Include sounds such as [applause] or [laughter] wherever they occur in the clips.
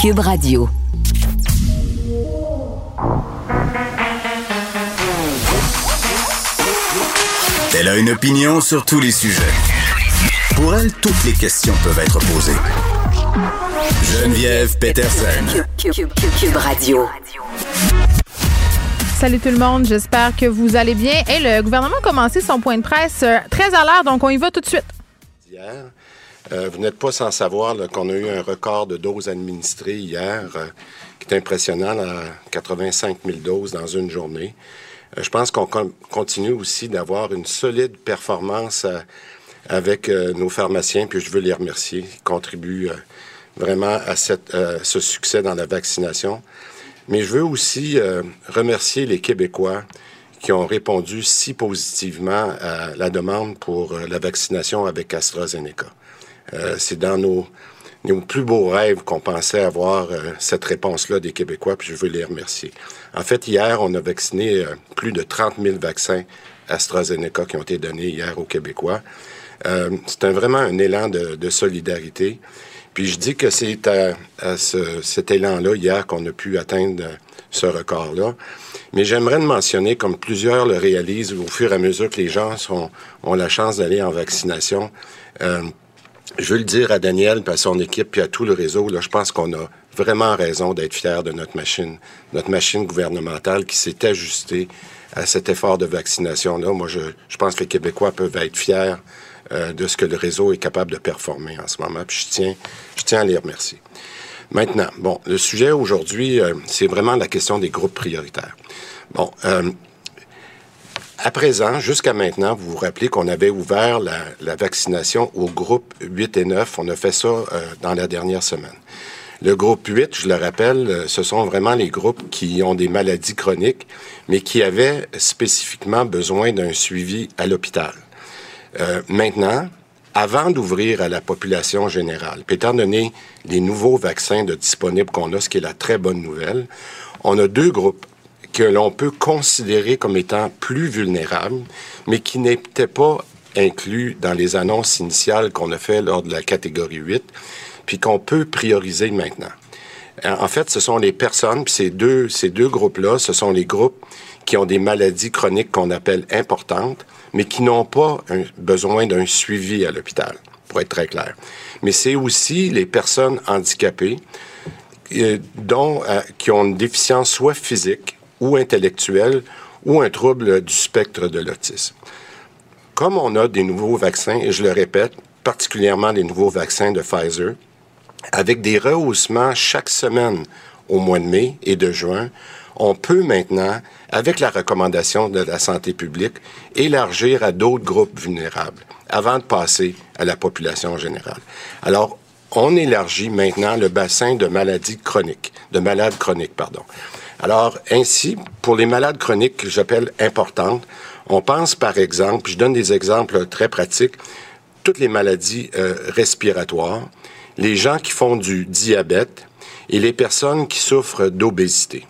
Cube Radio. Elle a une opinion sur tous les sujets. Pour elle, toutes les questions peuvent être posées. Geneviève Peterson. Cube, Radio. Salut tout le monde, j'espère que vous allez bien. Et le gouvernement a commencé son point de presse euh, très à l'heure, donc on y va tout de suite. Hier, euh, vous n'êtes pas sans savoir qu'on a eu un record de doses administrées hier, euh, qui est impressionnant, à 85 000 doses dans une journée. je pense qu'on continue aussi d'avoir une solide performance avec nos pharmaciens, puis je veux les remercier. Ils contribuent vraiment à ce succès dans la vaccination. Mais je veux aussi remercier les Québécois qui ont répondu si positivement à la demande pour la vaccination avec AstraZeneca. Euh, c'est dans nos, nos, plus beaux rêves qu'on pensait avoir euh, cette réponse-là des Québécois, puis je veux les remercier. En fait, hier, on a vacciné euh, plus de 30 000 vaccins AstraZeneca qui ont été donnés hier aux Québécois. c'est vraiment un élan de, de, solidarité. Puis je dis que c'est à, à ce, cet élan-là hier qu'on a pu atteindre ce record-là. Mais j'aimerais mentionner, comme plusieurs le réalisent au fur et à mesure que les gens sont, ont la chance d'aller en vaccination, euh, je veux le dire à Daniel, puis à son équipe, puis à tout le réseau, là, je pense qu'on a vraiment raison d'être fiers de notre machine, notre machine gouvernementale qui s'est ajustée à cet effort de vaccination-là. Moi, je, je, pense que les Québécois peuvent être fiers euh, de ce que le réseau est capable de performer en ce moment. Puis je tiens, je tiens à les remercier. Maintenant, bon, le sujet aujourd'hui, euh, c'est vraiment la question des groupes prioritaires. Bon, euh, à présent, jusqu'à maintenant, vous vous rappelez qu'on avait ouvert la, vaccination au groupe 8 et 9. On a fait ça euh, dans la dernière semaine. Le groupe 8, je le rappelle, euh, ce sont vraiment les groupes qui ont des maladies chroniques, mais qui avaient spécifiquement besoin d'un suivi à l'hôpital. Euh, maintenant, avant d'ouvrir à la population générale, puis étant donné les nouveaux vaccins de disponibles qu'on a, ce qui est la très bonne nouvelle, on a deux groupes que l'on peut considérer comme étant plus vulnérables, mais qui n'étaient pas inclus dans les annonces initiales qu'on a fait lors de la catégorie 8, puis qu'on peut prioriser maintenant. En fait, ce sont les personnes, puis ces deux, ces deux groupes-là, ce sont les groupes qui ont des maladies chroniques qu'on appelle importantes, mais qui n'ont pas besoin d'un suivi à l'hôpital, pour être très clair. Mais c'est aussi les personnes handicapées euh, dont, euh, qui ont une déficience soit physique ou intellectuel ou un trouble du spectre de l'autisme. Comme on a des nouveaux vaccins, et je le répète, particulièrement les nouveaux vaccins de Pfizer, avec des rehaussements chaque semaine au mois de mai et de juin, on peut maintenant, avec la recommandation de la santé publique, élargir à d'autres groupes vulnérables avant de passer à la population générale. Alors, on élargit maintenant le bassin de maladies chroniques, de malades chroniques, pardon. Alors, ainsi, pour les malades chroniques que j'appelle importantes, on pense par exemple, je donne des exemples très pratiques, toutes les maladies euh, respiratoires, les gens qui font du diabète et les personnes qui souffrent d'obésité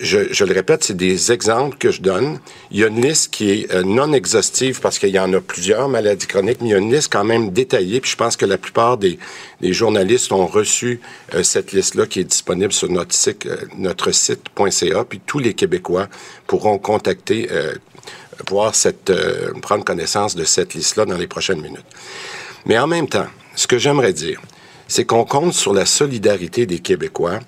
je, le répète, c'est des exemples que je donne. Il y a une liste qui est euh, non exhaustive parce qu'il y en a plusieurs maladies chroniques, mais il y a une liste quand même détaillée. Puis je pense que la plupart des, journalistes ont reçu euh, cette liste-là qui est disponible sur notre site, euh, site.ca. Puis tous les Québécois pourront contacter, voir cette, prendre connaissance de cette liste-là dans les prochaines minutes. Mais en même temps, ce que j'aimerais dire, c'est qu'on compte sur la solidarité des Québécois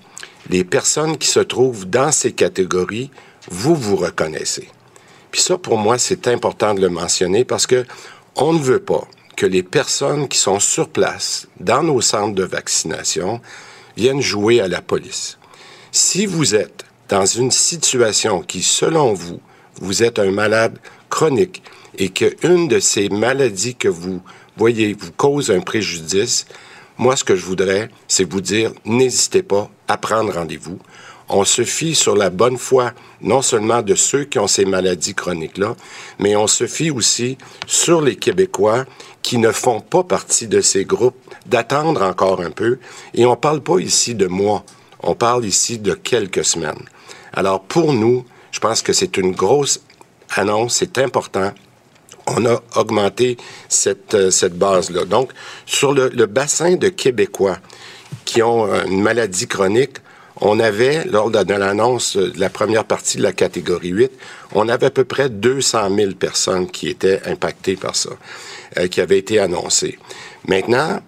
les personnes qui se trouvent dans ces catégories, vous vous reconnaissez. Puis ça, pour moi, c'est important de le mentionner parce que on ne veut pas que les personnes qui sont sur place dans nos centres de vaccination viennent jouer à la police. Si vous êtes dans une situation qui, selon vous, vous êtes un malade chronique et qu'une de ces maladies que vous voyez vous cause un préjudice, moi, ce que je voudrais, c'est vous dire, n'hésitez pas à prendre rendez-vous. On se fie sur la bonne foi, non seulement de ceux qui ont ces maladies chroniques-là, mais on se fie aussi sur les Québécois qui ne font pas partie de ces groupes, d'attendre encore un peu. Et on ne parle pas ici de mois, on parle ici de quelques semaines. Alors pour nous, je pense que c'est une grosse annonce, c'est important on a augmenté cette, euh, cette base-là. Donc, sur le, bassin de Québécois qui ont une maladie chronique, on avait, lors de, l'annonce de la première partie de la catégorie 8, on avait à peu près 200 000 personnes qui étaient impactées par ça, euh, qui avaient été annoncées. Maintenant,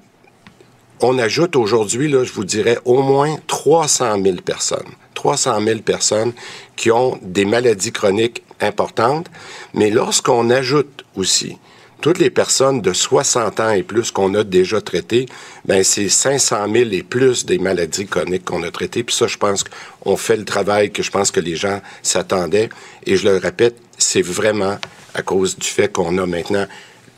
on ajoute aujourd'hui, là, je vous dirais, au moins 300 000 personnes. 300 000 personnes qui ont des maladies chroniques importantes. Mais lorsqu'on ajoute aussi toutes les personnes de 60 ans et plus qu'on a déjà traitées, ben c'est 500 000 et plus des maladies chroniques qu'on a traitées. Puis ça, je pense qu'on fait le travail que je pense que les gens s'attendaient. Et je le répète, c'est vraiment à cause du fait qu'on a maintenant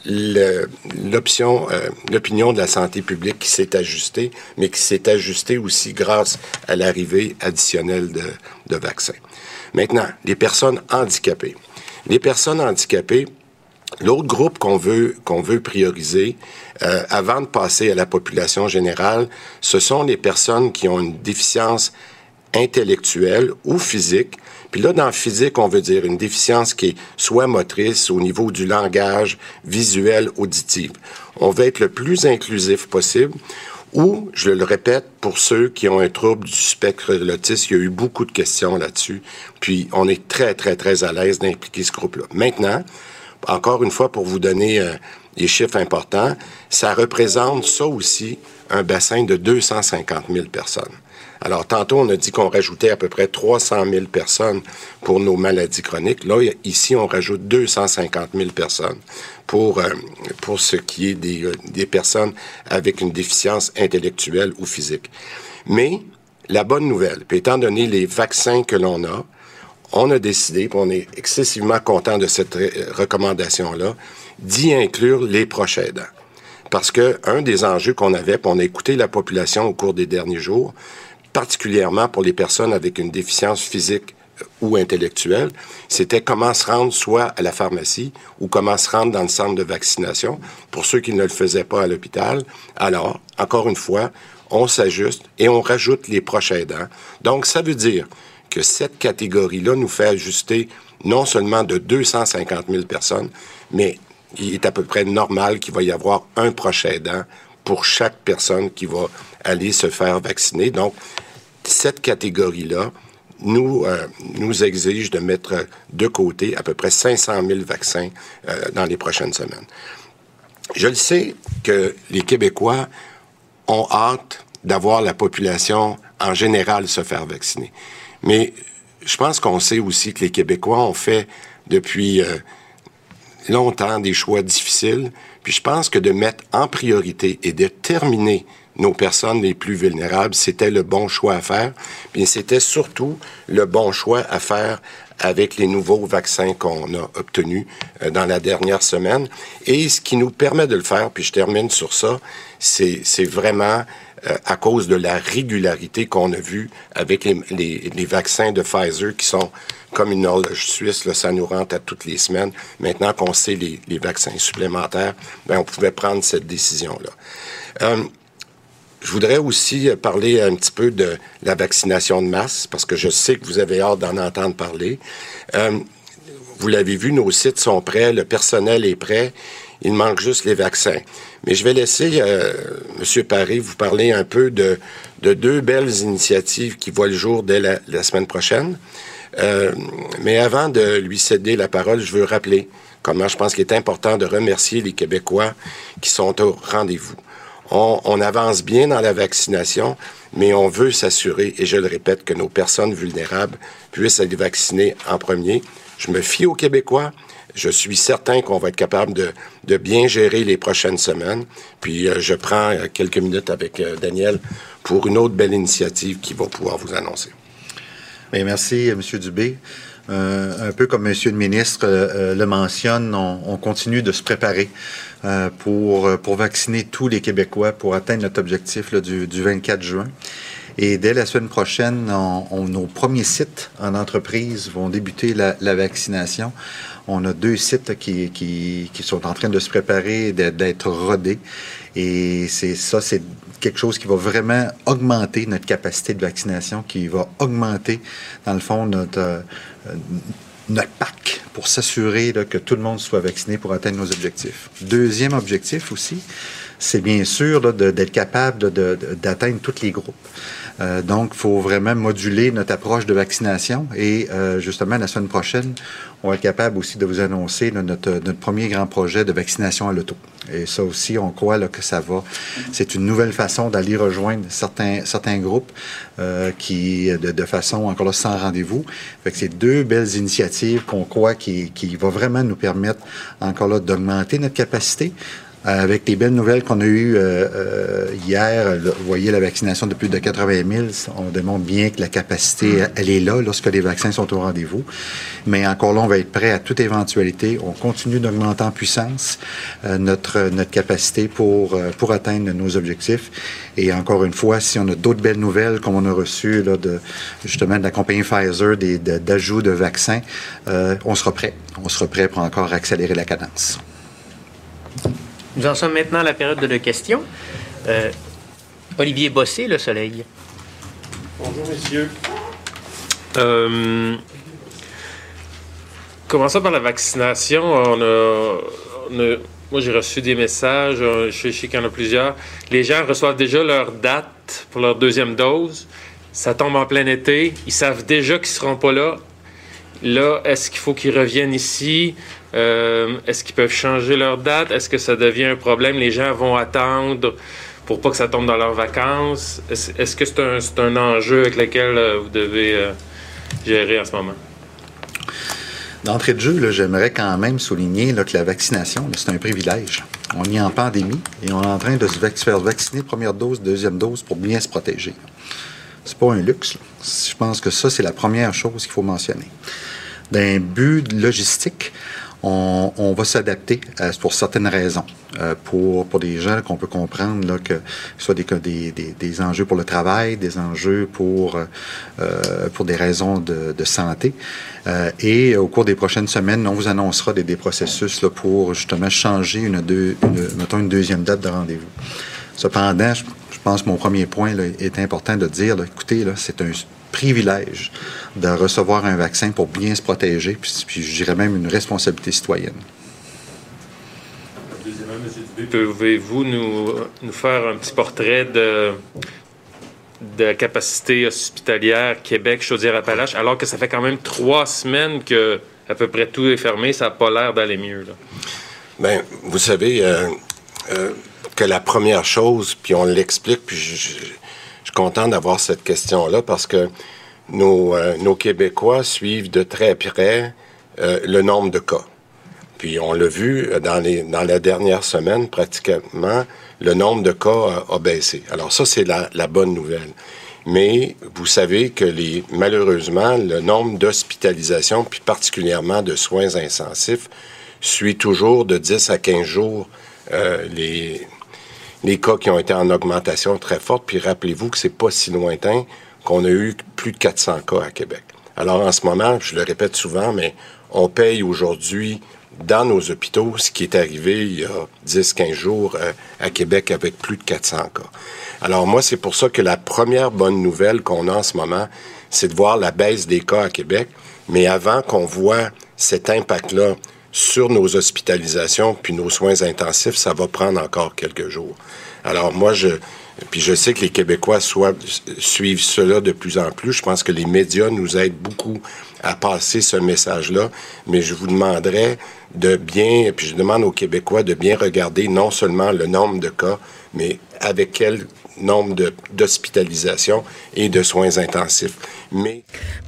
l'option, euh, l'opinion de la santé publique qui s'est ajustée, mais qui s'est ajustée aussi grâce à l'arrivée additionnelle de, vaccins. Maintenant, les personnes handicapées. Les personnes handicapées, L'autre groupe qu'on veut qu'on veut prioriser euh, avant de passer à la population générale, ce sont les personnes qui ont une déficience intellectuelle ou physique. Puis là, dans physique, on veut dire une déficience qui est soit motrice au niveau du langage, visuel, auditif. On veut être le plus inclusif possible. Ou, je le répète, pour ceux qui ont un trouble du spectre de l'autisme, il y a eu beaucoup de questions là-dessus. Puis, on est très, très, très à l'aise d'impliquer ce groupe-là. Maintenant, encore une fois, pour vous donner euh, des chiffres importants, ça représente ça aussi un bassin de 250 000 personnes. Alors, tantôt, on a dit qu'on rajoutait à peu près 300 000 personnes pour nos maladies chroniques. Là, ici, on rajoute 250 000 personnes pour, euh, pour ce qui est des, euh, des personnes avec une déficience intellectuelle ou physique. Mais la bonne nouvelle, étant donné les vaccins que l'on a, on a décidé, on est excessivement content de cette recommandation-là, d'y inclure les proches aidants. Parce que un des enjeux qu'on avait, puis on a écouté la population au cours des derniers jours, particulièrement pour les personnes avec une déficience physique euh, ou intellectuelle, c'était comment se rendre soit à la pharmacie ou comment se rendre dans le centre de vaccination pour ceux qui ne le faisaient pas à l'hôpital. Alors, encore une fois, on s'ajuste et on rajoute les proches aidants. Donc, ça veut dire que cette catégorie-là nous fait ajuster non seulement de 250 000 personnes, mais il est à peu près normal qu'il va y avoir un proche aidant pour chaque personne qui va aller se faire vacciner. Donc, cette catégorie-là nous, euh, nous exige de mettre de côté à peu près 500 000 vaccins euh, dans les prochaines semaines. Je le sais que les Québécois ont hâte d'avoir la population en général se faire vacciner. Mais je pense qu'on sait aussi que les Québécois ont fait depuis euh, longtemps des choix difficiles. Puis je pense que de mettre en priorité et de terminer nos personnes les plus vulnérables, c'était le bon choix à faire. Puis c'était surtout le bon choix à faire avec les nouveaux vaccins qu'on a obtenus euh, dans la dernière semaine. Et ce qui nous permet de le faire, puis je termine sur ça, c'est vraiment euh, à cause de la régularité qu'on a vue avec les, les, vaccins de Pfizer qui sont comme une horloge suisse, là, ça nous rentre à toutes les semaines. Maintenant qu'on sait les, les vaccins supplémentaires, ben, on pouvait prendre cette décision-là. Euh, je voudrais aussi parler un petit peu de la vaccination de masse, parce que je sais que vous avez hâte d'en entendre parler. Euh, vous l'avez vu, nos sites sont prêts, le personnel est prêt. Il manque juste les vaccins. Mais je vais laisser euh, M. Paris vous parler un peu de, de, deux belles initiatives qui voient le jour dès la, semaine prochaine. Euh, mais avant de lui céder la parole, je veux rappeler comment je pense qu'il est important de remercier les Québécois qui sont au rendez-vous. On, avance bien dans la vaccination, mais on veut s'assurer, et je le répète, que nos personnes vulnérables puissent être vaccinées en premier. Je me fie aux Québécois, je suis certain qu'on va être capable de, bien gérer les prochaines semaines. Puis euh, je prends euh, quelques minutes avec euh, Daniel pour une autre belle initiative qui va pouvoir vous annoncer. Merci, M. Dubé. un peu comme M. le ministre le mentionne, on, on, continue de se préparer pour, pour vacciner tous les Québécois pour atteindre notre objectif là, du, du 24 juin. Et dès la semaine prochaine, on, nos premiers sites en entreprise vont débuter la, la vaccination. On a deux sites qui, qui, qui, sont en train de se préparer, d'être rodés. Et c'est ça, c'est quelque chose qui va vraiment augmenter notre capacité de vaccination, qui va augmenter, dans le fond, notre, euh, notre PAC pour s'assurer que tout le monde soit vacciné pour atteindre nos objectifs. Deuxième objectif aussi, c'est bien sûr d'être capable d'atteindre tous les groupes. Euh, donc, il faut vraiment moduler notre approche de vaccination et euh, justement, la semaine prochaine, on va être capable aussi de vous annoncer notre, premier grand projet de vaccination à l'auto. Et ça aussi, on croit que ça va. C'est une nouvelle façon d'aller rejoindre certains, certains groupes euh, qui, de, façon encore là sans rendez-vous. Fait que c'est deux belles initiatives qu'on croit qui, qui va vraiment nous permettre encore là d'augmenter notre capacité, avec les belles nouvelles qu'on a eues euh, euh, hier, vous voyez la vaccination de plus de 80 000, on démontre bien que la capacité, elle est là lorsque les vaccins sont au rendez-vous. Mais encore là, on va être prêt à toute éventualité. On continue d'augmenter en puissance notre, notre capacité pour, pour atteindre nos objectifs. Et encore une fois, si on a d'autres belles nouvelles, comme on a reçu là, de, justement de la compagnie Pfizer, d'ajouts de, de vaccins, on sera prêt. On sera prêt pour encore accélérer la cadence. Nous en sommes maintenant à la période de questions. Euh, Olivier Bossé, Le Soleil. Bonjour, messieurs. Euh, commençons par la vaccination. Moi, j'ai reçu des messages, euh, je sais qu'il y en a plusieurs. Les gens reçoivent déjà leur date pour leur deuxième dose. Ça tombe en plein été. Ils savent déjà qu'ils ne seront pas là. Là, est-ce qu'il faut qu'ils reviennent ici? Euh, est-ce qu'ils peuvent changer leur date? Est-ce que ça devient un problème? Les gens vont attendre pour pas que ça tombe dans leurs vacances? Est-ce que c'est un, enjeu avec lequel euh, vous devez euh, gérer en ce moment? D'entrée de jeu, j'aimerais quand même souligner que la vaccination, c'est un privilège. On est en pandémie et on est en train de se faire vacciner première dose, deuxième dose pour bien se protéger. C'est pas un luxe. Je pense que ça, c'est la première chose qu'il faut mentionner. D'un but logistique, on, va s'adapter euh, pour certaines raisons. Euh, pour, pour des gens qu'on peut comprendre là, que ce soit des, des, des, enjeux pour le travail, des enjeux pour, euh, pour des raisons de, de santé. Euh, et au cours des prochaines semaines, on vous annoncera des, des processus là, pour justement changer une, deux, une, mettons une deuxième date de rendez-vous. Cependant, je, je, pense que mon premier point là, est important de dire, écoutez, c'est un privilège de recevoir un vaccin pour bien se protéger, puis, puis je dirais même une responsabilité citoyenne. Pouvez-vous nous, nous, faire un petit portrait de, de la capacité hospitalière Québec, Chaudière-Appalaches, alors que ça fait quand même trois semaines que à peu près tout est fermé, ça n'a pas l'air d'aller mieux. Bien, vous savez euh, euh, que la première chose, puis on l'explique, puis je content d'avoir cette question-là parce que nos, euh, nos, Québécois suivent de très près euh, le nombre de cas. Puis on l'a vu euh, dans, les, dans la dernière semaine, pratiquement, le nombre de cas a, baissé. Alors ça, c'est la, la, bonne nouvelle. Mais vous savez que les, malheureusement, le nombre d'hospitalisations, puis particulièrement de soins intensifs, suit toujours de 10 à 15 jours les, les cas qui ont été en augmentation très forte. Puis rappelez-vous que c'est pas si lointain qu'on a eu plus de 400 cas à Québec. Alors en ce moment, je le répète souvent, mais on paye aujourd'hui dans nos hôpitaux ce qui est arrivé il y a 10-15 jours euh, à Québec avec plus de 400 cas. Alors moi, c'est pour ça que la première bonne nouvelle qu'on a en ce moment, c'est de voir la baisse des cas à Québec. Mais avant qu'on voit cet impact-là sur nos hospitalisations puis nos soins intensifs, ça va prendre encore quelques jours. Alors moi, je, puis je sais que les Québécois suivent cela de plus en plus. Je pense que les médias nous aident beaucoup à passer ce message-là, mais je vous demanderais de bien, puis je demande aux Québécois de bien regarder non seulement le nombre de cas, mais avec quel nombre d'hospitalisations et de soins intensifs.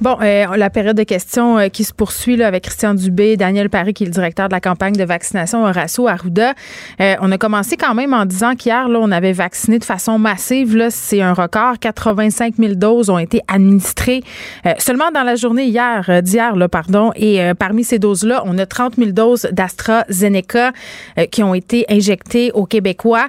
Bon, euh, la période de questions euh, qui se poursuit avec Christian Dubé, Daniel Paris, qui est le directeur de la campagne de vaccination Horacio Arruda. Euh, on a commencé quand même en disant qu'hier, on avait vacciné de façon massive. Là, c'est un record. 85 000 doses ont été administrées euh, seulement dans la journée hier, d'hier, pardon. Et parmi ces doses-là, on a 30 000 doses d'AstraZeneca qui ont été injectées aux Québécois.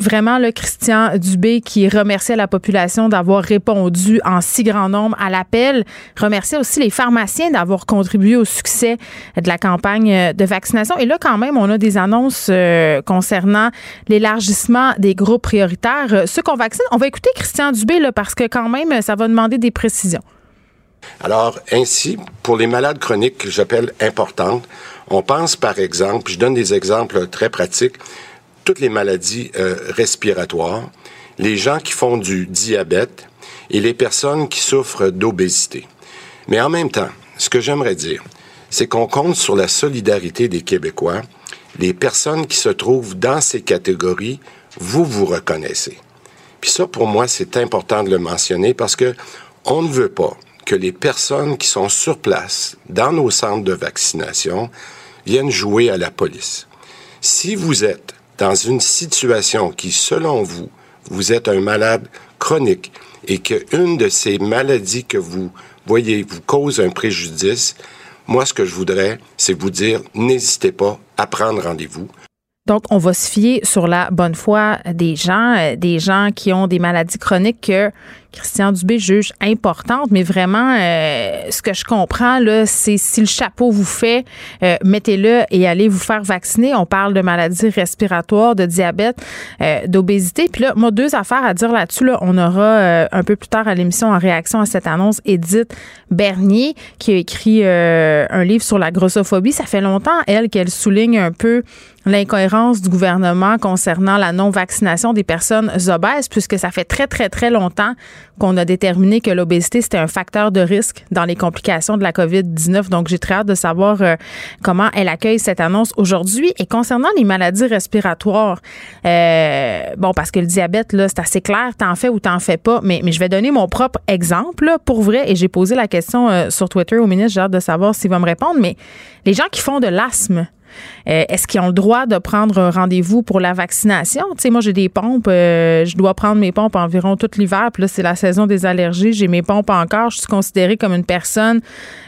vraiment, le Christian Dubé qui remerciait la population d'avoir répondu en si grand nombre à l'appel. Remerciait aussi les pharmaciens d'avoir contribué au succès de la campagne de vaccination. Et là, quand même, on a des annonces euh, concernant l'élargissement des groupes prioritaires. Ceux qu'on vaccine, on va écouter Christian Dubé là, parce que quand même, ça va demander des précisions. Alors, ainsi, pour les malades chroniques que j'appelle importantes, on pense par exemple, je donne des exemples très pratiques, toutes les maladies euh, respiratoires, les gens qui font du diabète et les personnes qui souffrent d'obésité. Mais en même temps, ce que j'aimerais dire, c'est qu'on compte sur la solidarité des Québécois. Les personnes qui se trouvent dans ces catégories, vous vous reconnaissez. Puis ça, pour moi, c'est important de le mentionner parce que on ne veut pas que les personnes qui sont sur place dans nos centres de vaccination viennent jouer à la police. Si vous êtes dans une situation qui, selon vous, vous êtes un malade chronique et qu'une de ces maladies que vous voyez vous cause un préjudice, moi, ce que je voudrais, c'est vous dire, n'hésitez pas à prendre rendez-vous. Donc, on va se fier sur la bonne foi des gens, euh, des gens qui ont des maladies chroniques que Christian Dubé juge importante, mais vraiment, euh, ce que je comprends, là, c'est si le chapeau vous fait, euh, mettez-le et allez vous faire vacciner. On parle de maladies respiratoires, de diabète, euh, d'obésité. Puis là, moi, deux affaires à dire là-dessus. Là. On aura un peu plus tard à l'émission, en réaction à cette annonce, Edith Bernier, qui a écrit un livre sur la grossophobie. Ça fait longtemps, elle, qu'elle souligne un peu l'incohérence du gouvernement concernant la non-vaccination des personnes obèses, puisque ça fait très, très, très longtemps qu'on a déterminé que l'obésité, c'était un facteur de risque dans les complications de la COVID-19. Donc, j'ai très hâte de savoir euh, comment elle accueille cette annonce aujourd'hui. Et concernant les maladies respiratoires, euh, bon, parce que le diabète, là, c'est assez clair, t'en fais ou t'en fais pas, mais, je vais donner mon propre exemple, pour vrai, et j'ai posé la question euh, sur Twitter au ministre, j'ai hâte de savoir s'il va me répondre, mais les gens qui font de l'asthme, euh, est-ce qu'ils ont le droit de prendre un rendez-vous pour la vaccination? Tu sais, moi, j'ai des pompes. Euh, je dois prendre mes pompes environ tout l'hiver. Puis là, c'est la saison des allergies. J'ai mes pompes encore. Je suis considérée comme une personne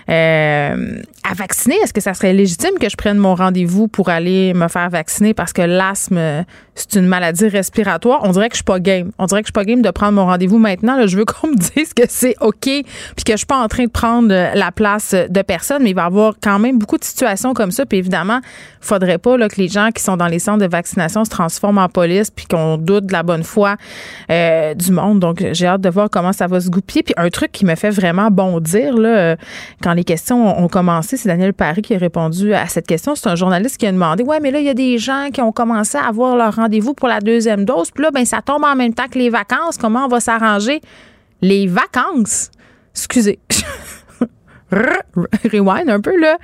euh, à vacciner. Est-ce que ça serait légitime que je prenne mon rendez-vous pour aller me faire vacciner parce que l'asthme, c'est une maladie respiratoire? On dirait que je suis pas game. On dirait que je suis pas game de prendre mon rendez-vous maintenant. Je veux qu'on [laughs] me dise que c'est OK puis que je suis pas en train de prendre la place de personne, mais il va y avoir quand même beaucoup de situations comme ça. Puis évidemment, faudrait pas que les gens qui sont dans les centres de vaccination se transforment en police puis qu'on doute de la bonne foi euh, du monde. Donc, j'ai hâte de voir comment ça va se goupiller. Puis un truc qui me fait vraiment bondir, euh, quand les questions ont commencé, c'est Daniel Paris qui a répondu à cette question. C'est un journaliste qui a demandé, ouais, mais là, il y a des gens qui ont commencé à avoir leur rendez-vous pour la deuxième dose. Puis là, ben, ça tombe en même temps que les vacances. Comment on va s'arranger? Les vacances? Excusez. [laughs] rewind un peu, là.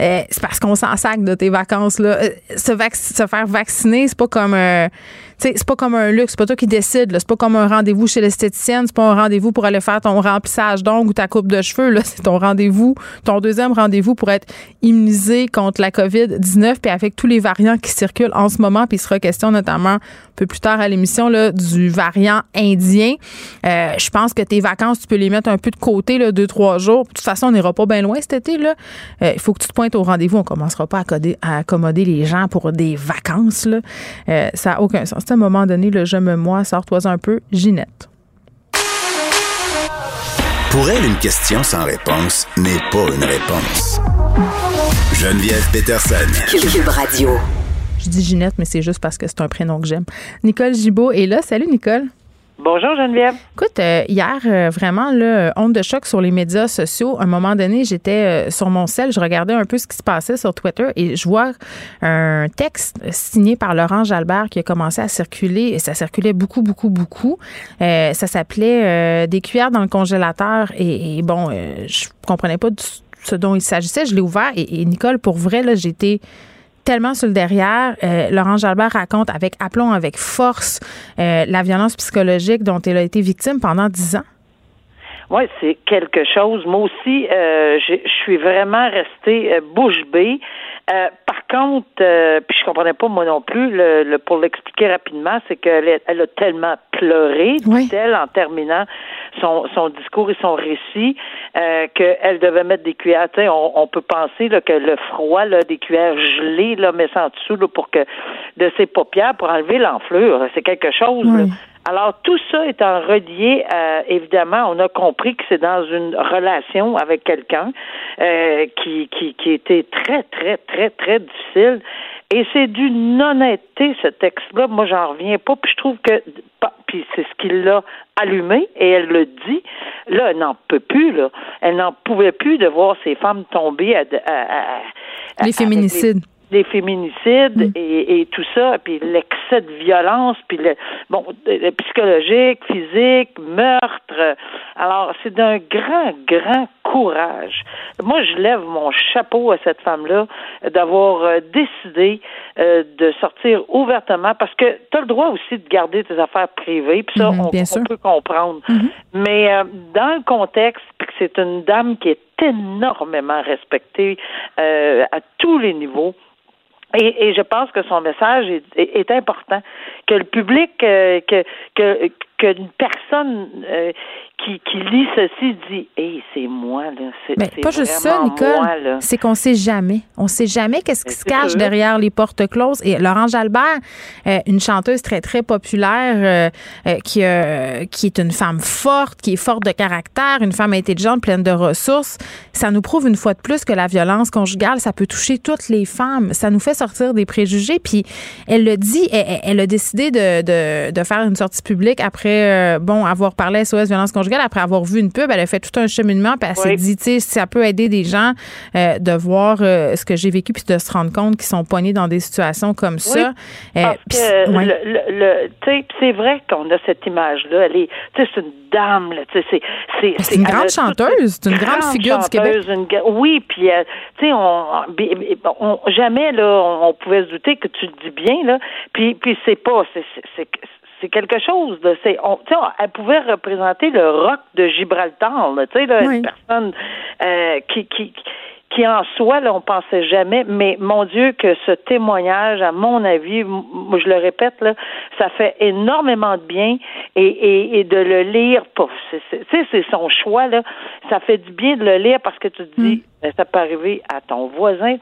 Euh, c'est parce qu'on s'en sac de tes vacances, là. Euh, se, se faire vacciner, c'est pas comme un. C'est pas comme un luxe, c'est pas toi qui décides. C'est pas comme un rendez-vous chez l'esthéticienne, c'est pas un rendez-vous pour aller faire ton remplissage d'ongles ou ta coupe de cheveux. [laughs] C'est ton rendez-vous, ton deuxième rendez-vous pour être immunisé contre la COVID-19, puis avec tous les variants qui circulent en ce moment, puis il sera question notamment un peu plus tard à l'émission du variant indien. Euh, je pense que tes vacances, tu peux les mettre un peu de côté, là, deux, trois jours. De toute façon, on n'ira pas bien loin cet été. Euh, il faut que tu te pointes au rendez-vous. On commencera pas à, accommoder les gens pour des vacances. Euh, ça n'a aucun sens. À un moment donné, le je me moi, sors-toi un peu, Ginette. Pour elle, une question sans réponse n'est pas une réponse. Geneviève Peterson. Cube Radio. Je dis Ginette, mais c'est juste parce que c'est un prénom que j'aime. Nicole Gibault est là. Salut, Nicole. Bonjour Geneviève. Écoute, euh, hier, euh, vraiment, là, honte de choc sur les médias sociaux. À un moment donné, j'étais euh, sur mon sel, je regardais un peu ce qui se passait sur Twitter et je vois un texte signé par Laurent Jalbert qui a commencé à circuler et ça circulait beaucoup, beaucoup, beaucoup. ça s'appelait Des cuillères dans le congélateur et, bon, je comprenais pas ce dont il s'agissait. Je l'ai ouvert et, et, Nicole, pour vrai, là, j'étais tellement sur le derrière. Euh, Laurent Jalbert raconte avec aplomb, avec force, euh, la violence psychologique dont elle a été victime pendant dix ans. Oui, c'est quelque chose. Moi aussi, euh, je suis vraiment restée bouche bée. par contre, puis je comprenais pas moi non plus, le, pour l'expliquer rapidement, c'est qu'elle elle a tellement pleuré, dit-elle, en terminant son, son discours et son récit, euh, qu'elle devait mettre des cuillères. On, on peut penser là, que le froid, là, des cuillères gelées, là, ça en dessous là, pour que de ses paupières pour enlever l'enflure. C'est quelque chose. Alors, tout ça étant relié, euh, évidemment, on a compris que c'est dans une relation avec quelqu'un euh, qui, qui, qui était très, très, très, très difficile. Et c'est d'une honnêteté, ce texte-là. Moi, j'en reviens pas. Puis je trouve que, puis c'est ce qui l'a allumé, et elle le dit. Là, elle n'en peut plus, là. Elle n'en pouvait plus de voir ces femmes tomber à, les féminicides. les féminicides mm. et, et, tout ça, puis l'excès de violence, puis le bon le psychologique, physique, meurtre. Alors c'est d'un grand, grand courage. Moi, je lève mon chapeau à cette femme-là d'avoir euh, décidé euh, de sortir ouvertement parce que tu as le droit aussi de garder tes affaires privées, puis ça, mm-hmm, on, peut comprendre. Mm-hmm. Mais euh, dans le contexte, puis que c'est une dame qui est énormément respectée à tous les niveaux, et, et, je pense que son message est, est, important, que le public, euh, que que qu'une personne euh, qui, qui lit ceci dit Hey, c'est moi, là. C'est, Mais pas juste ça, Nicole. C'est qu'on sait jamais. On sait jamais qu'est-ce qui se cache derrière les portes closes. Et Laurent Jalbert, euh, une chanteuse très, très populaire, euh, qui, qui est une femme forte, qui est forte de caractère, une femme intelligente, pleine de ressources, ça nous prouve une fois de plus que la violence conjugale, ça peut toucher toutes les femmes. Ça nous fait sortir des préjugés. Puis elle le dit, elle, elle a décidé de, de, de faire une sortie publique après, bon, avoir parlé SOS violence conjugale après avoir vu une pub, elle a fait tout un cheminement, puis elle s'est dit, tu sais, ça peut aider des gens euh, de voir euh, ce que j'ai vécu, puis de se rendre compte qu'ils sont poignés dans des situations comme ça. Euh, c'est vrai qu'on a cette image-là. Elle est, c'est une dame, là, c'est, c'est, une grande chanteuse, c'est une grande, figure du Québec. oui, puis, tu sais, on, jamais, là, on, pouvait se douter que tu le dis bien, là, puis, puis c'est pas, c'est, c'est quelque chose de c'est on, elle pouvait représenter le roc de Gibraltar tu sais une personne euh, qui, qui qui en soi, là, on pensait jamais, mais mon Dieu, que ce témoignage, à mon avis, je le répète, là, ça fait énormément de bien et, et, et de le lire, tu sais, c'est son choix, là, ça fait du bien de le lire parce que tu te dis, mm. ben, ça peut arriver à ton voisin,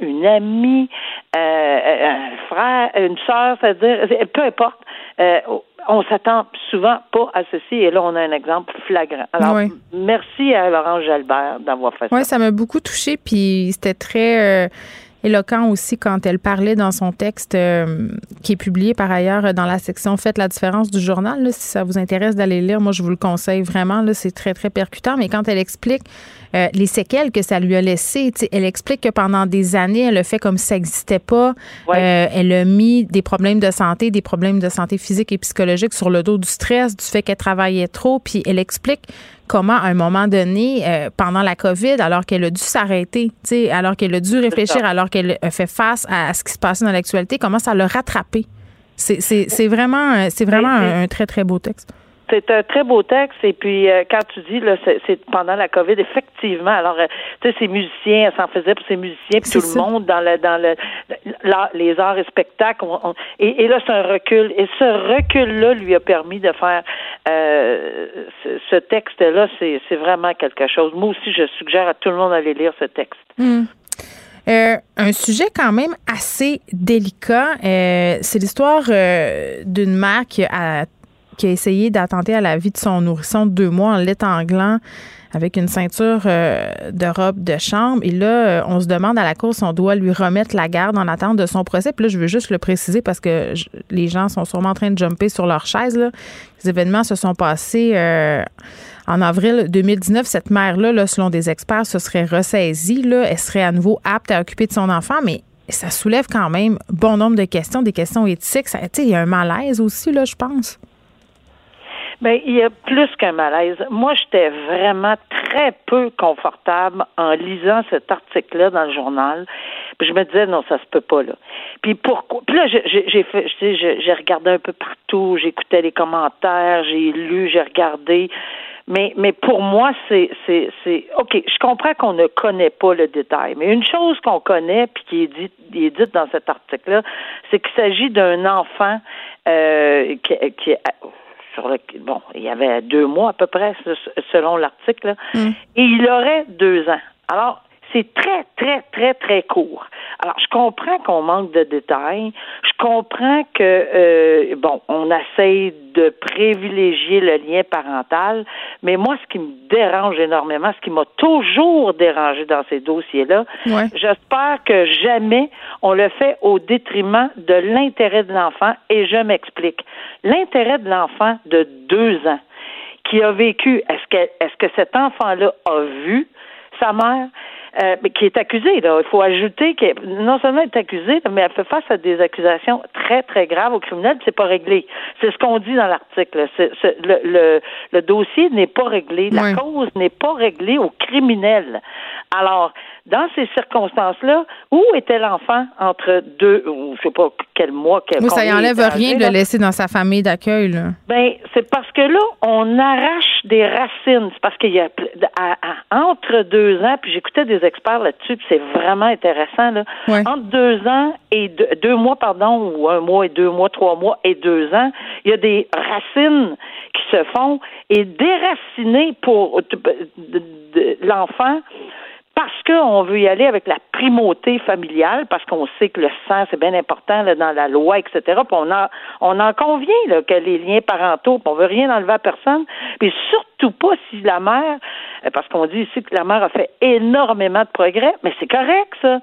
une amie, euh, un frère, une soeur, c'est-à-dire, peu importe, euh, on s'attend souvent pas à ceci et là on a un exemple flagrant. Alors merci à Laurent Jalbert d'avoir fait ça. Oui, ça m'a beaucoup touché puis c'était très euh, éloquent aussi quand elle parlait dans son texte euh, qui est publié par ailleurs dans la section Faites la différence du journal. si ça vous intéresse d'aller lire, moi je vous le conseille vraiment. c'est très, très percutant. Mais quand elle explique euh, les séquelles que ça lui a laissées, elle explique que pendant des années, elle a fait comme si ça n'existait pas. Euh, elle a mis des problèmes de santé, des problèmes de santé physique et psychologique sur le dos du stress, du fait qu'elle travaillait trop. Puis elle explique comment, à un moment donné, euh, pendant la COVID, alors qu'elle a dû s'arrêter, alors qu'elle a dû réfléchir, alors qu'elle a fait face à, ce qui se passait dans l'actualité, comment ça l'a rattrapé? C'est vraiment, c'est vraiment un, très, très beau texte. C'est un très beau texte. Et puis, euh, quand tu dis, là, c'est pendant la COVID, effectivement. Alors, euh, tu sais, ces musiciens, elle s'en faisait pour ces musiciens, puis tout le monde dans le, dans le, les arts et spectacles. et, là, c'est un recul. Et ce recul-là lui a permis de faire euh, ce, texte-là. C'est vraiment quelque chose. Moi aussi, je suggère à tout le monde d'aller lire ce texte. Hmm. un sujet quand même assez délicat. c'est l'histoire d'une mère qui a qui a essayé d'attenter à la vie de son nourrisson de deux mois en l'étanglant avec une ceinture euh, de robe de chambre. Et là, euh, on se demande à la cour si on doit lui remettre la garde en attente de son procès. Puis là, je veux juste le préciser parce que les gens sont sûrement en train de jumper sur leur chaise. Les événements se sont passés euh, en avril 2019. Cette mère-là, là, selon des experts, se serait ressaisie. Là. Elle serait à nouveau apte à occuper de son enfant, mais ça soulève quand même bon nombre de questions, des questions éthiques. Il y a un malaise aussi, là, je pense. Bien, il y a plus qu'un malaise. Moi, j'étais vraiment très peu confortable en lisant cet article-là dans le journal. Puis je me disais non, ça se peut pas là. Puis pourquoi? Puis là, j'ai fait, j'ai regardé un peu partout, j'écoutais les commentaires, j'ai lu, j'ai regardé. Mais, mais pour moi, c'est, c'est, c'est, OK, je comprends qu'on ne connaît pas le détail, mais une chose qu'on connaît, puis qui est dite, est dite dans cet article-là, c'est qu'il s'agit d'un enfant euh, qui, qui bon, il y avait deux mois à peu près selon l'article, mm. et il aurait deux ans. Alors, c'est très, très, très, très court. Alors, je comprends qu'on manque de détails. Je comprends que, euh, bon, on essaye de privilégier le lien parental, mais moi, ce qui me dérange énormément, ce qui m'a toujours dérangé dans ces dossiers-là, j'espère que jamais on le fait au détriment de l'intérêt de l'enfant, et je m'explique. L'intérêt de l'enfant de deux ans qui a vécu, est-ce que, est-ce que cet enfant-là a vu sa mère? Euh, qui est accusée. Là. Il faut ajouter qu'elle non seulement est accusée, mais elle fait face à des accusations très, très graves au criminel, c'est pas réglé. C'est ce qu'on dit dans l'article. Le, le, le, dossier n'est pas réglé. La cause n'est pas réglée au criminel. Alors, dans ces circonstances-là, où était l'enfant entre deux, ou je sais pas quel mois, quel Oui, ça y enlève rien de le laisser dans sa famille d'accueil, là. Ben, c'est parce que là, on arrache des racines. C'est parce qu'il y a, entre deux ans, puis j'écoutais des experts là-dessus, puis c'est vraiment intéressant, là. Entre deux ans et deux, deux mois, pardon, ou un mois et deux mois, trois mois et deux ans, il y a des racines qui se font et déraciner pour l'enfant parce qu'on veut y aller avec la primauté familiale, parce qu'on sait que le sang, c'est bien important là, dans la loi, etc. Puis on, a, on en convient là, que les liens parentaux, puis on veut rien enlever à personne, puis surtout pas si la mère, euh, parce qu'on dit ici que la mère a fait énormément de progrès, mais c'est correct ça.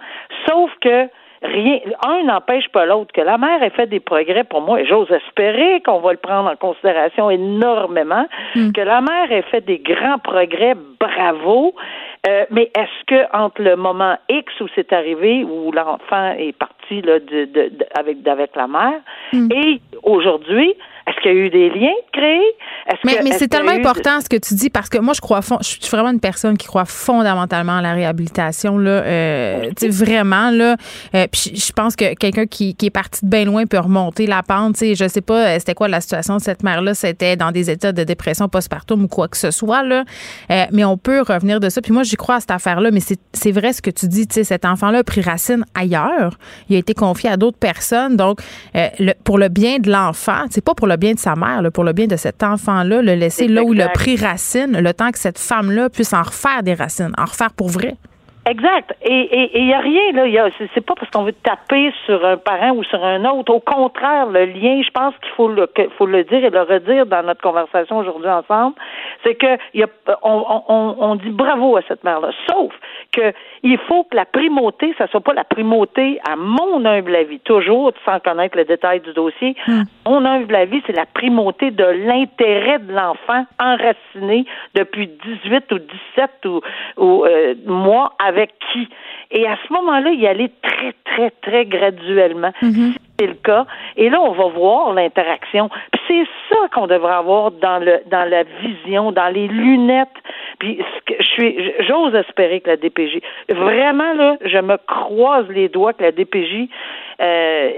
Sauf que rien, un n'empêche pas l'autre. Que la mère ait fait des progrès pour moi, et j'ose espérer qu'on va le prendre en considération énormément, hmm. que la mère ait fait des grands progrès, bravo. Euh, mais est-ce que entre le moment X où c'est arrivé, où l'enfant est parti là, de, de, avec, avec la mère, hmm. et aujourd'hui, est-ce qu'il y a eu des liens créés? mais, mais c'est tellement important ce que tu dis parce que moi, je crois, je suis vraiment une personne qui croit fondamentalement à la réhabilitation. Là, euh, vraiment, là. Euh, puis je pense que quelqu'un qui, qui, est parti de bien loin peut remonter la pente. sais je sais pas euh, c'était quoi la situation de cette mère-là. C'était dans des états de dépression postpartum ou quoi que ce soit. Là. Euh, mais on peut revenir de ça. Puis moi, j'y crois à cette affaire-là. Mais c'est vrai ce que tu dis. Cet enfant-là a pris racine ailleurs. Il a été confié à d'autres personnes. Donc, le, pour le bien de l'enfant, c'est pas pour le bien de sa mère, pour le bien de cet enfant-là, le laisser là où il a pris racine, le temps que cette femme-là puisse en refaire des racines, en refaire pour vrai. Exact. Et il n'y a rien, là. C'est pas parce qu'on veut taper sur un parent ou sur un autre. Au contraire, le lien, je pense qu'il faut le, faut le dire et le redire dans notre conversation aujourd'hui ensemble, c'est que y a, on, on, on dit bravo à cette mère-là. Sauf que il faut que la primauté, ça soit pas la primauté, à mon humble avis, toujours, sans connaître le détail du dossier, hmm. mon humble avis, c'est la primauté de l'intérêt de l'enfant enraciné depuis 18 ou 17 ou, ou euh, mois avec qui. Et à ce moment-là, y aller très, très, très graduellement. Mm-hmm. C'est le cas. Et là, on va voir l'interaction. Puis c'est ça qu'on devrait avoir dans le dans la vision, dans les lunettes. Puis je suis, j'ose espérer que la DPJ, vraiment là, je me croise les doigts que la DPJ euh,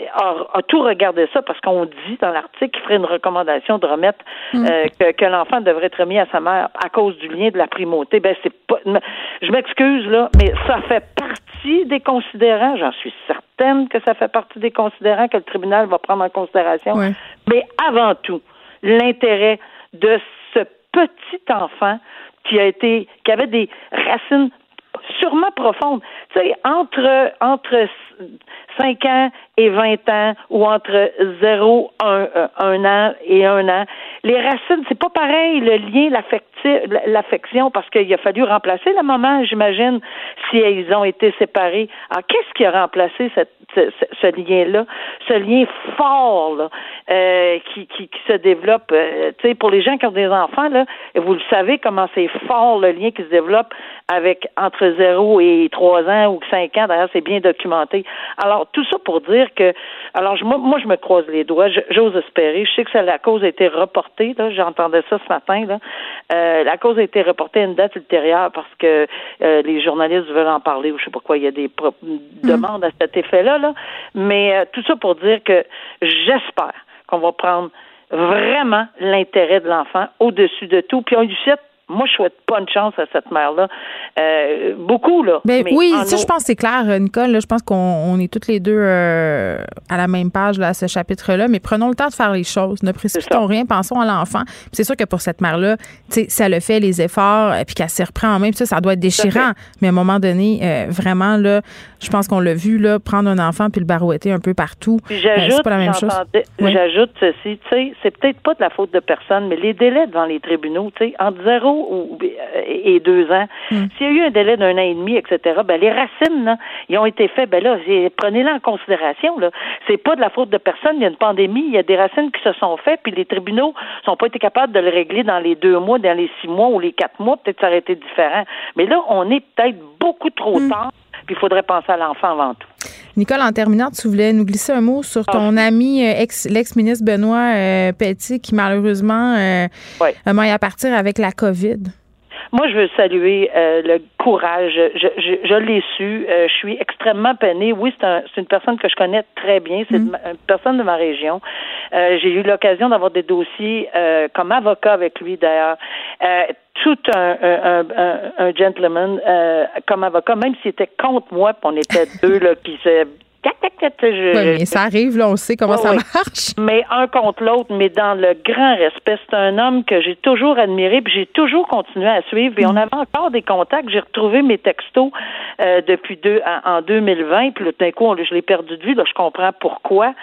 a, tout regardé ça parce qu'on dit dans l'article qu'il ferait une recommandation de remettre mm. euh, que, que l'enfant devrait être remis à sa mère à cause du lien de la primauté. Ben c'est pas, je m'excuse là, mais ça fait partie des considérants. J'en suis certaine que ça fait partie des considérants que le tribunal va prendre en considération. Mais avant tout, l'intérêt de ce petit enfant qui a été, qui avait des racines sûrement profondes. Tu sais, entre, entre 5 ans et 20 ans ou entre 0, 1, 1 an et 1 an. Les racines, c'est pas pareil, le lien, l'affection, parce qu'il a fallu remplacer la maman, j'imagine, si ils ont été séparés. Alors, qu'est-ce qui a remplacé cette, ce, lien-là? Ce lien fort, là, euh, qui, qui, qui, se développe, euh, tu sais, pour les gens qui ont des enfants, là, vous le savez comment c'est fort le lien qui se développe avec entre 0 et 3 ans ou 5 ans. D'ailleurs, c'est bien documenté. Alors, tout ça pour dire que, alors, moi, moi je me croise les doigts. J'ose espérer. Je sais que ça, la cause a été reportée. J'entendais ça ce matin. Là. Euh, la cause a été reportée à une date ultérieure parce que euh, les journalistes veulent en parler ou je sais pas quoi. Il y a des mm. demandes à cet effet-là. Là. Mais euh, tout ça pour dire que j'espère qu'on va prendre vraiment l'intérêt de l'enfant au-dessus de tout. Puis on lui souhaite moi, je souhaite pas une chance à cette mère-là. Euh, beaucoup, là. Ben, oui, ça, je pense que c'est clair, Nicole. je pense qu'on est toutes les deux euh, à la même page là, à ce chapitre-là. Mais prenons le temps de faire les choses. Ne précipitons rien. Pensons à l'enfant. C'est sûr que pour cette mère-là, ça le fait les efforts, et puis qu'elle s'y reprend en même, ça, ça doit être déchirant. Mais à un moment donné, euh, vraiment, là, je pense qu'on l'a vu, là, prendre un enfant puis le barouetter un peu partout. J'ajoute, pas la même chose. J'ajoute ceci, tu sais, c'est peut-être pas de la faute de personne, mais les délais devant les tribunaux, tu sais, entre 0 ou, et deux ans. Hmm. S'il y a eu un délai d'un an et demi, etc., ben les racines, là, ils ont été faits. Ben là, prenez-les en considération. Là, c'est pas de la faute de personne. Il y a une pandémie, il y a des racines qui se sont faites, puis les tribunaux sont pas été capables de le régler dans les deux mois, dans les six mois ou les quatre mois. Peut-être ça aurait été différent. Mais là, on est peut-être beaucoup trop hmm. tard. Puis il faudrait penser à l'enfant avant tout. Nicole, en terminant, tu voulais nous glisser un mot sur ton ah. ami, euh, ex, l'ex-ministre Benoît euh, Petit, qui malheureusement euh, a moyen à partir avec la COVID. Moi, je veux saluer euh, le courage. Je, je, je l'ai su. Euh, je suis extrêmement peinée. Oui, c'est un, une personne que je connais très bien. C'est mm. une personne de ma région. Euh, j'ai eu l'occasion d'avoir des dossiers comme avocat avec lui, d'ailleurs. tout un, un, un, un gentleman comme avocat, même s'il était contre moi, puis on était [laughs] deux là, qui se oui, mais ça arrive, là, on sait comment ça marche. [laughs] Mais un contre l'autre, mais dans le grand respect. C'est un homme que j'ai toujours admiré, puis j'ai toujours continué à suivre. Et on mm. avait encore des contacts. J'ai retrouvé mes textos euh, depuis deux, en, 2020, puis d'un coup, je l'ai perdu de vue. Là, je comprends pourquoi.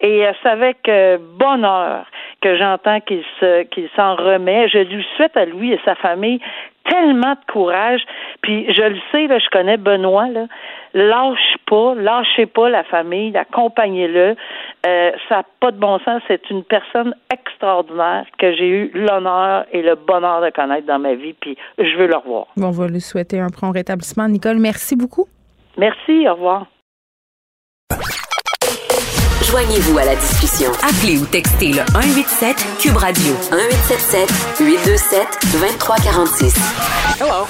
Et euh, c'est avec euh, bonheur que j'entends qu'il se, qu'il s'en remet. Je lui souhaite à lui et sa famille tellement de courage. Puis je le sais, là, je connais Benoît, là. Lâche pas, lâchez pas la famille, accompagnez-le. Euh, ça n'a pas de bon sens. C'est une personne extraordinaire que j'ai eu l'honneur et le bonheur de connaître dans ma vie, puis je veux le revoir. Bon, on va lui souhaiter un prompt rétablissement. Nicole, merci beaucoup. Merci, au revoir. Joignez-vous à la discussion. Appelez ou textez le 187 Cube Radio 1877 827 2346. Hello.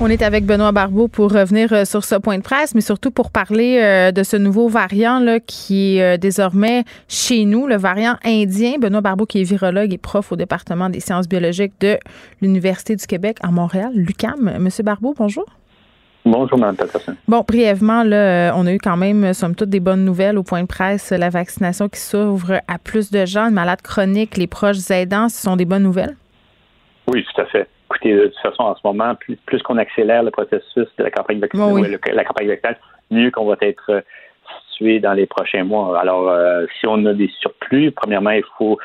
On est avec Benoît Barbeau pour revenir euh, sur ce point de presse, mais surtout pour parler euh, de ce nouveau variant là, qui est euh, désormais chez nous, le variant indien. Benoît Barbeau, qui est virologue et prof au département des sciences biologiques de l'Université du Québec à Montréal, l'UCAM. Monsieur Barbeau, bonjour. Bonjour, Mme Patterson. Bon, brièvement, là, on a eu quand même, somme toute, des bonnes nouvelles au point de presse. La vaccination qui s'ouvre à plus de gens, malades chroniques, les proches aidants, ce sont des bonnes nouvelles? Oui, tout à fait. Écoutez, de toute façon, en ce moment, plus, qu'on accélère le processus de la campagne vaccinale, la campagne vaccinale, mieux qu'on va être euh, situé dans les prochains mois. Alors, euh, si on a des surplus, premièrement, il faut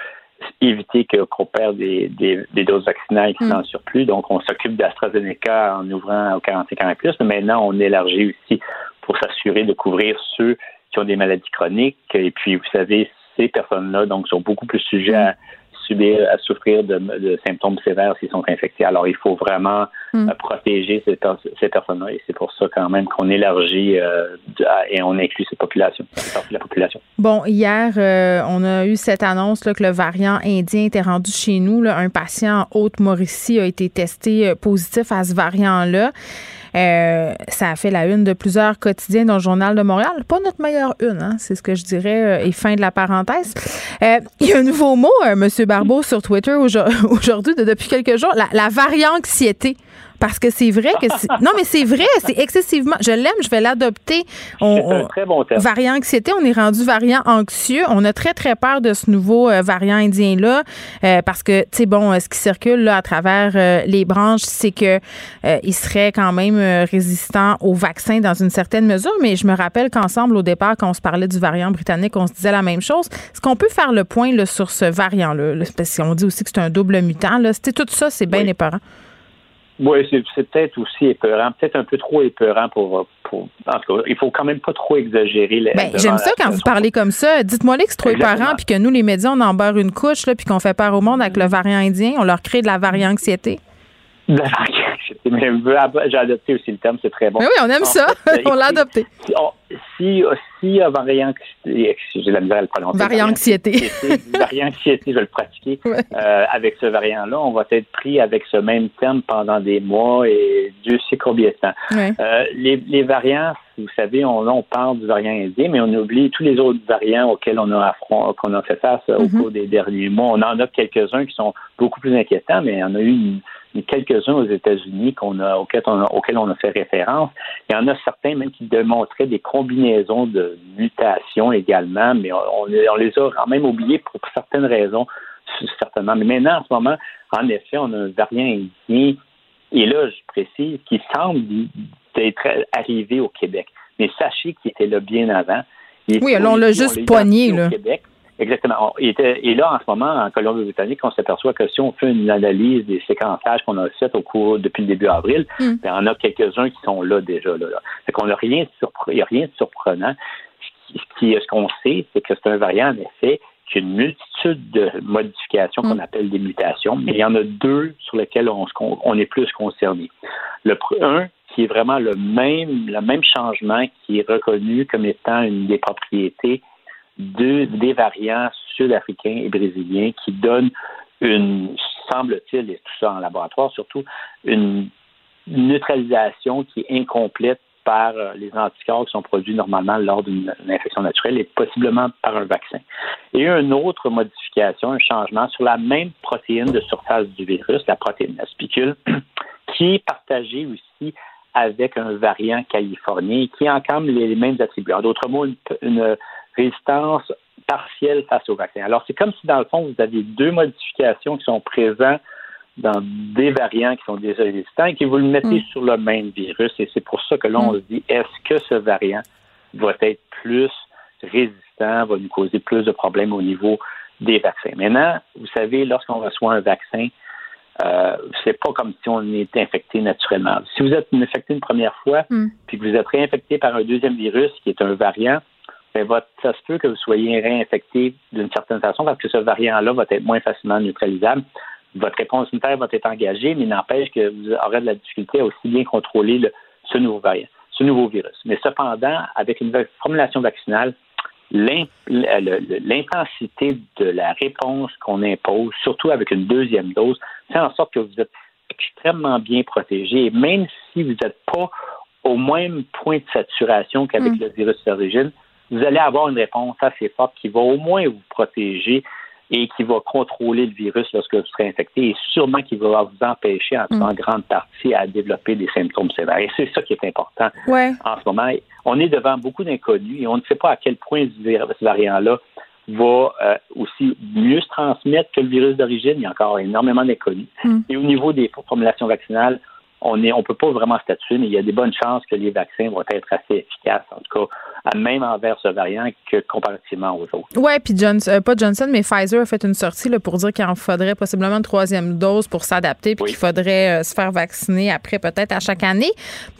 éviter qu'on perde des, des, doses vaccinales qui sont en mm. surplus. Donc, on s'occupe d'AstraZeneca en ouvrant aux 45 ans et plus, mais maintenant, on élargit aussi pour s'assurer de couvrir ceux qui ont des maladies chroniques. Et puis, vous savez, ces personnes-là, donc, sont beaucoup plus sujets à subir, à souffrir de, symptômes sévères s'ils sont infectés. Alors, il faut vraiment hmm. euh, protéger ces, personnes-là et c'est pour ça quand même qu'on élargit euh, et on inclut cette population, la population. Bon, hier, euh, on a eu cette annonce là, que le variant indien était rendu chez nous. Un patient en Haute-Mauricie a été testé positif à ce variant-là. Euh, ça a fait la une de plusieurs quotidiens dans le Journal de Montréal. Pas notre meilleure une, hein, c'est ce que je dirais, euh, et fin de la parenthèse. Euh, il y a un nouveau mot, M. Barbeau, sur Twitter [laughs] aujourd'hui, depuis quelques jours, la, la varianxiété. Parce que c'est vrai que non mais c'est vrai, c'est excessivement. Je l'aime, je vais l'adopter. On, un très bon terme. Variant anxiété, on est rendu variant anxieux. On a très très peur de ce nouveau euh, variant indien là, euh, parce que tu sais bon, euh, ce qui circule là à travers les branches, c'est que il serait quand même résistant au vaccin dans une certaine mesure. Mais je me rappelle qu'ensemble au départ, quand on se parlait du variant britannique, on se disait la même chose. Est-ce qu'on peut faire le point là, sur ce variant là, parce qu'on dit aussi que c'est un double mutant là. Tout ça, c'est bien épeurant. Oui, c'est peut-être aussi épeurant, peut-être un peu trop épeurant pour, pour. En tout cas, il faut quand même pas trop exagérer. Ben, J'aime ça quand vous parlez comme ça. Dites-moi que c'est trop épeurant, puis que nous, les médias, on en barre une couche, là, puis qu'on fait peur au monde avec le variant indien. On leur crée de la variant-anxiété. De la variant-anxiété. Mais j'ai adopté aussi le terme, c'est très bon. Mais oui, on aime ça. [laughs] on l'a adopté. Si, si, euh, variant j'ai la misère à le prononcer. Variant-anxiété. Variant-anxiété, [laughs] je vais le pratiquer. Euh, avec ce variant-là, on va être pris avec ce même terme pendant des mois et Dieu sait combien de temps. Euh, les, les, variants, vous savez, on, on parle du variant indien, mais on oublie tous les autres variants auxquels on a, qu'on a fait face au mm-hmm. cours des derniers mois. On en a quelques-uns qui sont beaucoup plus inquiétants, mais on a eu une quelques-uns aux États-Unis qu'on a, auxquels, on a, auxquels on a fait référence. Il y en a certains même qui démontraient des combinaisons de mutations également, mais on, les a quand même oubliés pour certaines raisons, certainement. Mais maintenant, en ce moment, en effet, on a un variant indien, et là, je précise, qui semble être arrivé au Québec. Mais sachez qu'il était là bien avant. oui, alors on l'a juste poigné, là. Exactement. Et, là, en ce moment, en Colombie-Britannique, on s'aperçoit que si on fait une analyse des séquençages qu'on a fait au cours depuis le début avril, mm. ben, on a quelques-uns qui sont là déjà. Là, Fait qu'on n'a rien il n'y a rien de surprenant. Ce, qui, ce qu'on sait, c'est que c'est un variant, en effet, qui a une multitude de modifications qu'on mm. appelle des mutations, mais il y en a deux sur lesquelles on, on est plus concerné. Le un, qui est vraiment le même, le même changement qui est reconnu comme étant une des propriétés des variants sud-africains et brésiliens qui donnent une, semble-t-il, et tout ça en laboratoire surtout, une neutralisation qui est incomplète par euh, les anticorps qui sont produits normalement lors d'une infection naturelle et possiblement par un vaccin. Et une autre modification, un changement sur la même protéine de surface du virus, la protéine la spicule, [clears throat] qui est partagée aussi avec un variant californien qui encampe les mêmes attributs. En d'autres mots, une résistance partielle face au vaccin. Alors, c'est comme si, dans le fond, vous aviez deux modifications qui sont présentes dans des variants qui sont déjà résistants et que vous le mettez mm. sur le même virus. Et c'est pour ça que là, on mm. se dit, est-ce que ce variant va être plus résistant, va nous causer plus de problèmes au niveau des vaccins? Maintenant, vous savez, lorsqu'on reçoit un vaccin, euh, c'est pas comme si on était infecté naturellement. Si vous êtes infecté une première fois, mm. puis que vous êtes réinfecté par un deuxième virus qui est un variant, ben, ça se peut que vous soyez réinfecté d'une certaine façon parce que ce variant-là va être moins facilement neutralisable. Votre réponse immunitaire va être engagée, mais n'empêche que vous aurez de la difficulté à aussi bien contrôler ce nouveau variant, ce nouveau virus. Mais cependant, avec une formulation vaccinale, l'intensité de la réponse qu'on impose, surtout avec une deuxième dose, fait en sorte que vous êtes extrêmement bien protégé. Et même si vous n'êtes pas au même point de saturation qu'avec mm. le virus d'origine, vous allez avoir une réponse assez forte qui va au moins vous protéger et qui va contrôler le virus lorsque vous serez infecté et sûrement qui va vous empêcher en, mm. grande partie à développer des symptômes sévères. Et c'est ça qui est important en ce moment. On est devant beaucoup d'inconnus et on ne sait pas à quel point ce variant-là va euh, aussi mieux se transmettre que le virus d'origine. Il y a encore énormément d'inconnus. Mm. Et au niveau des formulations vaccinales, on ne on peut pas vraiment statuer, mais il y a des bonnes chances que les vaccins vont être assez efficaces, en tout cas, même envers ce variant que comparativement aux autres. Oui, puis Johnson, euh, pas Johnson, mais Pfizer a fait une sortie là, pour dire qu'il en faudrait possiblement une troisième dose pour s'adapter, puis qu'il faudrait euh, se faire vacciner après peut-être à chaque année.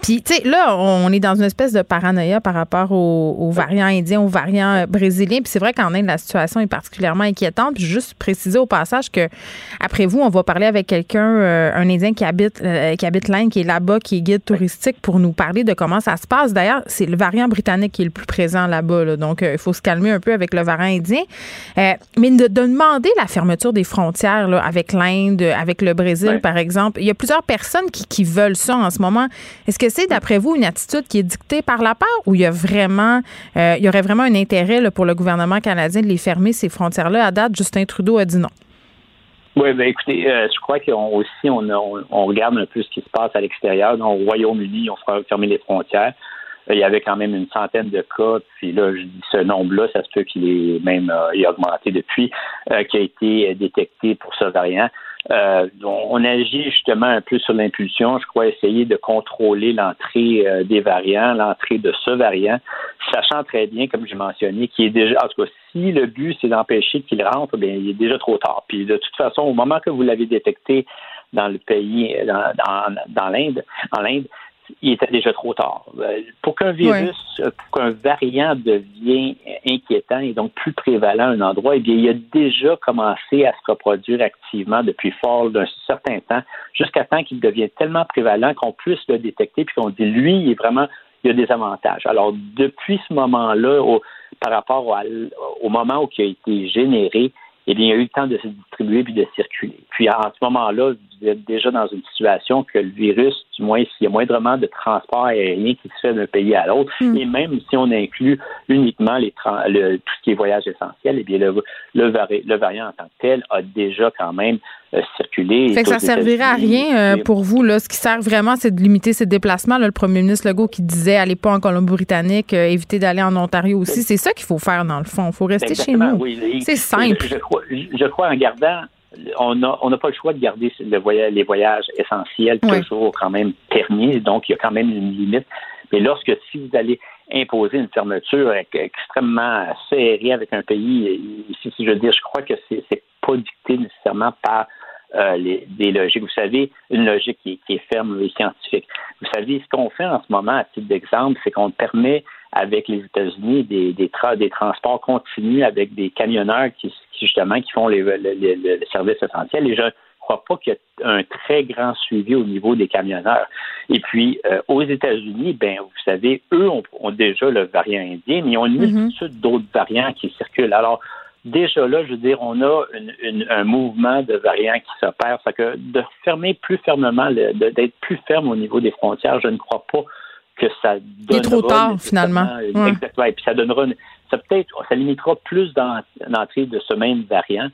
Puis, tu sais, là, on est dans une espèce de paranoïa par rapport aux, variants indiens, aux variants euh, brésiliens. Puis c'est vrai qu'en Inde, la situation est particulièrement inquiétante. Puis juste préciser au passage que, après vous, on va parler avec quelqu'un, un Indien qui habite, qui habite l'Inde, qui est là-bas, qui est guide touristique, pour nous parler de comment ça se passe. D'ailleurs, c'est le variant britannique qui est le plus présent là-bas. Donc, euh, il faut se calmer un peu avec le variant indien. Euh, mais de, demander la fermeture des frontières avec l'Inde, avec le Brésil, par exemple, il y a plusieurs personnes qui, veulent ça en ce moment. Est-ce que c'est, d'après vous, une attitude qui est dictée par la peur ou il y a vraiment, euh, il y aurait vraiment un intérêt pour le gouvernement canadien de les fermer, ces frontières-là? À date, Justin Trudeau a dit non. Oui, ben écoutez, je crois qu'on aussi on, on, regarde un peu ce qui se passe à l'extérieur. Au Royaume-Uni, on fera les frontières il y avait quand même une centaine de cas, puis là, je dis ce nombre-là, ça se peut qu'il est même euh, augmenté depuis, euh, qui a été détecté pour ce variant. Euh, on agit justement un peu sur l'impulsion, je crois, essayer de contrôler l'entrée des variants, l'entrée de ce variant, sachant très bien, comme j'ai mentionné, qu'il est déjà, en tout cas, si le but c'est d'empêcher qu'il rentre, bien, il est déjà trop tard. Puis de toute façon, au moment que vous l'avez détecté dans le pays, dans, dans, dans l'Inde, en l'Inde, il était déjà trop tard. Euh, pour qu'un virus, pour qu'un variant devienne inquiétant et donc plus prévalent à un endroit, eh bien, il a déjà commencé à se reproduire activement depuis fort d'un certain temps, jusqu'à temps qu'il devienne tellement prévalent qu'on puisse le détecter puis qu'on dit lui, il est vraiment, il a des avantages. Alors, depuis ce moment-là, par rapport au moment où il a été généré, eh bien, il a eu le temps de se distribuer puis de circuler. Puis, en ce moment-là, vous êtes déjà dans une situation que le virus, du moins, s'il y a moindrement de transport aérien qui se fait d'un pays à l'autre, hmm. et même si on inclut uniquement les le, tout ce qui est voyage essentiel, eh bien, le, le, variant en tant que tel a déjà quand même euh, circulé. Fait que ça servirait à rien euh, pour vous. Là. Ce qui sert vraiment, c'est de limiter ses déplacements. le premier ministre Legault qui disait allez pas en Colombie-Britannique, euh, éviter d'aller en Ontario aussi. C'est ça qu'il faut faire dans le fond. Il faut rester chez nous. c'est simple. Je, crois, je crois en gardant on n'a pas le choix de garder les voyages essentiels toujours quand même permis, donc il y a quand même une limite. Mais lorsque si vous allez imposer une fermeture extrêmement serrée avec un pays. Ici, si je veux dire, je crois que c'est pas dicté nécessairement par euh, les, des logiques. Vous savez, une logique qui, est ferme et scientifique. Vous savez, ce qu'on fait en ce moment, à titre d'exemple, c'est qu'on permet avec les États-Unis des, des, des transports continus avec des camionneurs qui, justement qui font les, les, services essentiels. Et je ne crois pas qu'il y ait un très grand suivi au niveau des camionneurs. Et puis, euh, aux États-Unis, ben, vous savez, eux ont, déjà le variant indien, mais ils ont une mm-hmm. multitude d'autres variants qui circulent. Alors, déjà là, je veux dire, on a un mouvement de variants qui s'opère. Ça que de fermer plus fermement, d'être plus ferme au niveau des frontières, je ne crois pas que ça donnera. Il est trop tard, finalement. Exactement. Et puis ça donnera, ça peut-être, ça limitera plus d'entrée de ce même variant.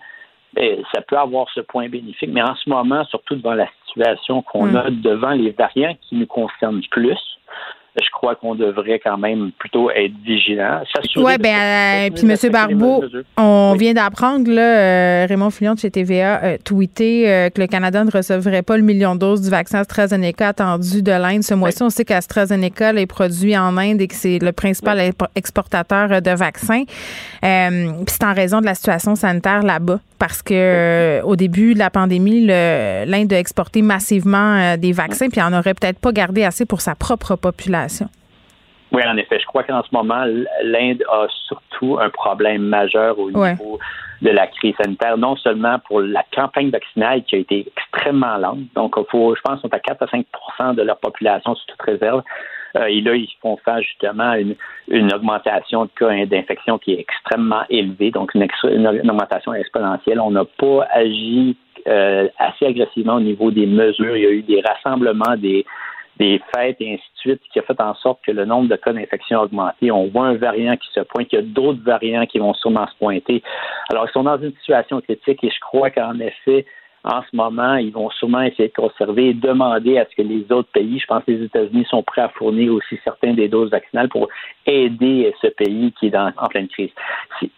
Et ça peut avoir ce point bénéfique, mais en ce moment, surtout devant la situation qu'on mm. a devant les variants qui nous concernent plus, je crois qu'on devrait quand même plutôt être vigilant. Oui, bien, euh, puis M. Barbeau, on vient d'apprendre, là, euh, Raymond Fillon de chez TVA a tweeté euh, que le Canada ne recevrait pas le million de doses du vaccin AstraZeneca attendu de l'Inde ce mois-ci. On sait qu'AstraZeneca est produit en Inde et que c'est le principal exportateur de vaccins. puis c'est en raison de la situation sanitaire là-bas parce que au début de la pandémie, l'Inde a exporté massivement des vaccins, puis n'en aurait peut-être pas gardé assez pour sa propre population. Oui, en effet. Je crois qu'en ce moment, l'Inde a surtout un problème majeur au niveau de la crise sanitaire, non seulement pour la campagne vaccinale qui a été extrêmement lente. Donc, faut, je pense qu'ils sont à 4 à 5% de leur population sous toute réserve. Euh, et là, ils font face justement à une, augmentation de cas d'infection qui est extrêmement élevée, donc une, augmentation exponentielle. On n'a pas agi euh, assez agressivement au niveau des mesures. Il y a eu des rassemblements, des, des fêtes et ainsi de suite, qui a fait en sorte que le nombre de cas d'infection a augmenté. On voit un variant qui se pointe, il y a d'autres variants qui vont sûrement se pointer. Alors, ils sont dans une situation critique et je crois qu'en effet, en ce moment, ils vont sûrement essayer de conserver et demander à ce que les autres pays, je pense que les États-Unis sont prêts à fournir aussi certains des doses vaccinales pour aider ce pays qui est dans, en pleine crise.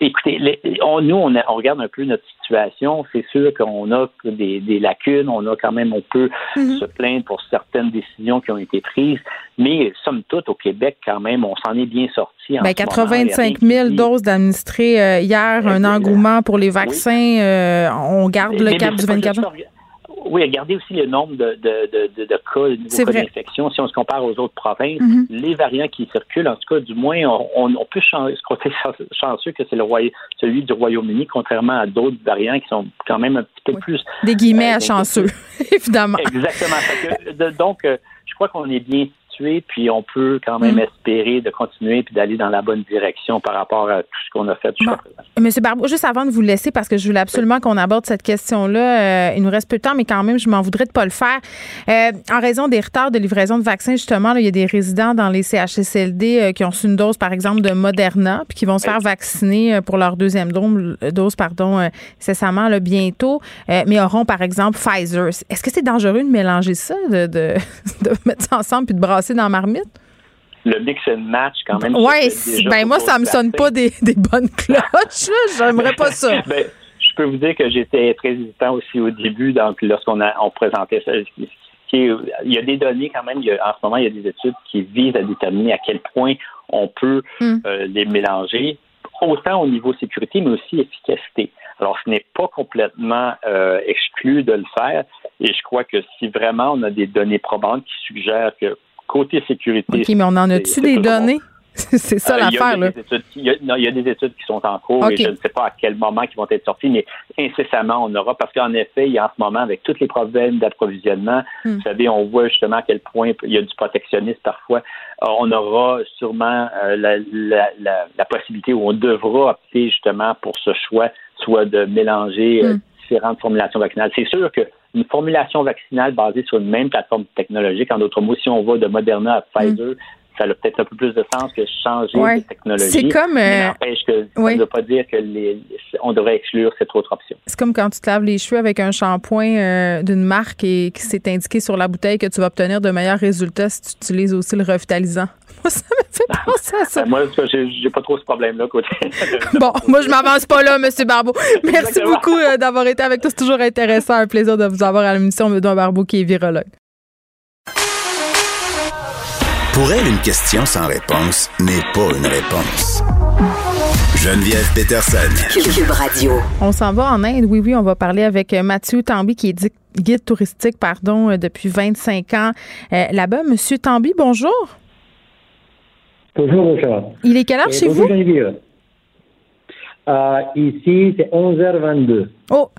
Écoutez, nous, on, on, regarde un peu notre situation. C'est sûr qu'on a des, des, lacunes, on a quand même, on peut mm-hmm. se plaindre pour certaines décisions qui ont été prises, mais somme toute, au Québec, quand même, on s'en est bien sorti. Ben, 85 000 doses d'administrés euh, hier, un engouement pour les vaccins. Euh, on garde le cap du 24 oui, regardez aussi le nombre de, de, de, de cas, de cas d'infection. Si on se compare aux autres provinces, mm-hmm. les variants qui circulent, en tout cas, du moins, on, on peut se côté [laughs] chanceux que c'est le celui du Royaume-Uni, contrairement à d'autres variants qui sont quand même un petit peu plus. Des guillemets à euh, chanceux, [laughs] évidemment. Exactement. donc, euh, je crois qu'on est bien puis on peut quand même mm. espérer de continuer puis d'aller dans la bonne direction par rapport à tout ce qu'on a fait jusqu'à présent. Monsieur Barbeau, juste avant de vous laisser, parce que je voulais absolument qu'on aborde cette question-là, euh, il nous reste peu de temps, mais quand même, je m'en voudrais de pas le faire. Euh, en raison des retards de livraison de vaccins, justement, il y a des résidents dans les CHSLD euh, qui ont reçu une dose, par exemple, de Moderna, puis qui vont se faire vacciner pour leur deuxième dose, pardon, incessamment bientôt, mais auront, par exemple, Pfizer. Est-ce que c'est dangereux de mélanger ça, de, de, [laughs] de mettre ça ensemble puis de brasser dans marmite? le mix and match quand même. Oui, ben moi, ça me sonne pas des, bonnes cloches. J'aimerais pas ça. [laughs] ben, je peux vous dire que j'étais très hésitant aussi au début, donc lorsqu'on on présentait ça. Il y a des données quand même. en ce moment, il y a des études qui visent à déterminer à quel point on peut hmm. euh, les mélanger, autant au niveau sécurité, mais aussi efficacité. Alors, ce n'est pas complètement euh, exclu de le faire. Et je crois que si vraiment on a des données probantes qui suggèrent que Côté sécurité. OK, mais on en a-tu des données? [laughs] C'est ça euh, l'affaire, là. Il y, a des études qui sont en cours et je ne sais pas à quel moment ils vont être sortis, mais incessamment, on aura, parce qu'en effet, il y a en ce moment, avec tous les problèmes d'approvisionnement, hmm. vous savez, on voit justement à quel point il y a du protectionnisme parfois. Euh, on aura sûrement euh, la, la, la, possibilité où on devra opter justement pour ce choix, soit de mélanger hmm. Différentes formulations vaccinales. C'est sûr que une formulation vaccinale basée sur une même plateforme technologique. En d'autres mots, si on va de Moderna à Pfizer, ça a peut-être un peu plus de sens que changer de technologie. C'est comme. Mais euh, que ça ne veut pas dire que les, on devrait exclure cette autre option. C'est comme quand tu te laves les cheveux avec un shampoing euh, d'une marque et qui s'est indiqué sur la bouteille que tu vas obtenir de meilleurs résultats si tu utilises aussi le revitalisant. [laughs] Moi, ça me fait penser à ça. Ben, moi, j'ai pas trop ce problème-là. Côté. [laughs] bon, moi, je m'avance pas là, M. Barbeau. [laughs] Merci beaucoup euh, d'avoir été avec nous. C'est toujours intéressant. Un plaisir de vous avoir à l'émission. Benoît Barbeau, qui est virologue. Pour elle, une question sans réponse n'est pas une réponse. Geneviève Peterson. Cube Radio. On s'en va en Inde. Oui, oui, on va parler avec euh, Mathieu Tambi, qui est guide touristique, pardon, euh, depuis 25 ans euh, là-bas. Monsieur Tambi, bonjour. Bonjour, bonjour. Il est quelle heure chez vous? ici, c'est 11h22. Oh!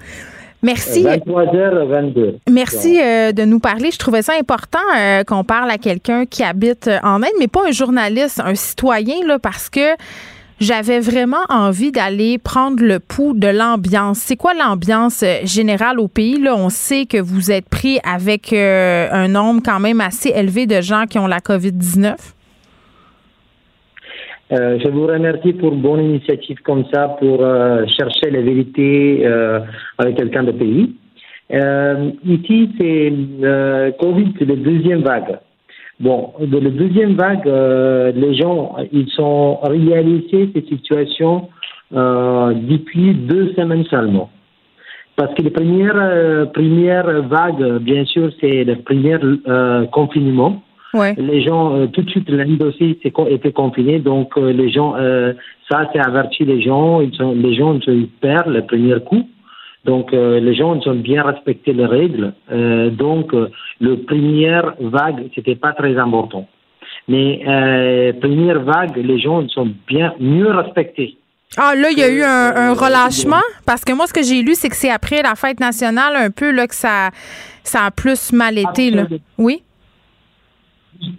Merci. 23h22. Merci euh, de nous parler. Je trouvais ça important euh, qu'on parle à quelqu'un qui habite euh, en Inde, mais pas un journaliste, un citoyen, là, parce que j'avais vraiment envie d'aller prendre le pouls de l'ambiance. C'est quoi l'ambiance générale au pays? Là, on sait que vous êtes pris avec un nombre quand même assez élevé de gens qui ont la COVID-19. Euh, je vous remercie pour une bonne initiative comme ça pour euh, chercher la vérité euh, avec quelqu'un de pays. ici, c'est Covid, c'est la deuxième vague. Bon, de la deuxième vague, les gens, ils sont réalisés cette situation depuis deux semaines seulement. Parce que la première, première vague, bien sûr, c'est le premier confinement. Les gens, euh, tout de suite, l'année aussi était confiné, donc euh, les gens, euh, ça, c'est averti les gens, ils sont, les gens ont eu peur le premier coup. Donc, les gens ont bien respecté les règles. donc, le première vague, c'était pas très important. Mais première vague, les gens sont bien mieux respectés. Ah, là, il y a eu un, relâchement? Parce que moi, ce que j'ai lu, c'est que c'est après la fête nationale, un peu, là, que ça, ça a plus mal été, là. Oui?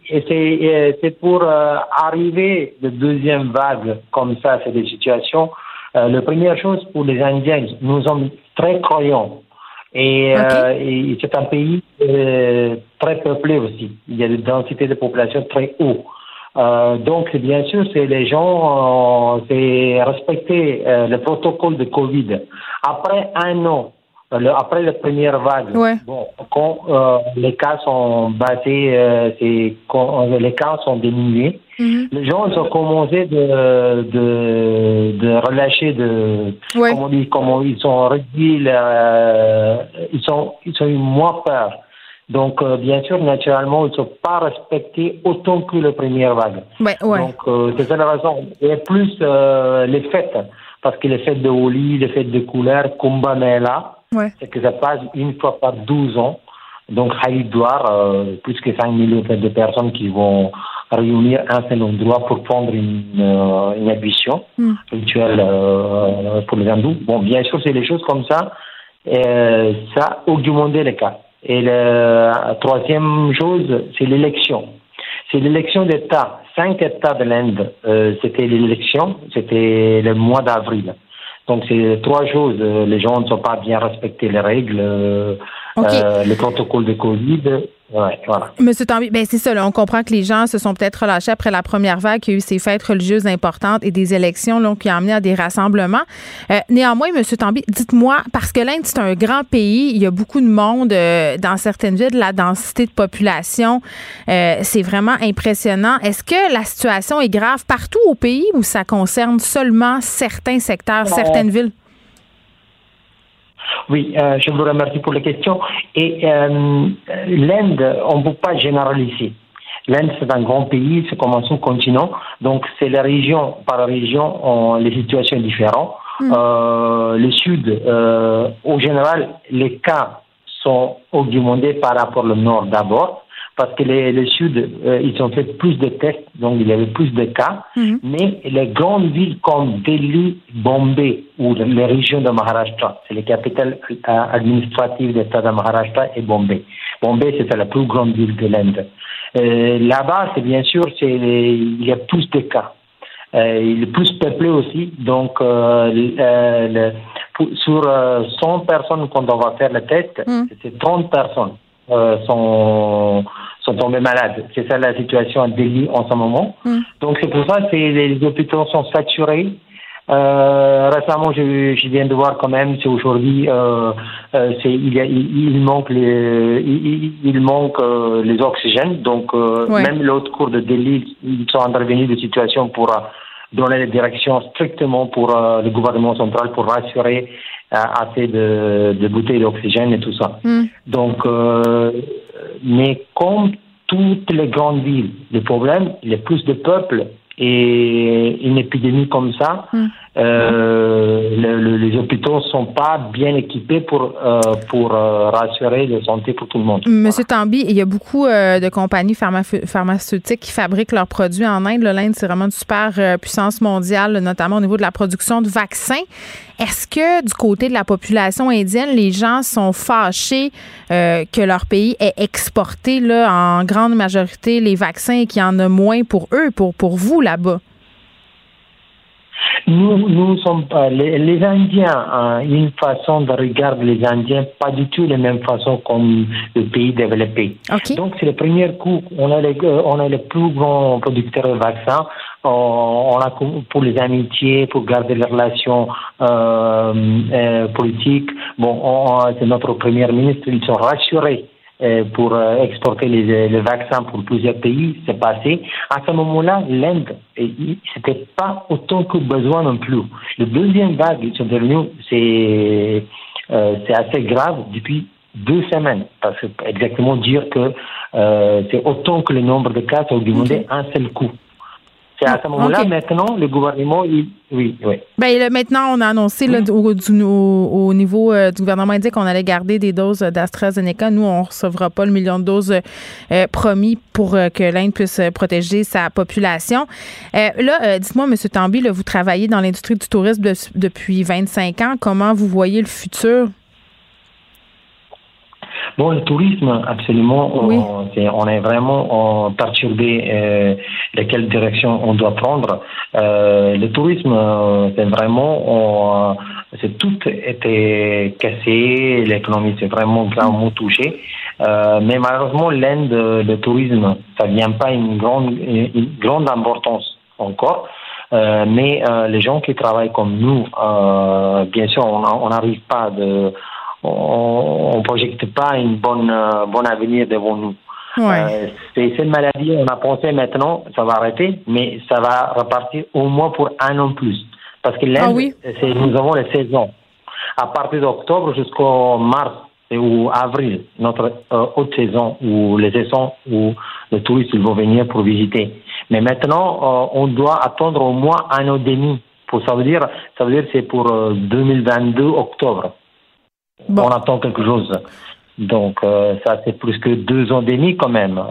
Et c'est pour euh, arriver de deuxième vague comme ça, c'est des situations. Euh, la première chose pour les Indiens, nous sommes très croyants. Et, euh, c'est un pays très peuplé aussi. Il y a une densité de population très haut. donc, bien sûr, c'est les gens, c'est respecter le protocole de Covid. Après un an après la première vague, bon, quand euh, les cas sont basés, euh, c'est quand euh, les cas sont diminués, mhm. les gens ont commencé de, de, de relâcher, de comment, on dit, comment ils sont réduits, ils sont ils ont eu moins peur. Donc, bien sûr, naturellement, ils ne sont pas respectés autant que la première vague. Donc, c'est ça la raison. Et plus les fêtes, parce que les fêtes de Holi, les fêtes de couleur, Kumbh Mela, c'est que ça passe une fois par 12 ans. Donc, Haïdouar, euh, plus que 5 millions de personnes qui vont réunir un seul endroit pour prendre une, euh, une hmm. rituelle euh, pour les hindous. Bon, bien sûr, c'est des choses comme ça. Et ça augmente les cas. Et la troisième chose, c'est l'élection. C'est l'élection d'État. Cinq États de l'Inde, c'était l'élection, c'était le mois d'avril. Donc, c'est trois choses. Euh, les gens ne sont pas bien respectés les règles, euh, euh, le protocole de Covid. Ouais, voilà. Monsieur Tambi, ben c'est ça. on comprend que les gens se sont peut-être relâchés après la première vague, qu'il y a eu ces fêtes religieuses importantes et des élections là, qui ont amené à des rassemblements. néanmoins, Monsieur Tambi, dites-moi, parce que l'Inde, c'est un grand pays, il y a beaucoup de monde dans certaines villes, la densité de population, c'est vraiment impressionnant. Est-ce que la situation est grave partout au pays ou ça concerne seulement certains secteurs, certaines villes? Oui, euh, je vous remercie pour la question. Et euh, l'Inde, on ne peut pas généraliser. L'Inde, c'est un grand pays, c'est comme un continent. Donc, c'est la région par région, les situations différentes. Hmm. Euh, le Sud, au général, les cas sont augmentés par rapport au Nord d'abord parce que les, le Sud, euh, ils ont fait plus de tests, donc il y avait plus de cas. Mhm. Mais les grandes villes comme Delhi, Bombay ou les régions de Maharashtra, c'est les capitales euh, administratives de l'État de Maharashtra et Bombay. Bombay, c'est la plus grande ville de l'Inde. Euh, là-bas, c'est bien sûr, c'est il y a plus de cas. il est plus peuplé aussi, donc le, sur 100 personnes quand on va faire le test, mhm. c'est 30 personnes sont sont tombés malades. C'est ça la situation à Delhi en ce moment. Hmm. Donc c'est pour ça que les hôpitaux sont saturés. Euh, récemment, je, je, viens de voir quand même, c'est aujourd'hui, euh, euh, il, il, manque les, il, il manque euh, les oxygènes. Donc euh, même l'autre cours de Delhi, ils sont intervenus de situation pour donner les directions strictement pour le gouvernement central pour rassurer assez de, de bouteilles d'oxygène et tout ça. Hmm. Donc, mais comme toutes les grandes villes. Le problème, il y a plus de peuple et une épidémie comme ça, hmm. Euh, les hôpitaux sont pas bien équipés pour euh, euh, rassurer la santé pour tout le monde. Monsieur Tambi, il y a beaucoup de compagnies pharmaceutiques qui fabriquent leurs produits en Inde. L'Inde, c'est vraiment une super puissance mondiale, notamment au niveau de la production de vaccins. Est-ce que du côté de la population indienne, les gens sont fâchés que leur pays ait exporté en grande majorité les vaccins et qu'il y en a moins pour eux, pour, pour vous là-bas? Nous, nous sommes les, les Indiens, hein, une façon de regarder les Indiens, pas du tout la même façon comme le pays développé. Donc c'est le premier coup. On a les, euh, on a les plus grands producteurs de vaccins. On, a pour les amitiés, pour garder les relations euh, euh, politiques. Bon, c'est notre premier ministre. Ils sont rassurés pour euh, exporter les, les, vaccins pour plusieurs pays, c'est passé. À ce moment-là, l'Inde, c'était pas autant que besoin non plus. Le deuxième vague, sont c'est euh, c'est assez grave depuis deux semaines, parce que exactement dire que euh, c'est autant que le nombre de cas ont augmenté un seul coup. C'est à ce moment-là, maintenant, le gouvernement, il, oui, oui. Bien, maintenant, on a annoncé là, au, au, niveau euh, du gouvernement indique qu'on allait garder des doses d'AstraZeneca. Nous, on ne recevra pas le million de doses euh, promis pour euh, que l'Inde puisse protéger sa population. là, dites-moi, M. Tambi, là, vous travaillez dans l'industrie du tourisme depuis 25 ans. Comment vous voyez le futur? Bon, le tourisme, absolument, on, est, on, est, vraiment perturbé euh, de quelle direction on doit prendre. Euh, le tourisme, euh, c'est vraiment, c'est tout était cassé, l'économie s'est vraiment gravement touchée. Euh, mais malheureusement, l'Inde, le tourisme, ça vient pas une grande, une grande importance encore. Euh, mais euh, les gens qui travaillent comme nous, euh, bien sûr, on n'arrive pas de on ne projette pas une bonne, euh, bon avenir devant nous. Euh, c'est une maladie, on a pensé maintenant, ça va arrêter, mais ça va repartir au moins pour un an plus. Parce que là, ah nous avons les saisons. À partir d'octobre jusqu'au mars ou avril, notre euh, haute saison où les saisons où les touristes vont venir pour visiter. Mais maintenant, on doit attendre au moins un an et demi. Pour, ça veut dire, ça veut dire c'est pour 2022 octobre. On attend quelque chose. Donc, euh, ça, c'est plus que deux ans et demi quand même.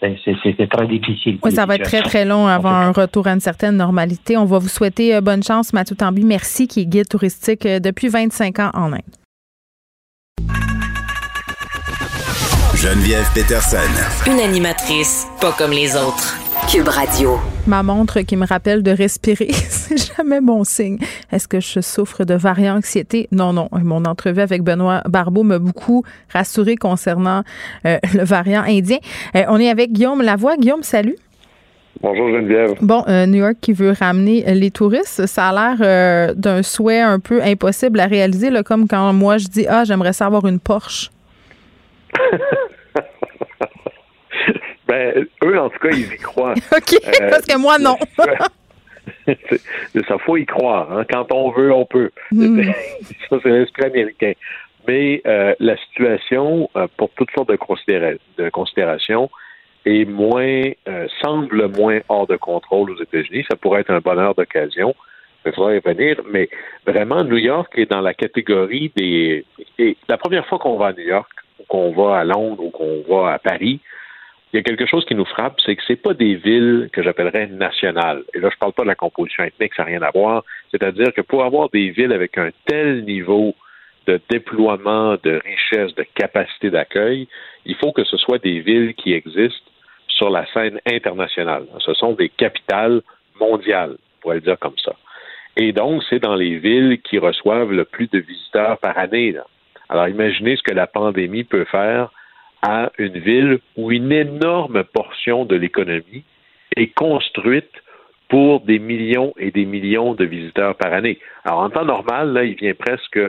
C'est très difficile. Oui, ça va être très, très long avant un retour à une certaine normalité. On va vous souhaiter euh, bonne chance, Mathieu Tambi. Merci, qui est guide touristique euh, depuis 25 ans en Inde. Geneviève Peterson. Une animatrice pas comme les autres. Cube Radio. Ma montre qui me rappelle de respirer, [laughs] c'est jamais bon signe. Est-ce que je souffre de variant anxiété? Non, non. Mon entrevue avec Benoît Barbeau m'a beaucoup rassuré concernant euh, le variant indien. Euh, on est avec Guillaume Lavoie. Guillaume, salut. Bonjour Geneviève. Bon, euh, New York qui veut ramener les touristes, ça a l'air d'un souhait un peu impossible à réaliser, là, comme quand moi je dis Ah, j'aimerais savoir une Porsche. [laughs] Ben, eux, en tout cas, ils y croient. [laughs] OK, euh, parce que moi, non. [laughs] ça, faut y croire. Hein. Quand on veut, on peut. Hmm. [laughs] Ça, c'est l'esprit américain. Mais euh, la situation, euh, pour toutes sortes de, de considérations, est moins, semble moins hors de contrôle aux États-Unis. Ça pourrait être un bonheur d'occasion. Il faudra y revenir. Mais vraiment, New York est dans la catégorie des. Et la première fois qu'on va à New York, ou qu'on va à Londres, ou qu'on va à Paris, il y a quelque chose qui nous frappe, c'est que c'est pas des villes que j'appellerais nationales. Et là, je parle pas de la composition ethnique, ça n'a rien à voir. C'est-à-dire que pour avoir des villes avec un tel niveau de déploiement, de richesse, de capacité d'accueil, il faut que ce soit des villes qui existent sur la scène internationale. Ce sont des capitales mondiales, on pourrait le dire comme ça. Et donc, c'est dans les villes qui reçoivent le plus de visiteurs par année. Alors, imaginez ce que la pandémie peut faire à une ville où une énorme portion de l'économie est construite pour des millions et des millions de visiteurs par année. Alors, en temps normal, là, il vient presque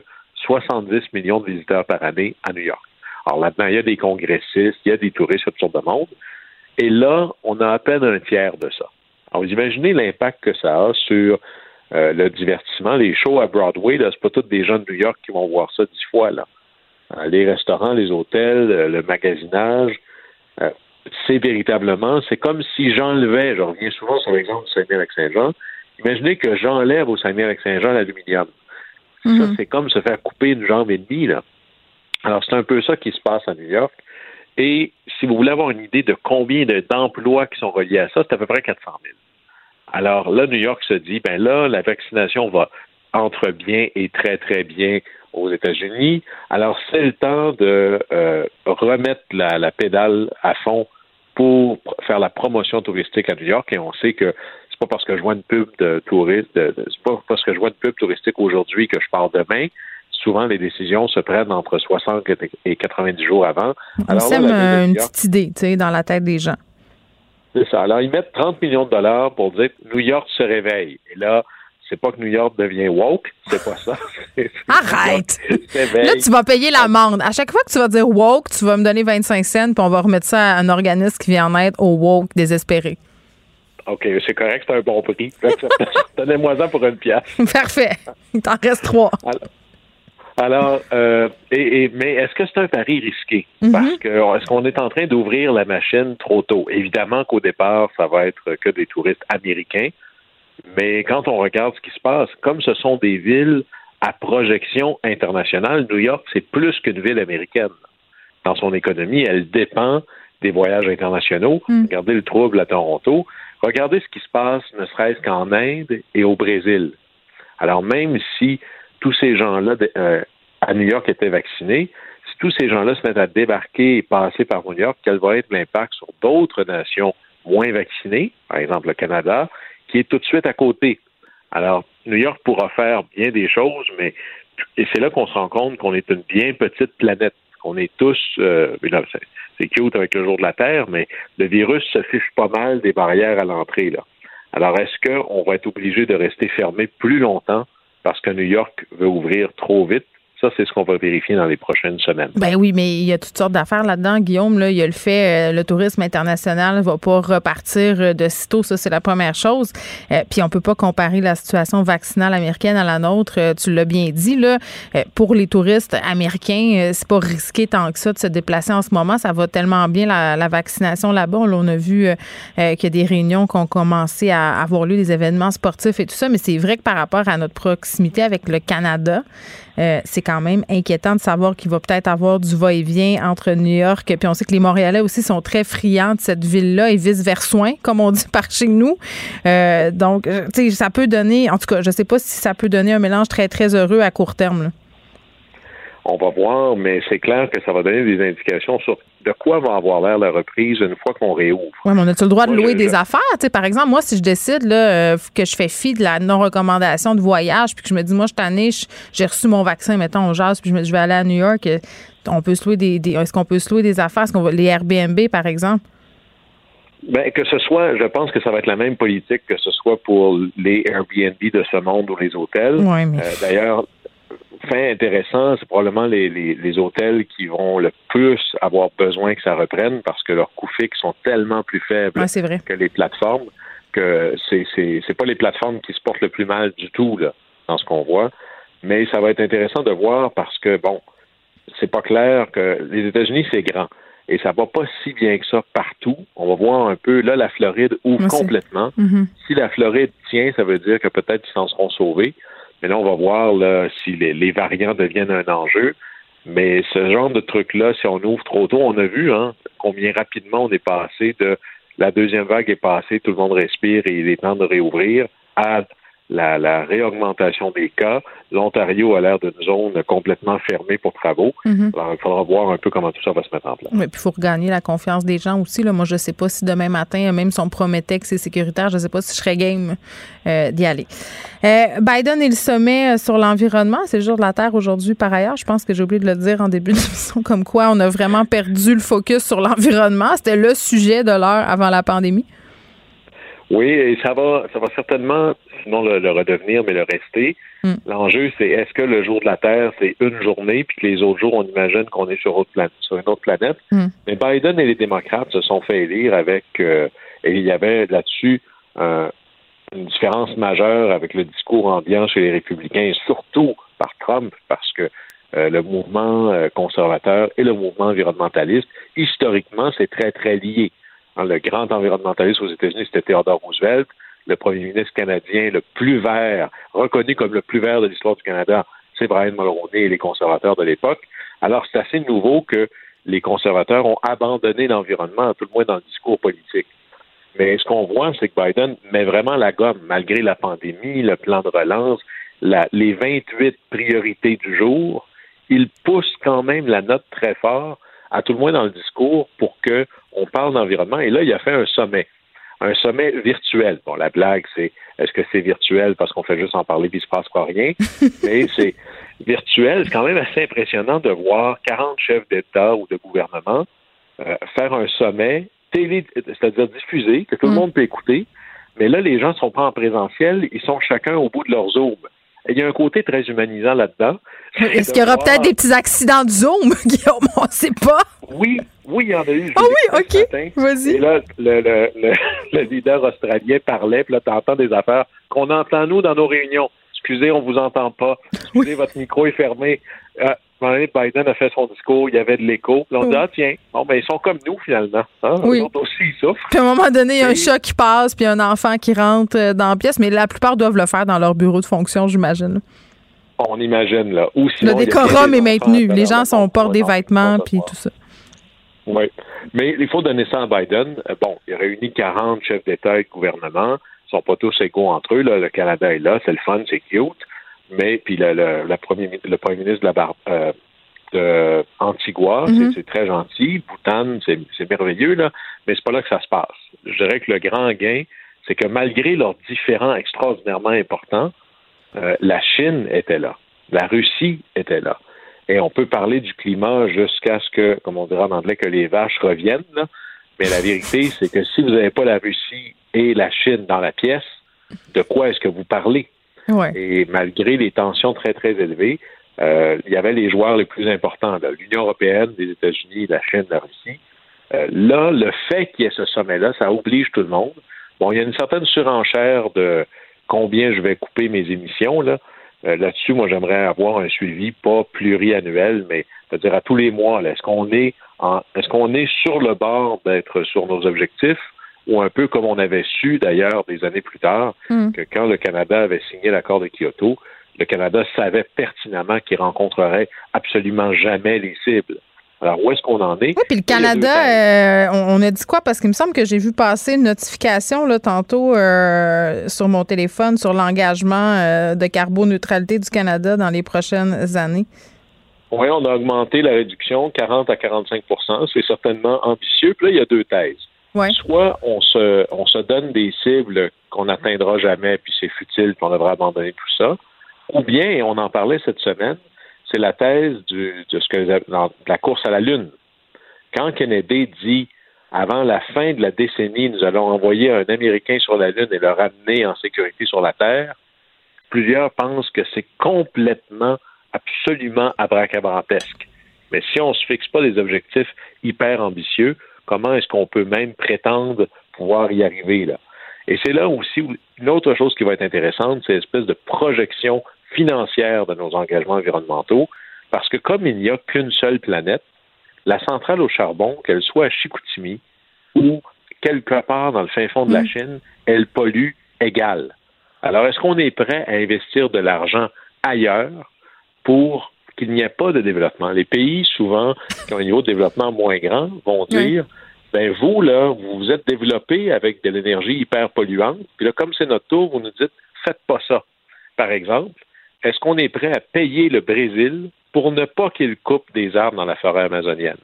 70 millions de visiteurs par année à New York. Alors là-dedans, il y a des congressistes, il y a des touristes, sortes de monde. Et là, on a à peine un tiers de ça. Alors, vous imaginez l'impact que ça a sur euh, le divertissement. Les shows à Broadway, là, c'est pas tous des gens de New York qui vont voir ça dix fois, là. Euh, les restaurants, les hôtels, euh, le magasinage. Euh, c'est véritablement, c'est comme si j'enlevais, je reviens souvent sur l'exemple du Saguenay-Lac-Saint-Jean, imaginez que j'enlève au Saguenay-Lac-Saint-Jean l'aluminium. Ça, mhm. c'est comme se faire couper une jambe et demie, là. Alors, c'est un peu ça qui se passe à New York. Et si vous voulez avoir une idée de combien d'emplois qui sont reliés à ça, c'est à peu près 400 000. Alors là, New York se dit, ben là, la vaccination va entre bien et très, très bien aux États-Unis. Alors, c'est le temps de euh, remettre la, pédale à fond pour faire la promotion touristique à New York. Et on sait que c'est pas parce que je vois une pub de touriste, c'est pas parce que je vois une pub touristique aujourd'hui que je pars demain. Souvent, les décisions se prennent entre 60 et 90 jours avant. On sème une petite idée, tu sais, dans la tête des gens. C'est ça. Alors, ils mettent 30 millions de dollars pour dire New York se réveille. Et là, c'est pas que New York devient woke, c'est pas ça. [laughs] Arrête! Là, tu vas payer l'amende. À chaque fois que tu vas dire woke, tu vas me donner 25 cents, puis on va remettre ça à un organisme qui vient en aide aux woke désespérés. OK, c'est correct, c'est un bon prix. [laughs] Donnez-moi ça pour une pièce. [laughs] Parfait. Il t'en reste trois. Alors, euh, et, mais est-ce que c'est un pari risqué? Mm-hmm. Parce que est-ce qu'on est en train d'ouvrir la machine trop tôt? Évidemment qu'au départ, ça va être que des touristes américains. Mais quand on regarde ce qui se passe, comme ce sont des villes à projection internationale, New York, c'est plus qu'une ville américaine. Dans son économie, elle dépend des voyages internationaux. Mm. Regardez le trouble à Toronto. Regardez ce qui se passe, ne serait-ce qu'en Inde et au Brésil. Alors même si tous ces gens-là euh, à New York étaient vaccinés, si tous ces gens-là se mettent à débarquer et passer par New York, quel va être l'impact sur d'autres nations moins vaccinées, par exemple le Canada, qui est tout de suite à côté. Alors, New York pourra faire bien des choses, mais c'est là qu'on se rend compte qu'on est une bien petite planète, qu'on est tous, euh, c'est cute avec le jour de la Terre, mais le virus se fiche pas mal des barrières à l'entrée. Alors, est-ce qu'on va être obligé de rester fermé plus longtemps parce que New York veut ouvrir trop vite? Ça, c'est ce qu'on va vérifier dans les prochaines semaines. Ben oui, mais il y a toutes sortes d'affaires là-dedans, Guillaume. Là, il y a le fait, euh, le tourisme international va pas repartir euh, de sitôt. Ça, c'est la première chose. Euh, puis on peut pas comparer la situation vaccinale américaine à la nôtre. tu l'as bien dit là. pour les touristes américains, c'est pas risqué tant que ça de se déplacer en ce moment. Ça va tellement bien la, vaccination là-bas. on a vu qu'il y a des réunions qui ont commencé à avoir lieu, des événements sportifs et tout ça. Mais c'est vrai que par rapport à notre proximité avec le Canada, euh, c'est quand même inquiétant de savoir qu'il va peut-être avoir du va-et-vient entre New York, puis on sait que les Montréalais aussi sont très friands de cette ville-là et vice-versa, comme on [laughs] dit par chez nous. Euh, donc, euh, tu sais, ça peut donner, en tout cas, je sais pas si ça peut donner un mélange très, très heureux à court terme. On va voir, mais c'est clair que ça va donner des indications sur de quoi va avoir l'air la reprise une fois qu'on réouvre? Oui, mais on a-tu le droit de louer des affaires? par exemple, moi, si je décide là, euh, que je fais fi de la non-recommandation de voyage, puis que je me dis, moi, cette année, j'ai reçu mon vaccin, mettons, au jazz, puis je, me, je vais aller à New York, euh, on peut se louer des, est-ce qu'on peut se louer des affaires? Est-ce qu'on va, les Airbnb, par exemple? Ben, que ce soit, je pense que ça va être la même politique que ce soit pour les Airbnb de ce monde ou les hôtels. Oui, mais... Euh, d'ailleurs, fait intéressant, c'est probablement les, les, hôtels qui vont le plus avoir besoin que ça reprenne parce que leurs coûts fixes sont tellement plus faibles que les plateformes que c'est c'est pas les plateformes qui se portent le plus mal du tout là dans ce qu'on voit. Mais ça va être intéressant de voir parce que bon, c'est pas clair que les États-Unis c'est grand et ça va pas si bien que ça partout. On va voir un peu là la Floride ouvre complètement. Mm-hmm. Si la Floride tient, ça veut dire que peut-être ils s'en seront sauvés. Mais là, on va voir là, si les, variants deviennent un enjeu. Mais ce genre de truc-là, si on ouvre trop tôt, on a vu hein, combien rapidement on est passé de la deuxième vague est passée, tout le monde respire et il est temps de réouvrir, à la, réaugmentation des cas. L'Ontario a l'air d'une zone complètement fermée pour travaux. Mhm. Alors, il faudra voir un peu comment tout ça va se mettre en place. Oui, puis il faut regagner la confiance des gens aussi. Là. Moi, je ne sais pas si demain matin, même si on promettait que c'est sécuritaire, je ne sais pas si je serais game euh, d'y aller. Euh, Biden et le sommet euh, sur l'environnement, c'est le jour de la Terre aujourd'hui par ailleurs. Je pense que j'ai oublié de le dire en début [laughs] d'émission, comme quoi on a vraiment perdu le focus sur l'environnement. C'était le sujet de l'heure avant la pandémie. Oui, et ça va, ça va certainement, sinon le, redevenir, mais le rester. Hmm. L'enjeu, c'est est-ce que le jour de la Terre, c'est une journée, puis que les autres jours, on imagine qu'on est sur, sur, une autre planète? Hmm. Mais Biden et les démocrates se sont fait élire avec, euh, et il y avait là-dessus une différence majeure avec le discours ambiant chez les républicains, surtout par Trump, parce que euh, le mouvement euh, conservateur et le mouvement environnementaliste, historiquement, c'est très, très lié. Hein, le grand environnementaliste aux États-Unis, c'était Theodore Roosevelt. Le premier ministre canadien le plus vert, reconnu comme le plus vert de l'histoire du Canada, c'est Brian Mulroney et les conservateurs de l'époque. Alors, c'est assez nouveau que les conservateurs ont abandonné l'environnement, tout le moins dans le discours politique. Mais ce qu'on voit, c'est que Biden met vraiment la gomme, malgré la pandémie, le plan de relance, les 28 priorités du jour. Il pousse quand même la note très fort, à tout le moins dans le discours, pour qu'on parle d'environnement. Et là, il a fait un sommet. Un sommet virtuel. Bon, la blague, c'est est-ce que c'est virtuel parce qu'on fait juste en parler puis il se passe pas rien? [laughs] Mais c'est virtuel. C'est quand même assez impressionnant de voir 40 chefs d'État ou de gouvernement euh, faire un sommet télé, c'est-à-dire diffusé, que tout le mm. monde peut écouter. Mais là, les gens ne sont pas en présentiel, ils sont chacun au bout de leur zoom. Il y a un côté très humanisant là-dedans. [laughs] Est-ce qu'il y aura peut-être des petits accidents de Zoom, [laughs] Guillaume? On ne sait pas. Oui, oui, il y en a eu. Ah oui, OK. Vas-y. Et là, le, le, le, [laughs] leader australien parlait, puis là, tu entends des affaires qu'on entend, nous, dans nos réunions. Excusez, on vous entend pas. Excusez, votre micro est fermé. Euh, Biden a fait son discours, il y avait de l'écho. Puis on dit, ah tiens, bon, ben, ils sont comme nous, finalement. Hein? Oui. aussi, ils souffrent. Puis à un moment donné, il y a un chat qui passe, puis un enfant qui rentre euh, dans la pièce, mais la plupart doivent le faire dans leur bureau de fonction, j'imagine. On imagine, là. Ou sinon, le décorum est maintenu. Les gens sont portent des vêtements, puis tout ça. Oui. Mais il faut donner ça à Biden. Euh, bon, il réunit 40 chefs d'État et de gouvernement. Ils sont pas tous égaux entre eux. Là. Le Canada est là, c'est le fun, c'est cute. Mais puis le, le, premier, le premier ministre de la Bar euh, de Antigua, mm-hmm. c'est très gentil. Bhoutan, c'est merveilleux, là, mais c'est pas là que ça se passe. Je dirais que le grand gain, c'est que malgré leurs différends extraordinairement importants, euh, la Chine était là. La Russie était là. Et on peut parler du climat jusqu'à ce que, comme on dirait en anglais, que les vaches reviennent. Mais la vérité, c'est que si vous n'avez pas la Russie et la Chine dans la pièce, de quoi est-ce que vous parlez? Et malgré les tensions très, très élevées, euh, il y avait les joueurs les plus importants, l'Union européenne, les États-Unis, la Chine, la Russie. Euh, là, le fait qu'il y ait ce sommet-là, ça oblige tout le monde. Bon, il y a une certaine surenchère de combien je vais couper mes émissions, là. Euh, là-dessus, moi, j'aimerais avoir un suivi pas pluriannuel, mais c'est-à-dire à tous les mois. Est-ce qu'on est est-ce qu'on est sur le bord d'être sur nos objectifs? Ou un peu comme on avait su d'ailleurs des années plus tard hmm. que quand le Canada avait signé l'accord de Kyoto, le Canada savait pertinemment qu'il rencontrerait absolument jamais les cibles. Alors, où est-ce qu'on en est? Oui, puis le Canada, euh, on, a dit quoi? Parce qu'il me semble que j'ai vu passer une notification là, tantôt euh, sur mon téléphone sur l'engagement euh, de carboneutralité du Canada dans les prochaines années. Oui, on a augmenté la réduction 40 à 45% C'est certainement ambitieux. Puis là, il y a deux thèses. Soit on se, on se donne des cibles qu'on n'atteindra jamais, puis c'est futile, puis on devrait abandonner tout ça. Ou bien, et on en parlait cette semaine, c'est la thèse de ce que la course à la Lune. Quand Kennedy dit avant la fin de la décennie, nous allons envoyer un Américain sur la Lune et le ramener en sécurité sur la Terre, plusieurs pensent que c'est complètement, absolument abracadabrantesque. Mais si on ne se fixe pas des objectifs hyper ambitieux, comment est-ce qu'on peut même prétendre pouvoir y arriver là? Et c'est là aussi une autre chose qui va être intéressante, c'est l'espèce de projection financière de nos engagements environnementaux, parce que comme il n'y a qu'une seule planète, la centrale au charbon, qu'elle soit à Chicoutimi ou quelque part dans le fin fond de la mm. Chine, elle pollue égal. Alors, est-ce qu'on est prêt à investir de l'argent ailleurs pour qu'il n'y ait pas de développement? Les pays, souvent, qui ont un niveau de développement moins grand, vont dire, ben vous, là, vous vous êtes développé avec de l'énergie hyper polluante, puis là, comme c'est notre tour, vous nous dites, faites pas ça. Par exemple, est-ce qu'on est prêt à payer le Brésil pour ne pas qu'il coupe des arbres dans la forêt amazonienne?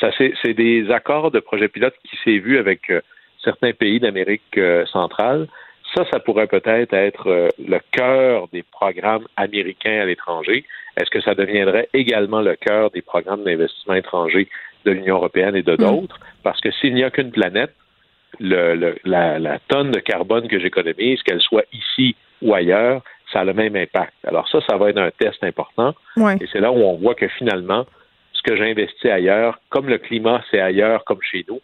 Ça, c'est des accords de projet pilote qui s'est vu avec euh, certains pays d'Amérique euh, centrale. Ça, ça pourrait peut-être être, euh, le cœur des programmes américains à l'étranger. Est-ce que ça deviendrait également le cœur des programmes d'investissement étrangers de l'Union européenne et de hmm. d'autres? Parce que s'il n'y a qu'une planète, le, la, la, tonne de carbone que j'économise, qu'elle soit ici ou ailleurs, ça a le même impact. Alors ça, ça va être un test important. Et c'est là où on voit que finalement, ce que j'investis ailleurs, comme le climat, c'est ailleurs comme chez nous,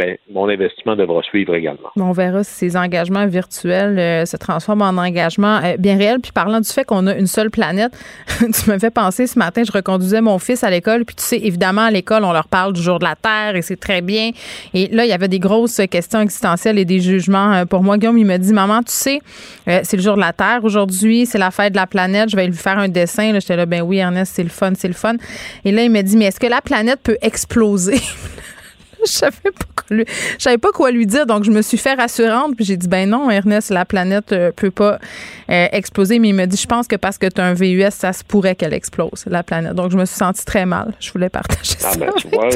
ben, mon investissement devra suivre également. on verra si ces engagements virtuels euh, se transforment en engagements euh, bien réels. Puis parlant du fait qu'on a une seule planète, [laughs] tu me fais penser ce matin, je reconduisais mon fils à l'école, puis tu sais, évidemment, à l'école, on leur parle du jour de la Terre et c'est très bien. Et là, il y avait des grosses questions existentielles et des jugements. Euh, pour moi, Guillaume, il me dit, maman, tu sais, c'est le jour de la Terre aujourd'hui, c'est la fête de la planète, je vais lui faire un dessin. J'étais là, ben oui, Ernest, c'est le fun, c'est le fun. Et là, il me dit, mais est-ce que la planète peut exploser? [laughs] [laughs] je savais pas quoi lui, je savais pas quoi lui dire, donc je me suis fait rassurante puis j'ai dit ben non Ernest, la planète euh, peut pas euh, exploser, mais il me dit je pense que parce que tu as un VUS, ça se pourrait qu'elle explose la planète. Donc je me suis sentie très mal. Je voulais partager ah, ça. Ben, tu vois,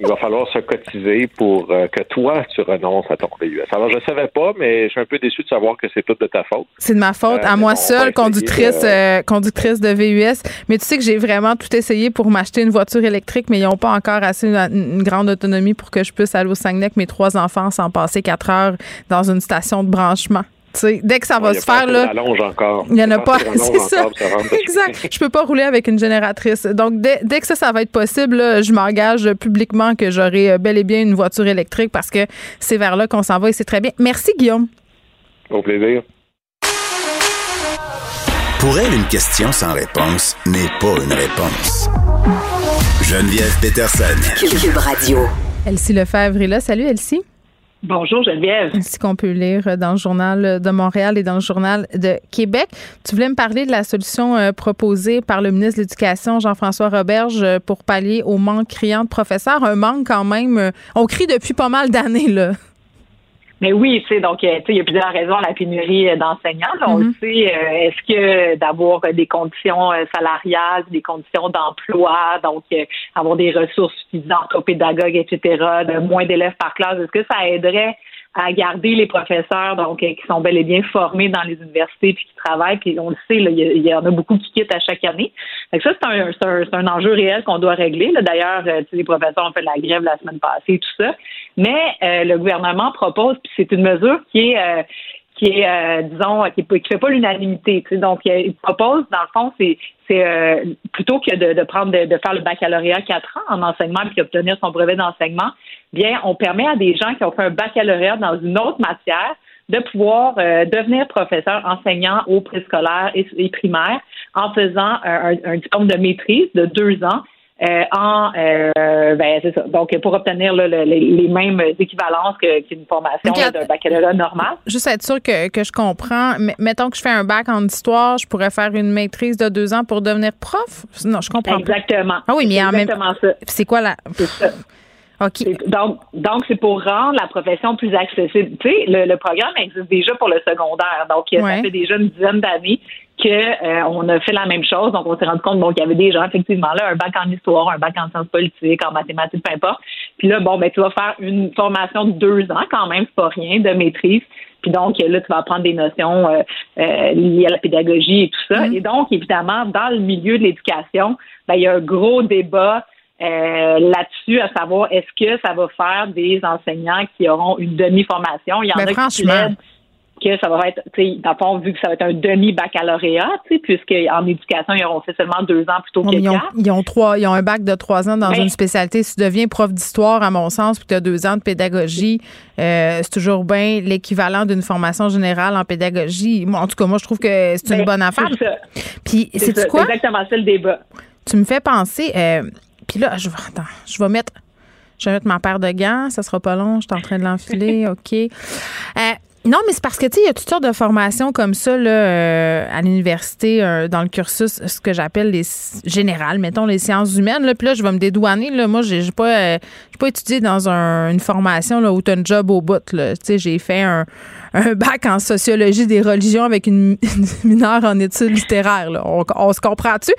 il va falloir se cotiser pour euh, que toi, tu renonces à ton VUS. Alors, je ne savais pas, mais je suis un peu déçu de savoir que c'est tout de ta faute. C'est de ma faute, à moi seule, conductrice, conductrice de VUS. Mais tu sais que j'ai vraiment tout essayé pour m'acheter une voiture électrique, mais ils n'ont pas encore assez une, grande autonomie pour que je puisse aller au Saguenay avec mes trois enfants sans passer quatre heures dans une station de branchement dès que ça va se faire, là. Il n'y en a pas. C'est ça. exact. Je peux pas rouler avec une génératrice. Donc, dès, que ça, ça va être possible, je m'engage publiquement que j'aurai euh, bel et bien une voiture électrique parce que c'est vers là qu'on s'en va et c'est très bien. Merci, Guillaume. Au plaisir. Pour elle, une question sans réponse n'est pas une réponse. Geneviève Peterson. Cube Radio. Elsie Lefebvre est là. Salut, Elsie. Bonjour Geneviève. Ce qu'on peut lire dans le journal de Montréal et dans le journal de Québec? Tu voulais me parler de la solution euh, proposée par le ministre de l'Éducation Jean-François Roberge euh, pour pallier au manque criant de professeurs, un manque quand même euh, on crie depuis pas mal d'années là. Mais oui, tu sais, donc, euh, il y a plusieurs raisons à la pénurie euh, d'enseignants. On mhm. sait, euh, est-ce que d'avoir des conditions salariales, des conditions d'emploi, donc avoir des ressources suffisantes aux pédagogues, etc., de moins d'élèves par classe, est-ce que ça aiderait à garder les professeurs donc qui sont bel et bien formés dans les universités puis qui travaillent? Puis on le sait il y, en a beaucoup qui quittent à chaque année donc ça c'est un, un, un, enjeu réel qu'on doit régler d'ailleurs les professeurs ont fait de la grève la semaine passée tout ça mais euh, le gouvernement propose, puis c'est une mesure qui est euh, qui est, euh, disons, qui ne fait pas l'unanimité. Donc, il propose, dans le fond, c'est plutôt que de, prendre de, faire le baccalauréat quatre ans en enseignement puis obtenir son brevet d'enseignement, bien, on permet à des gens qui ont fait un baccalauréat dans une autre matière de pouvoir devenir professeur enseignant au préscolaire et, primaire en faisant un, un diplôme de maîtrise de deux ans euh, en euh, ben c'est ça. Donc pour obtenir les, mêmes équivalences qu'une formation d'un baccalauréat normal. Juste être sûr que, que je comprends. mettons que je fais un bac en histoire, je pourrais faire une maîtrise de deux ans pour devenir prof? Non, je comprends. Exactement. Ah oui, mais en même c'est quoi la [laughs] Donc, donc c'est pour rendre la profession plus accessible. Tu sais, le, programme existe déjà pour le secondaire. Donc, ça fait déjà une dizaine d'années que euh, on a fait la même chose. Donc, on s'est rendu compte bon, qu'il y avait des gens, effectivement, là, un bac en histoire, un bac en sciences politiques, en mathématiques, peu importe. Puis là, bon, ben, tu vas faire une formation de deux ans, quand même, c'est pas rien, de maîtrise. Puis donc, là, tu vas apprendre des notions euh, euh, liées à la pédagogie et tout ça. Mm-hmm. Et donc, évidemment, dans le milieu de l'éducation, ben, il y a un gros débat là-dessus, à savoir est-ce que ça va faire des enseignants qui auront une demi-formation? Il y en ben, a qui que ça va être, tu sais, dans vu que ça va être un demi-baccalauréat, tu sais, puisqu'en éducation, ils auront fait seulement deux ans plutôt que ils ont, Ils ont, trois, ils ont un bac de trois ans dans une spécialité. Si tu deviens prof d'histoire, à mon sens, puis tu as deux ans de pédagogie, euh, c'est toujours bien l'équivalent d'une formation générale en pédagogie. Moi, en tout cas, moi, je trouve que c'est une ben, bonne affaire. Puis, c'est quoi? exactement ça le débat. Tu me fais penser, euh, puis là, je vais, attends, je vais mettre je vais mettre ma paire de gants, ça sera pas long, je suis en train de l'enfiler, [laughs] OK. Euh, non, mais c'est parce que, tu sais, il y a toutes sortes de formations comme ça là, euh, à l'université, euh, dans le cursus, ce que j'appelle les générales, mettons les sciences humaines. Là, puis là, je vais me dédouaner. Là, moi, j'ai pas, euh, pas étudié dans une formation là, où tu as un job au bout. Tu sais, j'ai fait un, un bac en sociologie des religions avec une, [laughs] mineure en études littéraires. On, se comprend-tu?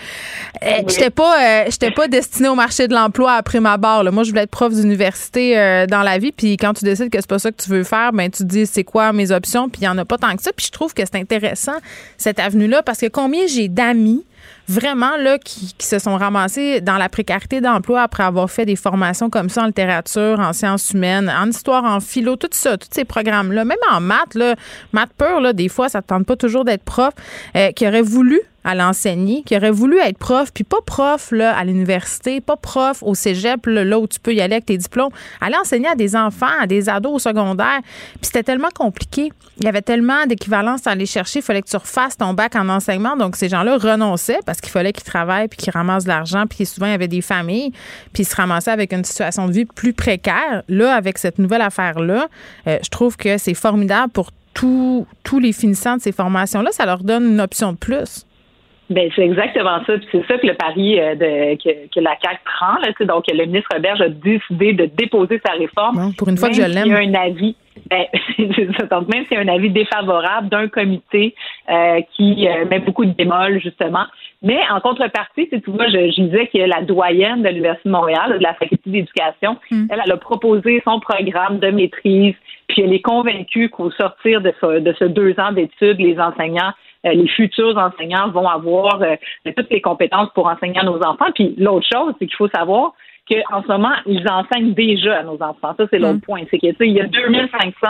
Euh, j'étais pas, euh, pas destinée au marché de l'emploi après ma barre. Moi, je voulais être prof d'université euh, dans la vie. Puis quand tu décides que c'est pas ça que tu veux faire, ben tu te dis c'est quoi mes options? Puis il y en a pas tant que ça. Puis je trouve que c'est intéressant cette avenue-là parce que combien j'ai d'amis vraiment là qui, se sont ramassés dans la précarité d'emploi après avoir fait des formations comme ça en littérature, en sciences humaines, en histoire, en philo, tout ça, tous ces programmes-là, même en maths, là, maths pur, là, des fois, ça ne tente pas toujours d'être prof, euh, qui aurait voulu à l'enseigner, qui aurait voulu être prof, puis pas prof là, à l'université, pas prof au cégep, là, où tu peux y aller avec tes diplômes, aller enseigner à des enfants, à des ados au secondaire. Puis c'était tellement compliqué. Il y avait tellement d'équivalence à aller chercher. Il fallait que tu refasses ton bac en enseignement. Donc, ces gens-là renonçaient parce qu'il fallait qu'ils travaillent puis qu'ils ramassent de l'argent. Puis souvent, il y avait des familles. Puis ils se ramassaient avec une situation de vie plus précaire. Là, avec cette nouvelle affaire-là, euh, je trouve que c'est formidable pour tous les finissants de ces formations-là. Ça leur donne une option de plus. Ben c'est exactement ça. C'est ça que le pari euh, de, que, la CAC prend. Là, donc, le ministre Berge a décidé de déposer sa réforme. pour une fois que je l'aime. Il y a un avis. Ben, [laughs] donc, même s'il y a un avis défavorable d'un comité euh, qui euh, met beaucoup de bémols, justement. Mais en contrepartie, tu vois, je, je disais que la doyenne de l'Université de Montréal, de la faculté d'éducation, hmm. elle, elle a proposé son programme de maîtrise, puis elle est convaincue qu'au sortir de ce, de ce deux ans d'études, les enseignants les futurs enseignants vont avoir euh, toutes les compétences pour enseigner à nos enfants. Puis l'autre chose, c'est qu'il faut savoir qu'en ce moment, ils enseignent déjà à nos enfants. Ça, c'est l'autre mm. point. C'est qu'il y a 2500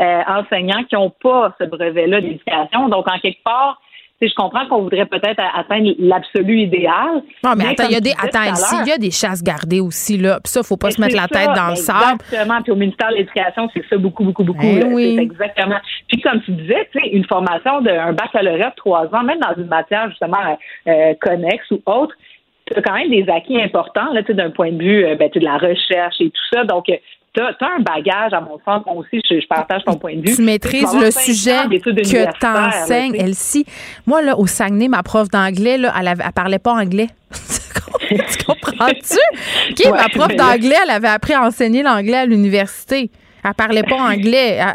euh, enseignants qui n'ont pas ce brevet-là d'éducation. Donc, en quelque part, je comprends qu'on voudrait peut-être atteindre l'absolu idéal. Non, mais, attends, il y a des, attends, s'il y a des chasses gardées aussi, là, puis ça, faut pas se mettre la tête dans le sable. Exactement. Puis au ministère de l'Éducation, c'est ça beaucoup, beaucoup, beaucoup. Ben oui. exactement. Puis comme tu disais, tu sais, une formation d'un baccalauréat de trois ans, même dans une matière justement euh, connexe ou autre, tu as quand même des acquis importants là, d'un point de vue euh, ben, de la recherche et tout ça. Donc, tu as, un bagage, à mon sens, moi aussi, je, partage ton point de vue. Tu maîtrises le sujet que tu enseignes, Elsie. Moi, là, au Saguenay, ma prof d'anglais, là, elle, avait, parlait pas anglais. [laughs] tu comprends-tu? [laughs] Qui, ma prof d'anglais, elle avait appris à enseigner l'anglais à l'université. Elle parlait pas anglais. Elle,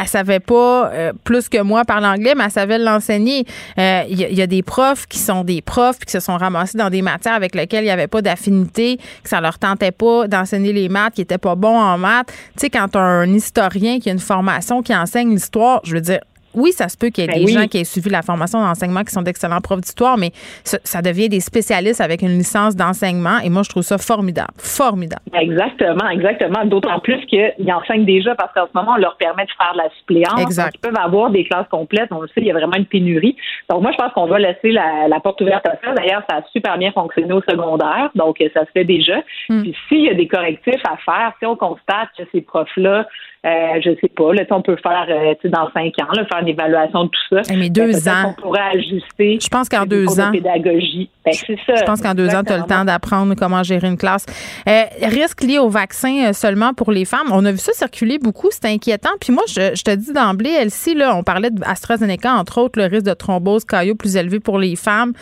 elle, savait pas euh, plus que moi parler anglais, mais elle savait l'enseigner. Il euh, y, a des profs qui sont des profs qui se sont ramassés dans des matières avec lesquelles il n'y avait pas d'affinité, que ça leur tentait pas d'enseigner les maths, qui étaient pas bons en maths. Tu sais, quand un historien qui a une formation qui enseigne l'histoire, je veux dire, oui, ça se peut qu'il y ait ben des gens qui aient suivi la formation d'enseignement qui sont d'excellents profs d'histoire, mais ça, devient des spécialistes avec une licence d'enseignement et moi, je trouve ça formidable. Formidable. Exactement, exactement. D'autant plus qu'ils enseignent déjà parce qu'en ce moment, on leur permet de faire de la suppléance. Exact. ils peuvent avoir des classes complètes. On le sait, il y a vraiment une pénurie. Donc, moi, je pense qu'on va laisser la, porte ouverte à ça. D'ailleurs, ça a super bien fonctionné au secondaire. Donc, ça se fait déjà. Hmm. Puis, s'il y a des correctifs à faire, si on constate que ces profs-là euh, je sais pas, là, on peut faire euh, dans cinq ans, là, faire une évaluation de tout ça. Eh, mais deux ans. On pourrait ajuster. Je pense qu'en deux ans. pédagogie. Ben, c'est ça. Je pense qu'en deux ans, tu as le temps d'apprendre comment gérer une classe. Euh, risque lié au vaccin euh, seulement pour les femmes. On a vu ça circuler beaucoup. C'est inquiétant. Puis moi, je, te dis d'emblée, Elsie, là, on parlait d'AstraZeneca, entre autres, le risque de thrombose caillot plus élevé pour les femmes.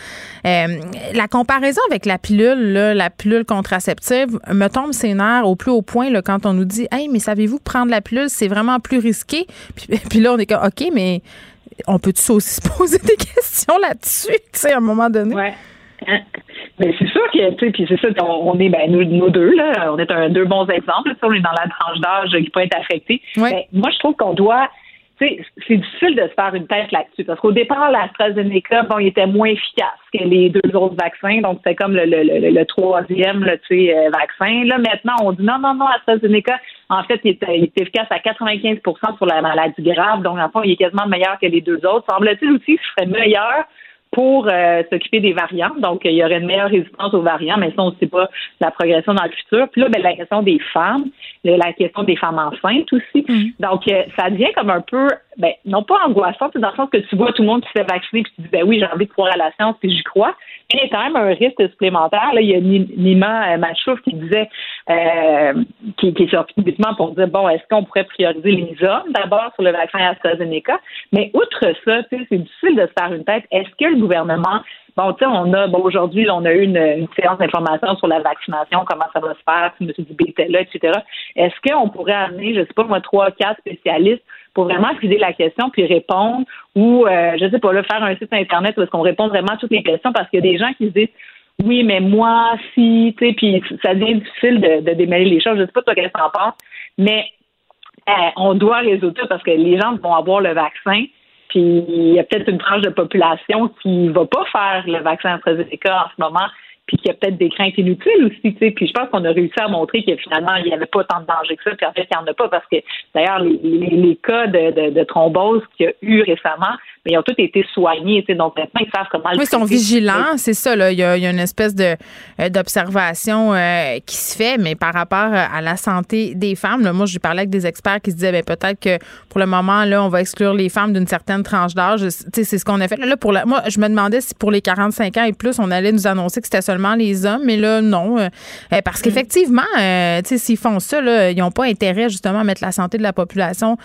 la comparaison avec la pilule, là, la pilule contraceptive, me tombe ses nerfs au plus haut point là, quand on nous dit Hey, mais savez-vous prendre la pilule c'est vraiment plus risqué. [laughs] Puis, là, on est comme, OK, mais on peut-tu aussi [laughs] se poser des questions là-dessus, tu sais, à un moment donné? Ouais. Hein? Mais c'est sûr que, tu sais, puis c'est ça, on, est, ben, nous, deux, là, on est un, deux bons exemples, on est dans la tranche d'âge qui peut être affectée. Mais moi, je trouve qu'on doit c'est difficile de se faire une tête là-dessus parce qu'au départ, l'AstraZeneca, bon, il était moins efficace que les deux autres vaccins, donc c'était comme le, le, le, le troisième là, euh, vaccin. Là, maintenant, on dit non, non, non, AstraZeneca, en fait, il est, efficace à 95% sur la maladie grave, donc en fait, il est quasiment meilleur que les deux autres. Semble-t-il aussi qu'il serait meilleur pour euh, s'occuper des variants. Donc, il y aurait une meilleure résistance aux variants, mais ça, on ne sait pas la progression dans le futur. Puis là, ben, la question des femmes, la question des femmes enceintes aussi. Mm-hmm. Donc, euh, ça devient comme un peu, ben, non pas angoissant, dans le sens que tu vois tout le monde qui s'est vacciné, puis tu dis, ben oui, j'ai envie de croire à la science, puis j'y crois. Il y a quand même un risque supplémentaire. Là, il y a Nima euh, Machouf qui disait, euh, qui, qui est sorti publiquement pour dire, bon, est-ce qu'on pourrait prioriser les hommes d'abord sur le vaccin AstraZeneca? Mais outre ça, c'est difficile de se faire une tête. Est-ce que le gouvernement Bon, tu sais, on a, bon, aujourd'hui, on a eu une, séance d'information sur la vaccination, comment ça va se faire, si M. Dubé était là, etc. Est-ce qu'on pourrait amener, je sais pas, moi, trois, quatre spécialistes pour vraiment filer la question puis répondre ou, euh, je sais pas, là, faire un site Internet où est-ce qu'on répond vraiment à toutes les questions? Parce qu'il y a des gens qui se disent oui, mais moi, si, tu sais, puis ça devient difficile de, de, démêler les choses. Je sais pas toi qu'est-ce que en penses, mais euh, on doit résoudre ça parce que les gens vont avoir le vaccin, puis il y a peut-être une tranche de population qui ne va pas faire le vaccin AstraZeneca en ce moment, puis qu'il y a peut-être des craintes inutiles aussi, tu sais. Puis je pense qu'on a réussi à montrer que finalement, il n'y avait pas tant de danger que ça, puis en fait, il n'y en a pas parce que d'ailleurs, les, les, cas de, de, thrombose qu'il y a eu récemment, mais ils ont tous été soignés, tu sais. Donc maintenant, ils savent comment le Ils sont vigilants, c'est ça, là. Il y, a, il y a une espèce de euh, d'observation euh, qui se fait, mais par rapport à la santé des femmes, là, moi, j'ai parlé avec des experts qui se disaient, ben, peut-être que pour le moment, là, on va exclure les femmes d'une certaine tranche d'âge. Tu sais, c'est ce qu'on a fait. Là, pour la, moi, je me demandais si pour les 45 ans et plus, on allait nous annoncer que c'était seulement les hommes, mais là, non. Euh, parce mm. qu'effectivement, euh, s'ils font ça, là, ils n'ont pas intérêt justement à mettre la santé de la population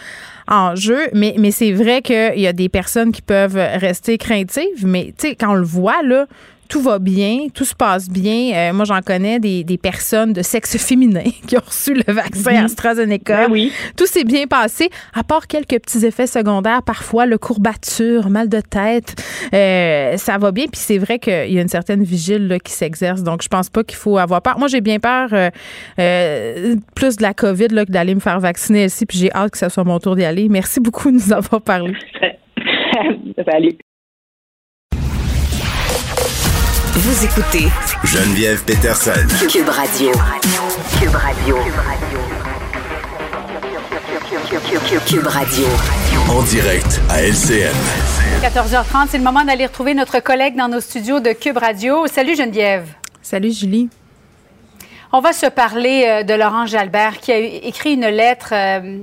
en jeu. Mais, mais c'est vrai qu'il y a des personnes qui peuvent rester craintives, mais quand on le voit, là, tout va bien, tout se passe bien. Euh, moi, j'en connais des, des, personnes de sexe féminin [laughs] qui ont reçu le vaccin mhm. AstraZeneca. Ben oui. Tout s'est bien passé, à part quelques petits effets secondaires, parfois le courbature, mal de tête. Euh, ça va bien, puis c'est vrai qu'il y a une certaine vigile là, qui s'exerce. Donc, je pense pas qu'il faut avoir peur. Moi, j'ai bien peur euh, plus de la COVID là, que d'aller me faire vacciner ici, puis j'ai hâte que ce soit mon tour d'y aller. Merci beaucoup de nous avoir parlé. [laughs] Salut. Vous écoutez Geneviève Peterson. Cube Radio. Cube Radio. Cube Radio. En direct à LCN. 14h30, c'est le moment d'aller retrouver notre collègue dans nos studios de Cube Radio. Salut Geneviève. Salut Julie. On va se parler euh, de Laurent Jalbert qui a écrit une lettre euh,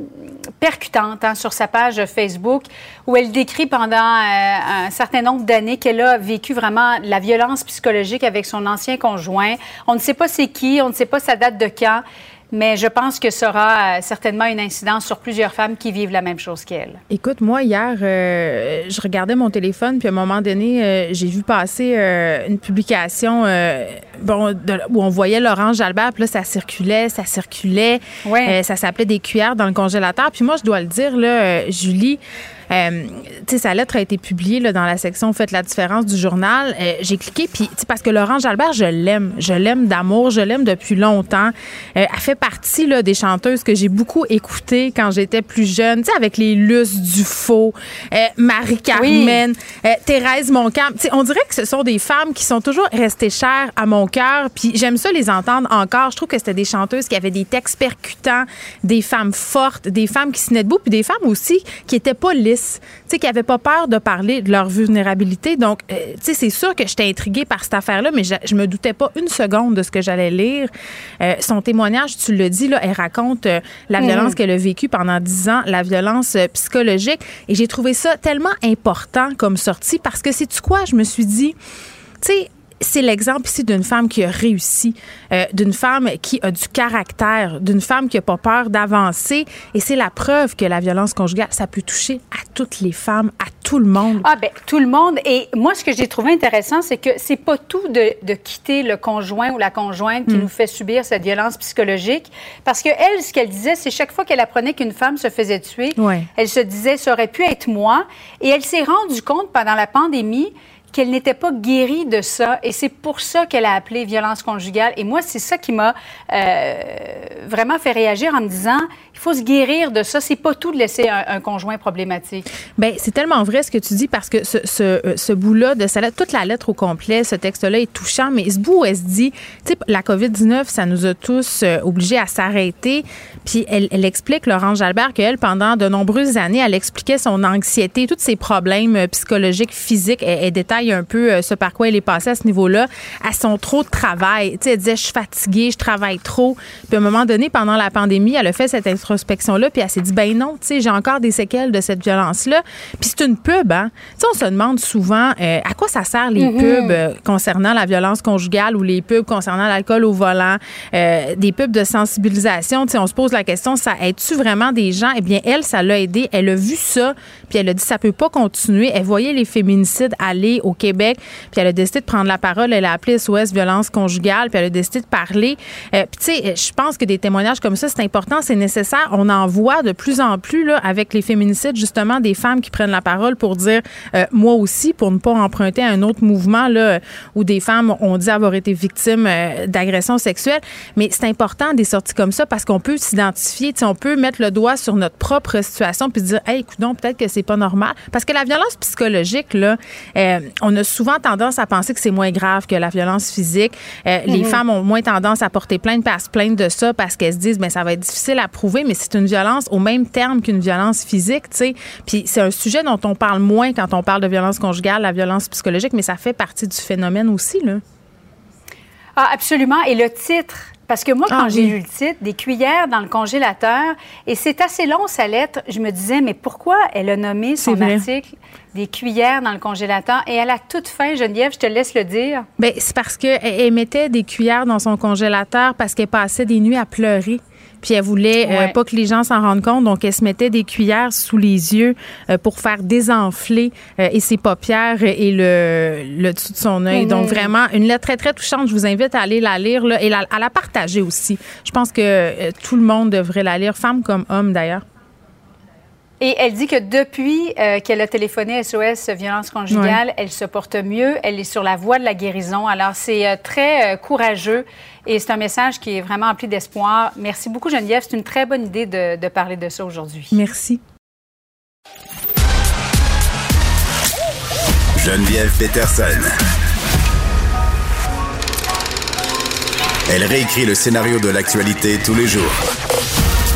percutante hein, sur sa page Facebook où elle décrit pendant euh, un certain nombre d'années qu'elle a vécu vraiment la violence psychologique avec son ancien conjoint. On ne sait pas c'est qui, on ne sait pas sa date de quand mais je pense que ça aura euh, certainement une incidence sur plusieurs femmes qui vivent la même chose qu'elle. Écoute, moi, hier, euh, je regardais mon téléphone, puis à un moment donné, euh, j'ai vu passer une publication bon, où on voyait Laurent Jalbert, puis là, ça circulait, ça circulait. ça s'appelait des cuillères dans le congélateur. Puis moi, je dois le dire, là, Julie, euh, sa lettre a été publiée là, dans la section Faites la différence du journal. Euh, j'ai cliqué, puis parce que Laurent Jalbert, je l'aime. Je l'aime d'amour, je l'aime depuis longtemps. Euh, elle fait partie là, des chanteuses que j'ai beaucoup écoutées quand j'étais plus jeune, tu sais, avec les Luce Dufaux, euh, Marie-Carmen, Thérèse Moncamp. on dirait que ce sont des femmes qui sont toujours restées chères à mon cœur, puis j'aime ça les entendre encore. Je trouve que c'était des chanteuses qui avaient des textes percutants, des femmes fortes, des femmes qui se tenaient debout, puis des femmes aussi qui étaient pas lisses tu qui n'avaient pas peur de parler de leur vulnérabilité. Donc, euh, tu sais, c'est sûr que j'étais intriguée par cette affaire-là, mais je, je, me doutais pas une seconde de ce que j'allais lire. Euh, son témoignage, tu le dis, là, elle raconte euh, la mm. violence qu'elle a vécue pendant dix ans, la violence psychologique. Et j'ai trouvé ça tellement important comme sortie parce que, c'est tu quoi, je me suis dit, tu sais, c'est l'exemple ici d'une femme qui a réussi, euh, d'une femme qui a du caractère, d'une femme qui n'a pas peur d'avancer. Et c'est la preuve que la violence conjugale, ça peut toucher à toutes les femmes, à tout le monde. Ah ben tout le monde. Et moi, ce que j'ai trouvé intéressant, c'est que c'est pas tout de, de, quitter le conjoint ou la conjointe qui hmm. nous fait subir cette violence psychologique. Parce que elle, ce qu'elle disait, c'est chaque fois qu'elle apprenait qu'une femme se faisait tuer, elle se disait, ça aurait pu être moi. Et elle s'est rendue compte pendant la pandémie qu'elle n'était pas guérie de ça. Et c'est pour ça qu'elle a appelé violence conjugale. Et moi, c'est ça qui m'a euh, vraiment fait réagir en me disant, il faut se guérir de ça. C'est pas tout de laisser un, conjoint problématique. Bien, c'est tellement vrai ce que tu dis parce que ce, euh, ce bout-là de lettre, toute la lettre au complet, ce texte-là est touchant, mais ce bout où elle se dit, tu sais, la COVID-19, ça nous a tous euh, obligés à s'arrêter. Puis elle, elle explique, Laurence Jalbert, qu'elle, pendant de nombreuses années, elle expliquait son anxiété, tous ses problèmes psychologiques, physiques. Elle, détaille un peu euh, ce par quoi elle est passée à ce niveau-là, à son trop de travail. Tu sais, elle disait, je suis fatiguée, je travaille trop. Puis à un moment donné, pendant la pandémie, elle a fait cette introspection-là, puis elle s'est dit, ben non, tu sais, j'ai encore des séquelles de cette violence-là. Puis c'est une pub, hein. Tu sais, on se demande souvent euh, à quoi ça sert les mm-hmm. pubs euh, concernant la violence conjugale ou les pubs concernant l'alcool au volant, des pubs de sensibilisation? Tu sais, on se pose la question, ça aide-tu vraiment des gens? Eh bien, elle, ça l'a aidé. Elle a vu ça, puis elle a dit, ça peut pas continuer. Elle voyait les féminicides aller au Québec. Puis elle a décidé de prendre la parole. Elle a appelé SOS violence conjugale. Puis elle a décidé de parler. Euh, puis tu sais, je pense que des témoignages comme ça, c'est important, c'est nécessaire. On en voit de plus en plus là, avec les féminicides, justement, des femmes qui prennent la parole pour dire euh, moi aussi, pour ne pas emprunter un autre mouvement là, où des femmes ont dit avoir été victimes euh, d'agressions sexuelles. Mais c'est important des sorties comme ça parce qu'on peut s'identifier, on peut mettre le doigt sur notre propre situation puis dire, hey, écoute, peut-être que c'est pas normal. Parce que la violence psychologique, là, on a souvent tendance à penser que c'est moins grave que la violence physique. Euh, les mhm. femmes ont moins tendance à porter plainte, à se plaindre de ça parce qu'elles se disent, ben ça va être difficile à prouver, mais c'est une violence au même terme qu'une violence physique, tu sais. Puis c'est un sujet dont on parle moins quand on parle de violence conjugale, la violence psychologique, mais ça fait partie du phénomène aussi, là. Ah, absolument. Et le titre parce que moi, quand ah j'ai lu le titre, des cuillères dans le congélateur, et c'est assez long sa lettre, je me disais, mais pourquoi elle a nommé son article des cuillères dans le congélateur? Et à la toute fin, Geneviève, je te laisse le dire. Bien, c'est parce qu'elle mettait des cuillères dans son congélateur parce qu'elle passait des nuits à pleurer. Puis elle voulait euh, pas que les gens s'en rendent compte, donc elle se mettait des cuillères sous les yeux euh, pour faire désenfler euh, et ses paupières et le, le dessous de son œil. Donc vraiment une lettre très très touchante. Je vous invite à aller la lire là, et à la partager aussi. Je pense que tout le monde devrait la lire, femme comme homme d'ailleurs. Et elle dit que depuis qu'elle a téléphoné SOS Violence conjugale, elle se porte mieux, elle est sur la voie de la guérison. Alors, c'est très courageux et c'est un message qui est vraiment empli d'espoir. Merci beaucoup, Geneviève. C'est une très bonne idée de, parler de ça aujourd'hui. Merci. Geneviève Peterson. Elle réécrit le scénario de l'actualité tous les jours.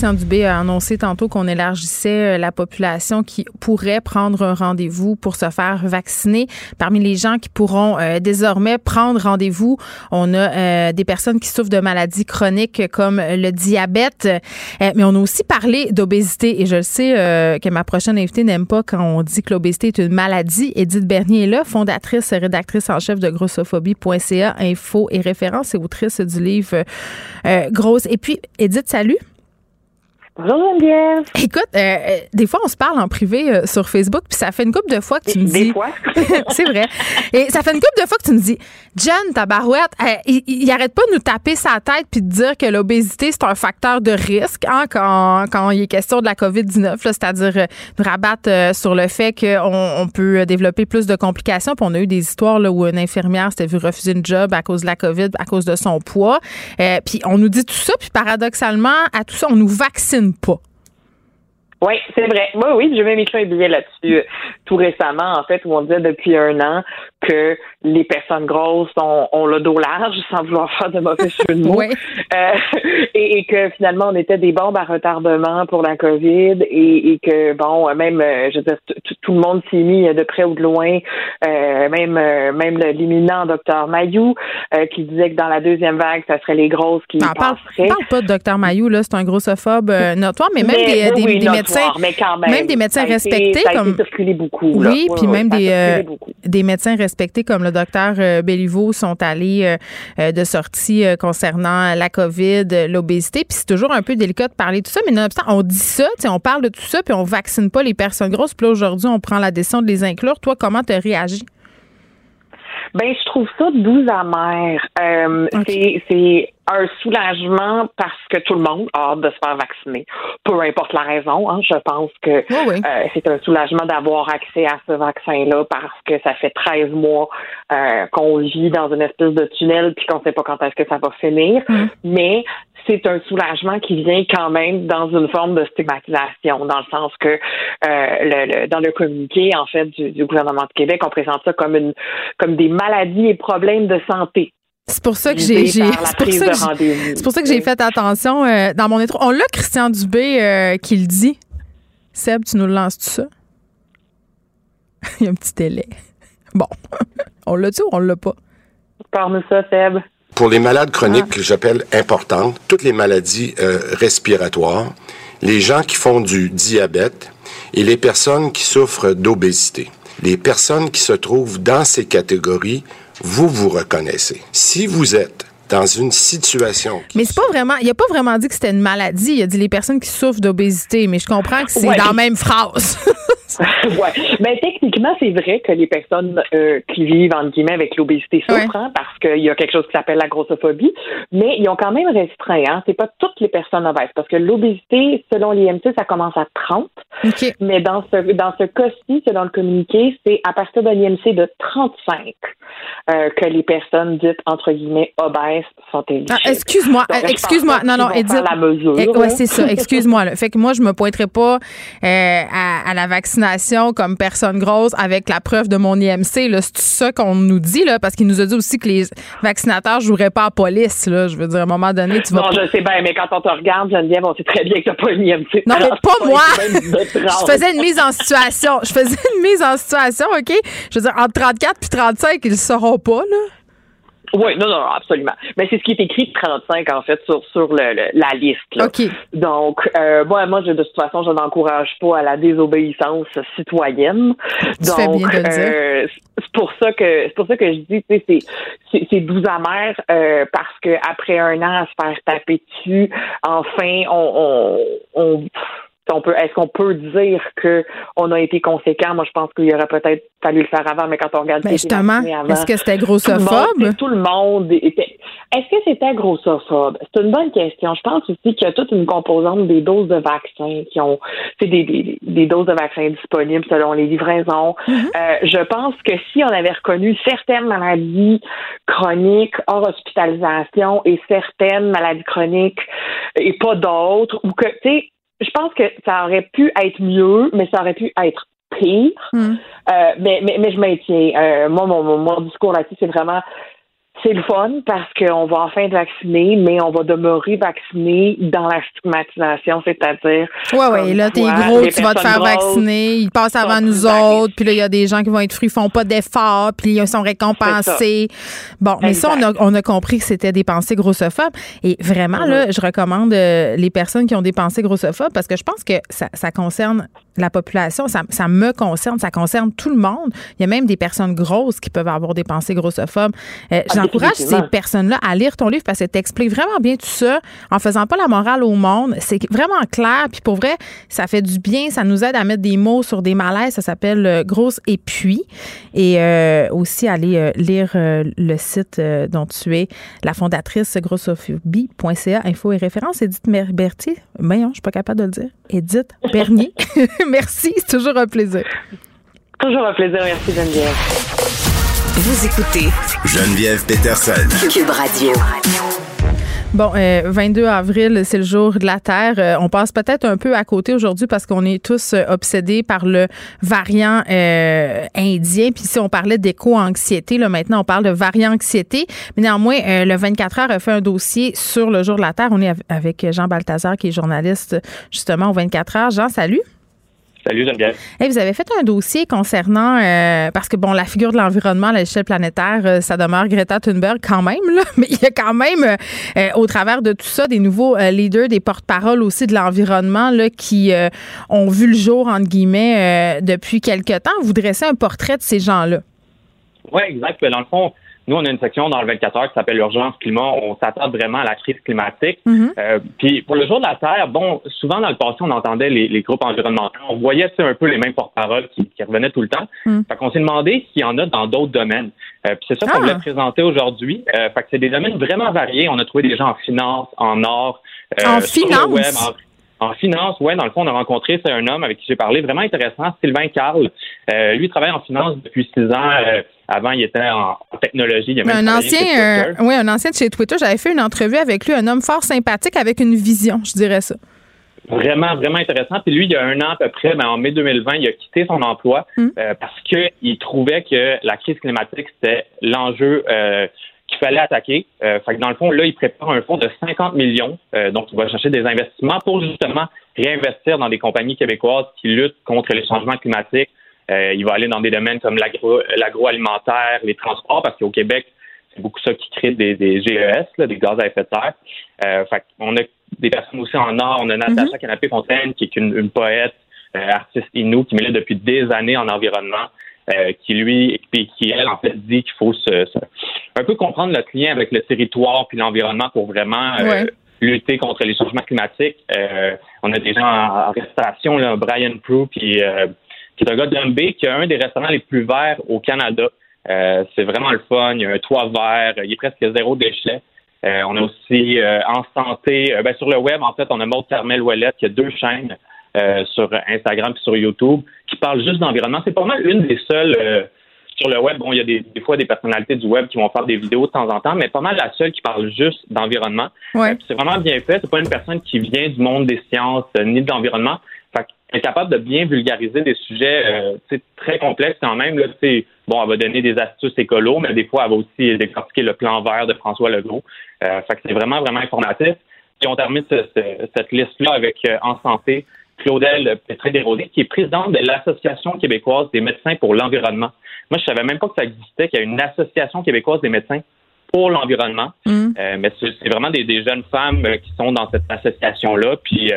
Christian Dubé a annoncé tantôt qu'on élargissait euh, la population qui pourrait prendre un rendez-vous pour se faire vacciner. Parmi les gens qui pourront euh, désormais prendre rendez-vous, on a euh, des personnes qui souffrent de maladies chroniques comme le diabète, mais on a aussi parlé d'obésité et je le sais que ma prochaine invitée n'aime pas quand on dit que l'obésité est une maladie. Edith Bernier est là, fondatrice et rédactrice en chef de grossophobie.ca, info et référence et autrice du livre Grosse. Et puis, Edith, salut. Bonjour Geneviève. Écoute, euh, euh, des fois on se parle en privé euh, sur Facebook, puis ça fait une couple de fois que tu me dis. Des fois. [laughs] c'est vrai. Et ça fait une couple de fois que tu me dis, John, ta barouette, il, il, arrête pas de nous taper sa tête puis de dire que l'obésité c'est un facteur de risque hein, quand, quand il est question de la COVID-19, c'est-à-dire nous rabattre sur le fait qu'on on peut développer plus de complications. Puis on a eu des histoires là, où une infirmière s'était vue refuser une job à cause de la COVID, à cause de son poids. puis on nous dit tout ça, puis paradoxalement, à tout ça, on nous vaccine pas. Oui, c'est vrai. Moi, oui, j'ai même écrit un billet là-dessus euh, tout récemment, en fait, où on disait depuis un an que les personnes grosses ont, ont le dos large, [laughs] sans vouloir faire de mauvais jeu de mots, euh, et, que finalement on était des bombes à retardement pour la COVID, et, que bon, même, euh, je veux dire, tout le monde s'est mis de près ou de loin, même même l'imminent docteur Mayou qui disait que dans la deuxième vague, ça serait les grosses qui ah, parle, parle pas de docteur Mayou là, c'est un grossophobe [laughs] notoire, mais même des, des, médecins même, des médecins respectés comme beaucoup. Oui, puis même des, euh, des médecins respectés comme le docteur euh, Béliveau sont allés euh, de sortie concernant la COVID, l'obésité. Puis c'est toujours un peu délicat de parler de tout ça, mais nonobstant, on dit ça, on parle de tout ça, puis on vaccine pas les personnes grosses. Puis là, aujourd'hui, on prend la décision de les inclure. Toi, comment tu réagis? Ben, je trouve ça doux amer. Euh, C'est un soulagement parce que tout le monde a hâte de se faire vacciner, peu importe la raison. Hein, je pense que euh, c'est un soulagement d'avoir accès à ce vaccin-là parce que ça fait 13 mois euh, qu'on vit dans une espèce de tunnel puis qu'on ne sait pas quand est-ce que ça va finir. Mm. Mais c'est un soulagement qui vient quand même dans une forme de stigmatisation, dans le sens que euh, le, dans le communiqué en fait du, gouvernement de Québec, on présente ça comme une comme des maladies et problèmes de santé. C'est pour ça que j'ai c'est pour, ça que j'ai fait attention euh, dans mon intro. On l'a Christian Dubé euh, qui le dit. Seb, tu nous le lances tout ça? [laughs] Il y a un petit délai. [laughs] Bon, [laughs] on l'a-tu ou on l'a pas? Parle-nous ça, Seb. Pour les malades chroniques que j'appelle importantes, toutes les maladies euh, respiratoires, les gens qui font du diabète et les personnes qui souffrent d'obésité. Les personnes qui se trouvent dans ces catégories, vous vous reconnaissez. Si vous êtes dans une situation. Mais c'est pas vraiment. Il a pas vraiment dit que c'était une maladie. Il a dit les personnes qui souffrent d'obésité, mais je comprends que c'est dans la même phrase. [laughs] ouais. Mais techniquement, c'est vrai que les personnes euh, qui vivent en guillemets avec l'obésité souffrent hein, parce qu'il y a quelque chose qui s'appelle la grossophobie, mais ils ont quand même restreint. Hein. C'est pas toutes les personnes obèses parce que l'obésité, selon l'IMC, ça commence à 30. Mais dans ce dans ce cas-ci, selon le communiqué, c'est à partir d'un IMC de 35 euh, que les personnes dites entre guillemets obèses sont éligibles. Ah, excuse-moi, excuse-moi. Non, non, Edith. La mesure, eh, ouais, c'est ça. Excuse-moi. Fait que moi, je me pointerai pas euh, à, la vaccination comme personne grosse avec la preuve de mon IMC. C'est ça qu'on nous dit, là, parce qu'il nous a dit aussi que les vaccinateurs joueraient pas à police. Là. Je veux dire, à un moment donné, tu vas. Non, je sais bien, mais quand on te regarde, Geneviève, on sait très bien que t'as pas un IMC. Non, mais pas moi. je faisais une mise en situation. Je faisais une mise en situation, OK? Je veux dire, entre 34 puis 35, ils le sauront pas, là. Oui, non, non, absolument. Mais c'est ce qui est écrit de 35, en fait, sur, sur le, la liste. Là. Donc, euh, moi, moi, de toute façon, je n'encourage pas à la désobéissance citoyenne. Donc, euh, c'est pour ça que c'est pour ça que je dis, tu sais, c'est c'est doux amer euh, parce que après un an à se faire taper dessus, enfin, on, on, on peut, est-ce qu'on peut dire que on a été conséquent? Moi, je pense qu'il y aurait peut-être fallu le faire avant, mais quand on regarde ben justement, est-ce que c'était grossophobe? Tout le monde, était. Est-ce que c'était grossophobe? C'est une bonne question. Je pense aussi qu'il y a toute une composante des doses de vaccins qui ont, c'est des, des, des, doses de vaccins disponibles selon les livraisons. Mm-hmm. euh, je pense que si on avait reconnu certaines maladies chroniques hors hospitalisation et certaines maladies chroniques et pas d'autres, ou que, tu sais, je pense que ça aurait pu être mieux, mais ça aurait pu être pire. Hmm. Euh, mais, mais, mais je maintiens. Euh, moi, mon, mon discours là-dessus, c'est vraiment c'est le fun parce qu'on va enfin être vacciné, mais on va demeurer vacciné dans la stigmatisation, c'est-à-dire. Ouais, ouais, là, t'es gros, tu vas te faire vacciner, ils passent avant nous autres, puis là, il y a des gens qui vont être fruits, font pas d'efforts, puis ils sont récompensés. Bon, mais ça, on a, on a, compris que c'était des pensées grossophobes. Et vraiment, là, je recommande euh, les personnes qui ont des pensées grossophobes parce que je pense que ça, ça concerne la population, ça, ça, me concerne, ça concerne tout le monde. Il y a même des personnes grosses qui peuvent avoir des pensées grossophobes. Euh, ah, j'encourage ces personnes-là à lire ton livre parce que tu expliques vraiment bien tout ça en faisant pas la morale au monde. C'est vraiment clair. Puis pour vrai, ça fait du bien. Ça nous aide à mettre des mots sur des malaises. Ça s'appelle euh, Grosse et puis. Et euh, aussi aller euh, lire le site dont tu es la fondatrice grossophobie.ca, info et référence. Edith Berthier. Ben je suis pas capable de le dire. Edith Bernier. [laughs] Merci. C'est toujours un plaisir. Toujours un plaisir. Merci Geneviève. Vous écoutez Geneviève Peterson. Cube Radio. Bon, 22 euh, avril, c'est le jour de la Terre. Euh, on passe peut-être un peu à côté aujourd'hui parce qu'on est tous euh, obsédés par le variant indien. Puis si on parlait d'éco-anxiété, là maintenant on parle de variant-anxiété. Mais néanmoins, le 24 heures a fait un dossier sur le jour de la Terre. On est avec Jean Balthazar qui est journaliste justement au 24 heures. Jean, salut. Salut Geneviève. vous avez fait un dossier concernant euh, parce que bon la figure de l'environnement à l'échelle planétaire euh, ça demeure Greta Thunberg quand même là, [laughs] mais il y a quand même euh, au travers de tout ça des nouveaux leaders, des porte-paroles aussi de l'environnement là qui ont vu le jour entre guillemets depuis quelque temps. Vous dressez un portrait de ces gens-là. Oui, exact. Dans le fond, nous, on a une section dans le 24 heures qui s'appelle Urgence climat. On s'attarde vraiment à la crise climatique. Mhm. Euh, puis pour le jour de la Terre, bon, souvent dans le passé, on entendait les, groupes environnementaux. On voyait un peu les mêmes porte-paroles qui, revenaient tout le temps. Mhm. Fait qu'on s'est demandé s'il y en a dans d'autres domaines. Euh, puis c'est ça qu'on ah. voulait présenter aujourd'hui. Euh, fait que c'est des domaines vraiment variés. On a trouvé des gens en finance, en or, en finance. En finance, ouais, dans le fond, on a rencontré, c'est un homme avec qui j'ai parlé, vraiment intéressant, Sylvain Carl. Euh, lui, il travaille en finance depuis six ans. Euh, avant, il était en, technologie. Il un ancien, euh, oui, un ancien de chez Twitter. J'avais fait une entrevue avec lui, un homme fort sympathique avec une vision, je dirais ça. Vraiment, vraiment intéressant. Puis lui, il y a un an à peu près, ben, en mai 2020, il a quitté son emploi mm. parce qu'il trouvait que la crise climatique, c'était l'enjeu qu'il fallait attaquer. Euh, fait que dans le fond, là, il prépare un fonds de 50 millions. Euh, donc, il va chercher des investissements pour justement réinvestir dans des compagnies québécoises qui luttent contre les changements climatiques. Euh, il va aller dans des domaines comme l'agroalimentaire, les transports, parce qu'au Québec, c'est beaucoup ça qui crée des, GES, des gaz à effet de serre. Euh, fait on a des personnes aussi en or. On a Natacha mm Canapé-Fontaine, qui est une, poète, artiste inou, qui met depuis des années en environnement. Euh, qui lui, qui elle, en fait, dit qu'il faut se, un peu comprendre notre lien avec le territoire puis l'environnement pour vraiment euh, lutter contre les changements climatiques. Euh, on a des gens en, restauration, là, Brian Prue, qui, qui est un gars d'Humbé, qui a un des restaurants les plus verts au Canada. c'est vraiment le fun. Il y a un toit vert. Il est presque zéro déchet. on a aussi en santé, ben, sur le web, en fait, on a Maud Carmel Ouellette qui a deux chaînes. Sur Instagram et sur YouTube qui parle juste d'environnement. C'est pas mal une des seules euh, sur le web, bon, il y a des, fois des personnalités du web qui vont faire des vidéos de temps en temps, mais pas mal la seule qui parle juste d'environnement. Ouais. c'est vraiment bien fait. C'est pas une personne qui vient du monde des sciences ni de l'environnement. Fait est capable de bien vulgariser des sujets euh, très complexes quand même. Là, bon, elle va donner des astuces écolo, mais des fois, elle va aussi décortiquer le plan vert de François Legault. Euh, fait que c'est vraiment, vraiment informatif. Et on termine cette liste-là avec euh, En Santé, Claudel Pétré-Desrosiers, qui est présidente de l'Association québécoise des médecins pour l'environnement. Moi, je savais même pas que ça existait, qu'il y a une Association québécoise des médecins pour l'environnement. Mm. Euh, mais c'est vraiment des, jeunes femmes euh, qui sont dans cette association-là. Puis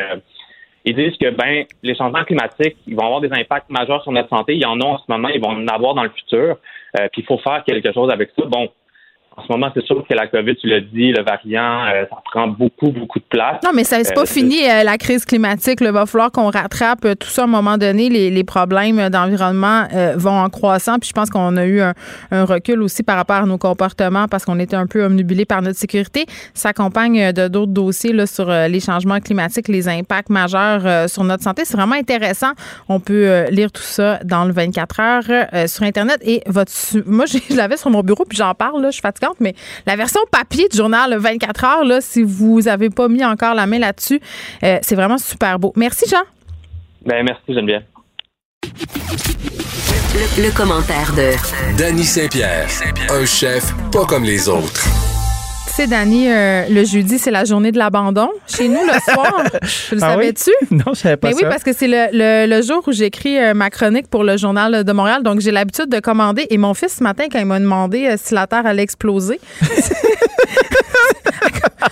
ils disent que ben les changements climatiques, ils vont avoir des impacts majeurs sur notre santé. Il y en a en ce moment, ils vont en avoir dans le futur. puis il faut faire quelque chose avec ça. Bon, en ce moment, c'est sûr que la COVID, tu l'as dit, le variant, euh, ça prend beaucoup, beaucoup de place. Non, mais ça c'est pas euh, fini, euh, la crise climatique. Il va falloir qu'on rattrape tout ça à un moment donné. Les, problèmes d'environnement vont en croissant. Puis je pense qu'on a eu un, recul aussi par rapport à nos comportements parce qu'on était un peu omnubilés par notre sécurité. Ça accompagne de d'autres dossiers là, sur les changements climatiques, les impacts majeurs sur notre santé. C'est vraiment intéressant. On peut lire tout ça dans le 24 heures sur Internet. Et votre, moi, [laughs] je l'avais sur mon bureau, puis j'en parle. Là, je suis fatiguée mais la version papier du journal 24 heures, là, si vous n'avez pas mis encore la main là-dessus, euh, c'est vraiment super beau. Merci, Jean. Ben, merci, Geneviève. Le, le commentaire de Danny Saint-Pierre, un chef pas comme les autres sais, Dani, euh, le jeudi, c'est la journée de l'abandon chez nous le soir. [laughs] Tu le ah savais-tu? Non, je savais pas Mais ça. oui, parce que c'est le, le, jour où j'écris euh, ma chronique pour le Journal de Montréal. Donc, j'ai l'habitude de commander. Et mon fils, ce matin, quand il m'a demandé euh, si la Terre allait exploser, [laughs]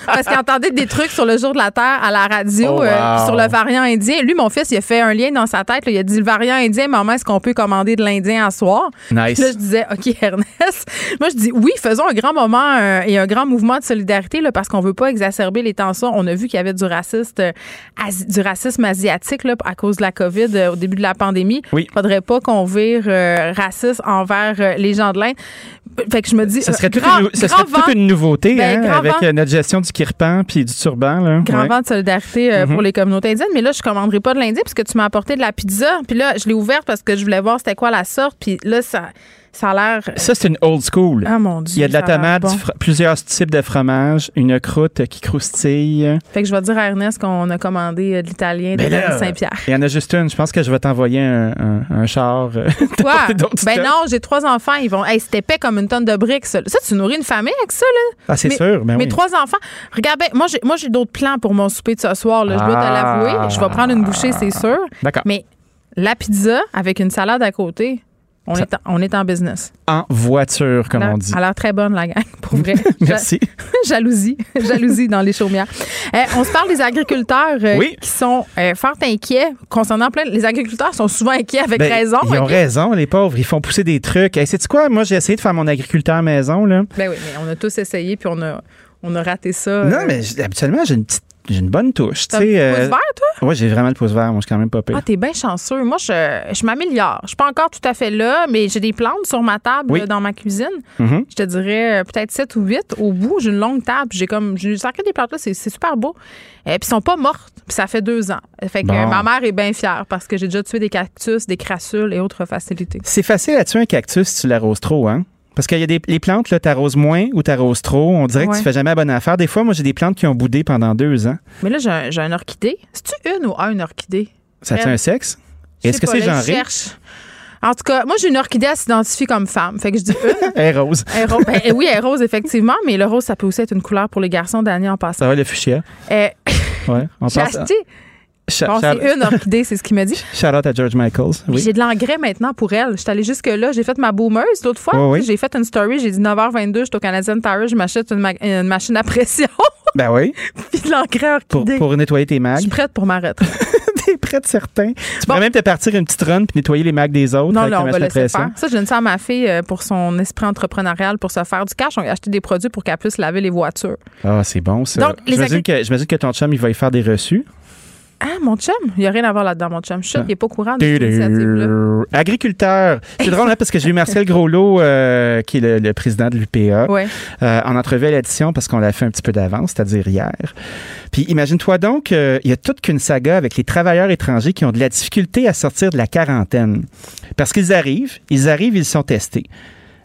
parce qu'il entendait des trucs sur le jour de la Terre à la radio, oh, sur le variant indien. Lui, mon fils, il a fait un lien dans sa tête. il a dit le variant indien, maman, est-ce qu'on peut commander de l'indien à soir? Nice. là, je disais, OK, [laughs] Ernest. Moi, je dis oui, faisons un grand moment et un grand mouvement de solidarité là, parce qu'on veut pas exacerber les tensions. On a vu qu'il y avait du racisme, euh, du racisme asiatique là, à cause de la COVID euh, au début de la pandémie. Oui. Faudrait pas qu'on vire euh, raciste envers les gens de l'Inde. Fait que je me dis, ça serait, toute, grand, une, serait toute une nouveauté ben, hein, avec notre gestion du kirpan puis du turban. Là. Grand vent de solidarité pour Mhm. les communautés indiennes. Mais là, je commanderai pas de l'Indien parce que tu m'as apporté de la pizza. Puis là, je l'ai ouverte parce que je voulais voir c'était quoi la sorte. Puis là, ça, ça a l'air. Ça, c'est une old school. Ah mon Dieu. Il y a de la tomate, bon. plusieurs types de fromage, une croûte qui croustille. Fait que je vais dire à Ernest qu'on a commandé euh, de l'italien de Ben Saint-Pierre. Il y en a juste une. Je pense que je vais t'envoyer un, un- un char. euh, [laughs] Quoi? Ben non, j'ai trois enfants. Ils vont. Hey, c'est épais comme une tonne de briques, ça. Ça, tu nourris une famille avec ça, là? Ah, c'est sûr, ben Mes oui. trois enfants. Regarde, ben, moi, j'ai, moi, j'ai d'autres plans pour mon souper de ce soir, là. Je dois te Ah. l'avouer. Je vais prendre une bouchée, c'est sûr. D'accord. Mais la pizza avec une salade à côté, on, Ça- est, en, on est en business. En voiture, comme on dit. Elle a l'air très bonne, la gang, [laughs] pour vrai. [laughs] Merci. Ja- [laughs] Jalousie. Jalousie dans les chaumières. Euh, on se parle des agriculteurs euh, Oui. qui sont euh, fort inquiets concernant plein. Les agriculteurs sont souvent inquiets avec Ben, raison. Ils ont raison, les pauvres. Ils font pousser des trucs. Hey, sais-tu quoi? Moi, j'ai essayé de faire mon agriculteur maison. Là. Ben oui, mais on a tous essayé puis on a, on a raté ça. Non, mais habituellement, j'ai une petite. J'ai une bonne touche. T'as le pouce euh, vert, toi? Ouais, j'ai vraiment le pouce vert. Moi, je suis quand même pas pire. Ah, t'es bien chanceux. Moi, je, je m'améliore. Je suis pas encore tout à fait là, mais j'ai des plantes sur ma table Oui. euh, dans ma cuisine. Mhm. Je te dirais euh, peut-être 7 ou 8 au bout. J'ai une longue table. J'ai comme. J'ai sacré des plantes là, c'est super beau. Et puis, ils sont pas mortes. Puis, ça fait deux ans. Fait que Bon. euh, ma mère est bien fière parce que j'ai déjà tué des cactus, des crassules et autres facilités. C'est facile à tuer un cactus si tu l'arroses trop, hein? Parce qu'il y a des les plantes, là, t'arroses moins ou t'arroses trop. On dirait que Ouais. tu fais jamais la bonne affaire. Des fois, moi, j'ai des plantes qui ont boudé pendant deux ans. Mais là, j'ai un, j'ai un orchidée. C'est-tu une ou un orchidée? Ça tient un sexe? Est-ce que c'est là, je genré? cherche. En tout cas, moi, j'ai une orchidée, elle s'identifie comme femme. Fait que je dis une. [laughs] Elle est rose. Elle ben, oui, elle est rose, effectivement, mais le rose, ça peut aussi être une couleur pour les garçons d'année en passant. Ça va, le fuchsia? Euh, Ouais. On [laughs] j'ai acheté. Bon, c'est une orchidée, c'est ce qu'il m'a dit. [laughs] Shout out à George Michaels. Oui. J'ai de l'engrais maintenant pour elle. Je suis allée jusque-là. J'ai fait ma boomeuse l'autre fois. Oui, oui. J'ai fait une story. J'ai dit 9h22, je suis au Canadian Tire, je m'achète une, ma- une machine à pression. [laughs] Ben oui. [laughs] Puis de l'engrais orchidée. pour nettoyer tes Je mags. suis prête pour ma retraite. T'es prête, certain. Tu pourrais même te partir une petite run puis nettoyer les mags des autres Non, ta on va laisser faire. Ça, je donne ça à ma fille euh, pour son esprit entrepreneurial, pour se faire du cash. On a acheté des produits pour qu'elle puisse laver les voitures. Ah, c'est bon, ça. Donc, J'imagine que, que ton chum, il va y faire des reçus. Ah, mon chum? Il n'y a rien à voir là-dedans, mon chum. Chut, il n'est pas au courant de cette initiative-là. Agriculteur. C'est drôle, hein, parce que j'ai eu Marcel Groslot, euh, qui est le, président de l'UPA, Ouais. euh, en entrevue à l'édition parce qu'on l'a fait un petit peu d'avance, c'est-à-dire hier. Puis imagine-toi donc, euh, il y a toute qu'une saga avec les travailleurs étrangers qui ont de la difficulté à sortir de la quarantaine. Parce qu'ils arrivent, ils arrivent, ils sont testés.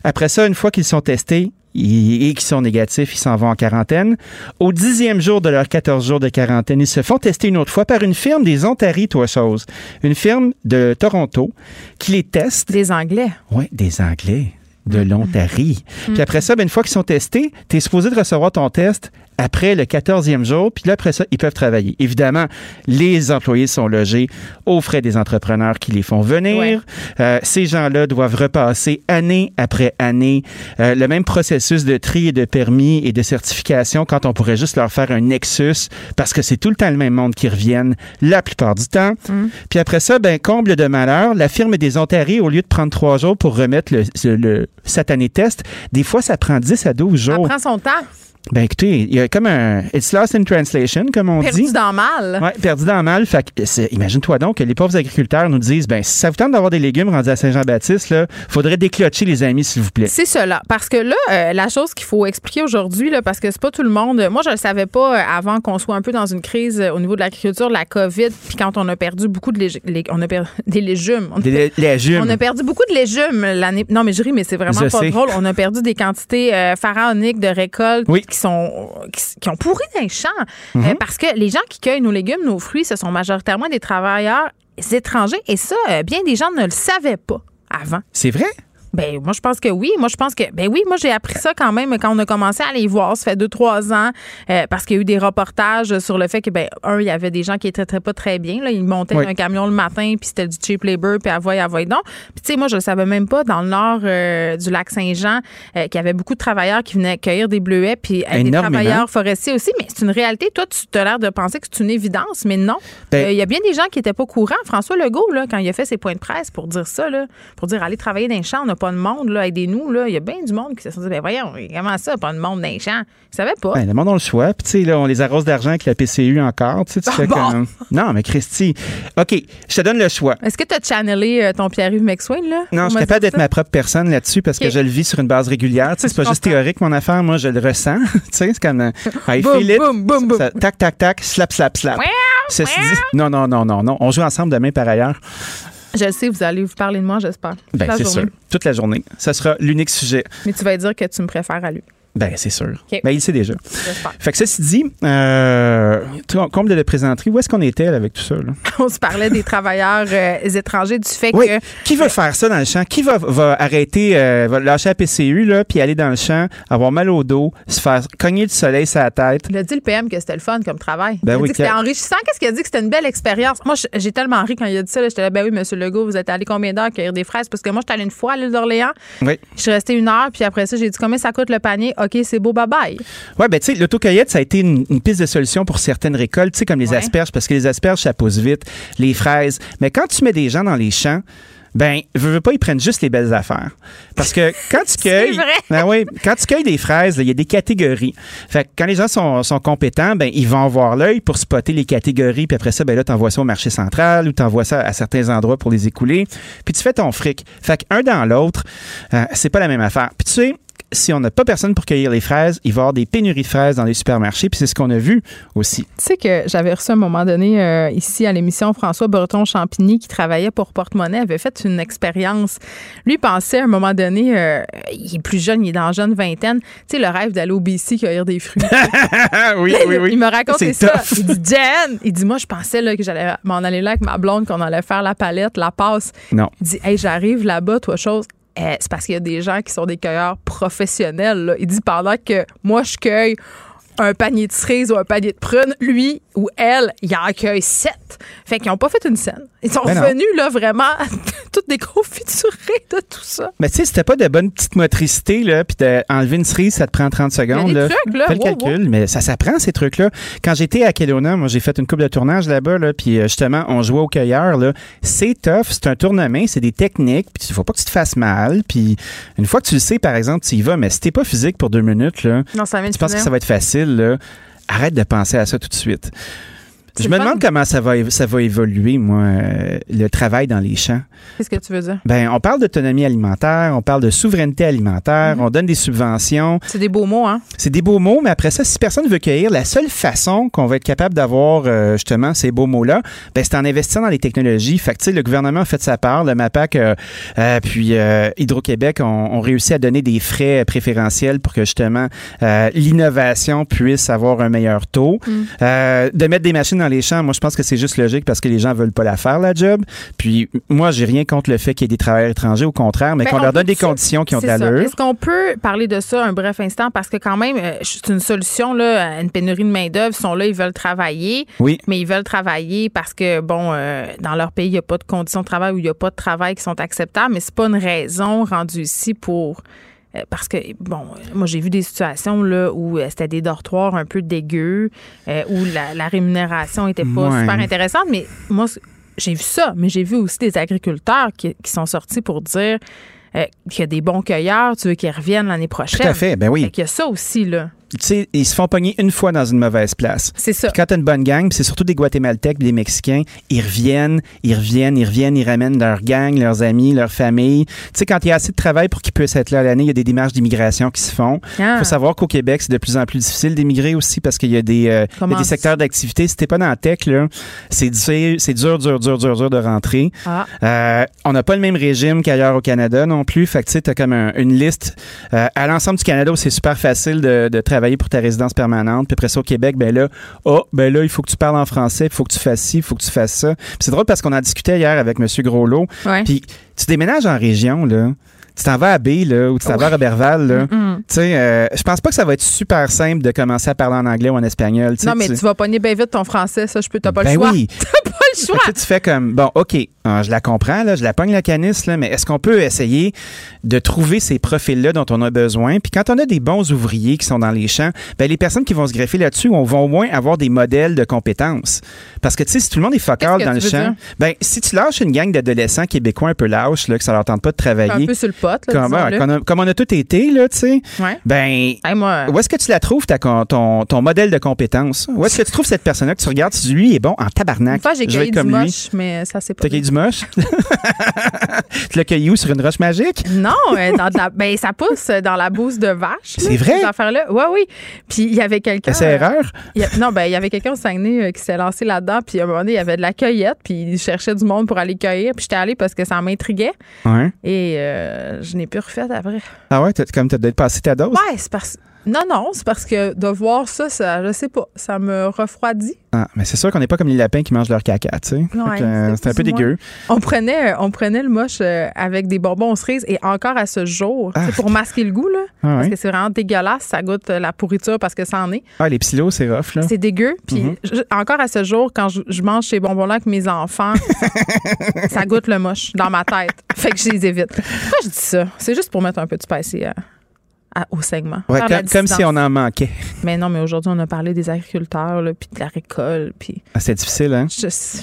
Après ça, une fois qu'ils sont testés, et qui sont négatifs, ils s'en vont en quarantaine. Au dixième jour de leurs 14 jours de quarantaine, ils se font tester une autre fois par une firme des Ontario, toi chose. Une firme de Toronto qui les teste. Des Anglais. Oui, des Anglais de l'Ontario. Mm. Puis après ça, ben, une fois qu'ils sont testés, tu es supposé de recevoir ton test après le 14e jour, puis là, après ça, ils peuvent travailler. Évidemment, les employés sont logés aux frais des entrepreneurs qui les font venir. Euh, ces gens-là doivent repasser année après année euh, le même processus de tri et de permis et de certification quand on pourrait juste leur faire un nexus parce que c'est tout le temps le même monde qui reviennent la plupart du temps. Puis après ça, ben, comble de malheur, la firme des Ontario, au lieu de prendre trois jours pour remettre le, le satané test, des fois, ça prend 10 à 12 Ça jours. prend son temps. Ben écoutez, il y a comme un It's lost in translation, comme on Perdu dit. dans le mal. Ouais, perdu dans le mal. Fait imagine-toi donc que les pauvres agriculteurs nous disent ben si ça vous tente d'avoir des légumes rendus à Saint-Jean-Baptiste, là, faudrait déclocher les amis, s'il vous plaît. C'est cela. Parce que là, euh, la chose qu'il faut expliquer aujourd'hui, là, parce que c'est pas tout le monde. Moi, je le savais pas euh, avant qu'on soit un peu dans une crise euh, au niveau de l'agriculture, la COVID, puis quand on a perdu beaucoup de lég- lég- on a perdu [laughs] des légumes. On a Des légumes. On a perdu beaucoup de légumes l'année. Non, mais je ris, mais c'est vraiment Je pas sais. drôle. On a perdu des quantités euh, pharaoniques de récoltes qui sont qui, qui ont pourri dans les champs. Mhm. Euh, parce que les gens qui cueillent nos légumes, nos fruits, ce sont majoritairement des travailleurs étrangers. Et ça, euh, bien des gens ne le savaient pas avant. C'est vrai? Ben, moi, je pense que oui. Moi, je pense que, ben oui, moi, j'ai appris ça quand même quand on a commencé à les voir. Ça fait deux, trois ans, euh, parce qu'il y a eu des reportages sur le fait que, ben, un, il y avait des gens qui étaient très, pas très bien. Là. Ils montaient Oui. un camion le matin, puis c'était du cheap labor, puis avoy, avoy donc. Puis, tu sais, moi, je le savais même pas, dans le nord euh, du lac Saint-Jean, euh, qu'il y avait beaucoup de travailleurs qui venaient cueillir des bleuets, puis des travailleurs forestiers aussi. Mais c'est une réalité. Toi, tu as l'air de penser que c'est une évidence, mais non. Ben- Il y a bien des gens qui étaient pas au courant. François Legault, là, quand il a fait ses points de presse pour dire ça, là, pour dire allez travailler dans les champs, on n'a pas de monde, là, aidez-nous, là. Il y a bien du monde qui se sont dit, ben voyons, comment ça, pas de monde dans les champs? Ils savaient pas. Ben, le monde, on le choix. Puis, tu sais, là, on les arrose d'argent avec la PCU encore. Tu sais, tu Ah fais bon? comme. Non, mais Christy. OK, je te donne le choix. Est-ce que tu as channelé euh, ton Pierre-Yves McSwain, là? Non, je suis capable d'être ma propre personne là-dessus parce que je le vis sur une base régulière. Tu sais, c'est pas juste théorique, mon affaire. Moi, je le ressens. [laughs] tu sais, c'est comme. euh, [laughs] Boum, feel it. boum, boum, boum. Ça- tac, tac, tac, slap, slap, slap. Ceci dit, non, non, non, non, non. On joue ensemble demain par ailleurs. Je le sais, vous allez vous parler de moi, j'espère. toute Ben, la c'est journée. sûr. Toute la journée. Ça sera l'unique sujet. Mais tu vas dire que tu me préfères à lui. Ben, c'est sûr. Ben, il le sait déjà. Fait que ceci dit, euh, comble de présenterie, où est-ce qu'on était là, avec tout ça? Là? [laughs] On se parlait des travailleurs euh, étrangers, du fait Oui. que. Qui veut faire ça dans le champ? Qui va, va arrêter, euh, va lâcher la PCU, là, puis aller dans le champ, avoir mal au dos, se faire cogner du soleil sur la tête? Il a dit le PM que c'était le fun comme travail. Ben il a oui, dit que c'était enrichissant. Qu'est-ce qu'il a dit? Que c'était une belle expérience? Moi, j'ai tellement ri quand il a dit ça. J'étais là, ben oui, monsieur Legault, vous êtes allé combien d'heures cueillir des fraises? Parce que moi, j'étais allée une fois à l'île d'Orléans. Oui. Je suis restée une heure, puis après ça, j'ai dit combien ça coûte le panier? OK, c'est beau, bye bye. Oui, ben tu sais, l'autocueillette, ça a été une, une piste de solution pour certaines récoltes, tu sais, comme les Ouais. asperges, parce que les asperges, ça pousse vite, les fraises. Mais quand tu mets des gens dans les champs, ben, veux, veux pas, ils prennent juste les belles affaires. Parce que quand tu [laughs] cueilles. vrai. Ben oui, quand tu cueilles des fraises, il y a des catégories. Fait que quand les gens sont, sont compétents, ben, ils vont avoir l'œil pour spotter les catégories, puis après ça, ben là, t'envoies ça au marché central ou t'envoies ça à certains endroits pour les écouler, puis tu fais ton fric. Fait qu'un dans l'autre, euh, c'est pas la même affaire. Puis tu sais, si on n'a pas personne pour cueillir les fraises, il va y avoir des pénuries de fraises dans les supermarchés, puis c'est ce qu'on a vu aussi. Tu sais que j'avais reçu à un moment donné euh, ici à l'émission François Breton-Champigny qui travaillait pour Porte-Monnaie avait fait une expérience. Lui pensait à un moment donné, euh, il est plus jeune, il est dans la jeune vingtaine, tu sais, le rêve d'aller au BC cueillir des fruits. [laughs] oui, oui, oui. Il me racontait C'est ça. tough. Il dit, Jen, il dit, moi, je pensais là, que j'allais m'en aller là avec ma blonde, qu'on allait faire la palette, la passe. Non. Il dit, hey, j'arrive là-bas, toi, chose. Eh, c'est parce qu'il y a des gens qui sont des cueilleurs professionnels. là. Il dit, pendant que moi, je cueille un panier de cerises ou un panier de prunes, lui ou elle, il en accueille sept. Fait qu'ils n'ont pas fait une scène. Ils sont Ben non. revenus, là, vraiment, [laughs] toutes des confiturés de tout ça. Mais tu sais, si t'as pas de bonne petite motricité, là, puis d'enlever une cerise, ça te prend 30 secondes. des là. trucs, là. Fais le Wow, calcul, mais ça s'apprend, ces trucs-là. Quand j'étais à Kelowna, moi, j'ai fait une coupe de tournage là-bas, là, puis euh, justement, on jouait au cueilleur, là. C'est tough, c'est un tournement, c'est des techniques, puis il faut pas que tu te fasses mal, puis une fois que tu le sais, par exemple, tu y vas, mais si t'es pas physique pour deux minutes, là, Non, ça tu penses que ça va être facile, là, arrête de penser à ça tout de suite. Je me demande comment ça va, ça va évoluer, moi, euh, le travail dans les champs. Qu'est-ce que tu veux dire? Ben, on parle d'autonomie alimentaire, on parle de souveraineté alimentaire, mhm. on donne des subventions. C'est des beaux mots, hein? C'est des beaux mots, mais après ça, si personne ne veut cueillir, la seule façon qu'on va être capable d'avoir euh, justement ces beaux mots-là, ben, c'est en investissant dans les technologies. Fait que, le gouvernement a fait sa part, le MAPAC, euh, puis Hydro-Québec ont, réussi à donner des frais préférentiels pour que justement l'innovation puisse avoir un meilleur taux. Mm. de mettre des machines dans les champs, moi, je pense que c'est juste logique parce que les gens veulent pas la faire, la job. Puis, moi, j'ai rien contre le fait qu'il y ait des travailleurs étrangers, au contraire, mais ben, qu'on leur donne des conditions qui ont de l'allure. Est-ce qu'on peut parler de ça un bref instant? Parce que quand même, euh, c'est une solution là, à une pénurie de main-d'œuvre. Ils sont là, ils veulent travailler. Oui. Mais ils veulent travailler parce que, bon, euh, dans leur pays, il n'y a pas de conditions de travail ou il n'y a pas de travail qui sont acceptables, mais c'est pas une raison rendue ici pour euh, parce que, bon, moi, j'ai vu des situations là, où euh, c'était des dortoirs un peu dégueux, euh, où la, rémunération était pas super intéressante. Mais moi, j'ai vu ça, mais j'ai vu aussi des agriculteurs qui, qui sont sortis pour dire qu'il y a des bons cueilleurs, tu veux qu'ils reviennent l'année prochaine. Tout à fait, ben oui. il y a ça aussi, là sais, ils se font pogner une fois dans une mauvaise place. C'est ça. quand t'as une bonne gang, c'est surtout des Guatémaltèques, des Mexicains, ils reviennent, ils reviennent, ils reviennent, ils ramènent leur gang, leurs amis, leur famille. Tu sais, quand il y a assez de travail pour qu'ils puissent être là l'année, il y a des démarches d'immigration qui se font. Il ah. faut savoir qu'au Québec, c'est de plus en plus difficile d'émigrer aussi parce qu'il y a des, euh, des secteurs d'activité. Si t'es pas dans la tech, là, c'est dur, dur, dur, dur, dur de rentrer. Ah. Euh, on n'a pas le même régime qu'ailleurs au Canada non plus. Fait que tu sais, t'as comme une liste euh, à l'ensemble du Canada c'est super facile de, de travailler pour ta résidence permanente. Puis après ça, au Québec, ben là, oh, ben là, il faut que tu parles en français, il faut que tu fasses ci, il faut que tu fasses ça. c'est drôle parce qu'on a discuté hier avec M. Groslot. Puis tu déménages en région, là tu t'en vas à B, là, ou tu t'en vas à Robertval, là. Tu sais, euh, je pense pas que ça va être super simple de commencer à parler en anglais ou en espagnol. Non, mais tu, vas pogner bien vite ton français, ça, je peux, t'as pas le ben choix. Oui. [laughs] t'as pas le choix. tu fais comme, bon, OK, ah, je la comprends, là, je la pogne la canisse, là, mais est-ce qu'on peut essayer de trouver ces profils-là dont on a besoin? Puis quand on a des bons ouvriers qui sont dans les champs, ben, les personnes qui vont se greffer là-dessus vont au moins avoir des modèles de compétences. Parce que, tu sais, si tout le monde est focal dans le champ, ben, si tu lâches une gang d'adolescents québécois un peu lâches, là, que ça leur tente pas de travailler. Un peu sur le pot, là, comme, on a tout été, là, tu sais. Ben, où est-ce que tu la trouves, ta, ton, ton modèle de compétences? Où est-ce que tu trouves cette personne-là que tu regardes, tu dis, lui, est bon en tabarnak? Une j'ai cueilli du moche, mais ça, c'est pas. T'as du moche? [laughs] tu l'as cueilli où, sur une roche magique? Non, euh, dans la, ben, ça pousse dans la bouse de vache. C'est vrai? Cette affaire-là. Oui, oui. Puis il y avait quelqu'un. C'est erreur? non, ben, il y avait quelqu'un au Saguenay euh, qui s'est lancé là-dedans, puis à un moment donné, il y avait de la cueillette, puis il cherchait du monde pour aller cueillir, puis j'étais allée parce que ça m'intriguait. Ouais. Et euh, je n'ai plus refait après. Ah ouais, comme tu as peut-être passé ta dose? Ouais, c'est parce non, non, c'est parce que de voir ça, ça, je sais pas, ça me refroidit. Ah, mais c'est sûr qu'on n'est pas comme les lapins qui mangent leur caca, tu sais. Euh, c'est un peu dégueu. On prenait, on prenait le moche euh, avec des bonbons cerises et encore à ce jour, ah. pour masquer le goût, là. Ah parce que c'est vraiment dégueulasse, ça goûte la pourriture parce que ça en est. Ah, les psylos, c'est rough, là. C'est dégueu. Puis mm-hmm. encore à ce jour, quand je, mange ces bonbons-là avec mes enfants, [laughs] ça, goûte le moche dans ma tête. Fait que je les évite. Pourquoi je dis ça? C'est juste pour mettre un peu de spicy. Euh, au segment. comme, si on en manquait. [laughs] Mais non, mais aujourd'hui, on a parlé des agriculteurs, puis de la récolte. Puis ah, c'est difficile, hein?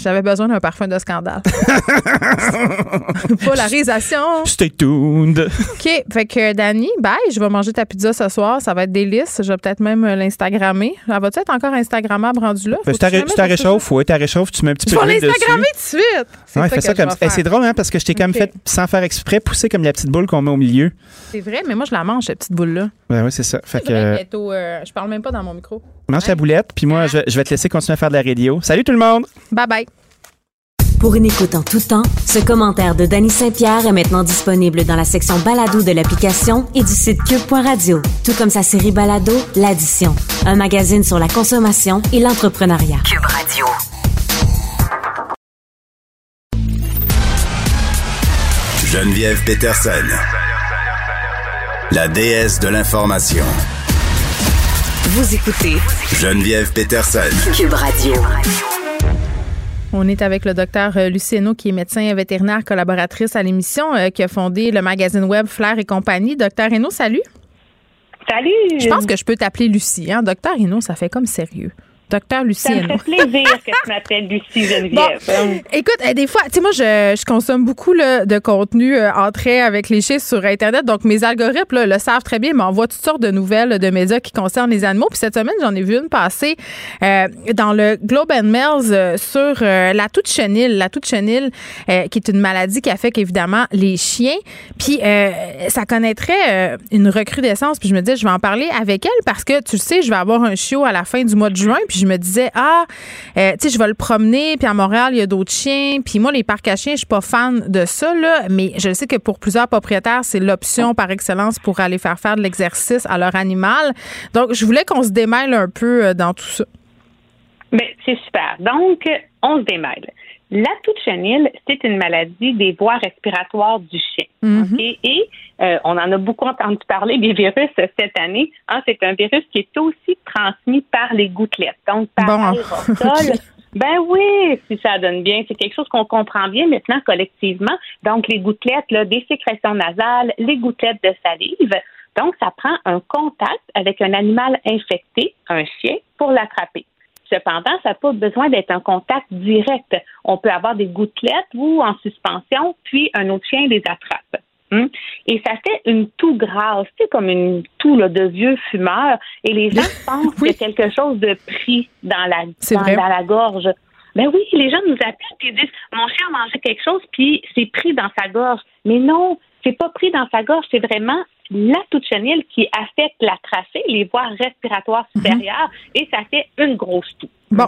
J'avais besoin d'un parfum de scandale. [laughs] Polarisation. Stay tuned. OK. Fait que, Dani, bye. Je vais manger ta pizza ce soir. Ça va être délice. Je vais peut-être même l'Instagrammer. Elle va-tu être encore Instagrammable rendu là? Ben, tu t'as réchauffes, oui. Tu réchauffes, tu mets un petit peu de l'huile dessus. l'Instagrammer tout de suite. Ouais, fais ça, comme ça. C'est drôle, hein, parce que je t'ai quand même fait, sans faire exprès, pousser comme la petite boule qu'on met au milieu. C'est vrai, mais moi, je la mange, cette petite boule-là. Ben oui, c'est ça. Fait que, euh, je parle même pas dans mon micro. Mange ta boulette, puis moi, je, vais te laisser continuer à faire de la radio. Salut tout le monde! Bye bye! Pour une écoute en tout temps, ce commentaire de Danny Saint-Pierre est maintenant disponible dans la section balado de l'application et du site cube.radio, tout comme sa série balado L'Addition, un magazine sur la consommation et l'entrepreneuriat. Cube Radio. Geneviève Peterson, la déesse de l'information. Vous écoutez Geneviève Peterson, Cube Radio. On est avec le docteur euh, Lucieno, qui est médecin vétérinaire collaboratrice à l'émission, euh, qui a fondé le magazine web Flair et compagnie. Docteur Reno, salut. Salut. Je pense que je peux t'appeler Lucie. Hein? Docteur Reno, ça fait comme sérieux. Docteur Lucie. Ça me fait plaisir que tu m'appelles Lucie Geneviève. Bon, écoute, eh, des fois, tu sais, moi, je, je, consomme beaucoup de contenu euh, entré avec les chiffres sur Internet. Donc, mes algorithmes le savent très bien, m'envoient toutes sortes de nouvelles de médias qui concernent les animaux. Puis cette semaine, j'en ai vu une passer euh, dans le Globe and Mails euh, sur la toute chenille. La toute chenille, qui est une maladie qui affecte évidemment les chiens. Puis ça connaîtrait une recrudescence. Puis je me dis, je vais en parler avec elle parce que, tu le sais, je vais avoir un chiot à la fin du mois de juin. Puis je me disais, ah, euh, tu sais, je vais le promener, puis à Montréal, il y a d'autres chiens. Puis moi, les parcs à chiens, je suis pas fan de ça, là, mais je sais que pour plusieurs propriétaires, c'est l'option par excellence pour aller faire faire de l'exercice à leur animal. Donc, je voulais qu'on se démêle un peu euh, dans tout ça. Mais c'est super. Donc, on se démêle. La toute chenille, c'est une maladie des voies respiratoires du chien. Mhm. Et euh, on en a beaucoup entendu parler des virus cette année. Hein, c'est un virus qui est aussi transmis par les gouttelettes, donc par bon. [laughs] Ben oui, si ça donne bien. C'est quelque chose qu'on comprend bien maintenant collectivement. Donc, les gouttelettes, là, des sécrétions nasales, les gouttelettes de salive. Donc, ça prend un contact avec un animal infecté, un chien, pour l'attraper. Cependant, ça n'a pas besoin d'être un contact direct. On peut avoir des gouttelettes ou en suspension, puis un autre chien les attrape. Hmm? Et ça fait une toux grasse, c'est comme une toux de vieux fumeur. Et les gens [laughs] pensent qu'il y a quelque chose de pris dans la, dans, la gorge. Ben oui, les gens nous appellent et disent Mon chien a mangé quelque chose, puis c'est pris dans sa gorge. Mais non, c'est pas pris dans sa gorge, c'est vraiment la toute chenille qui affecte la tracée, les voies respiratoires mhm. supérieures, et ça fait une grosse toux. Bon.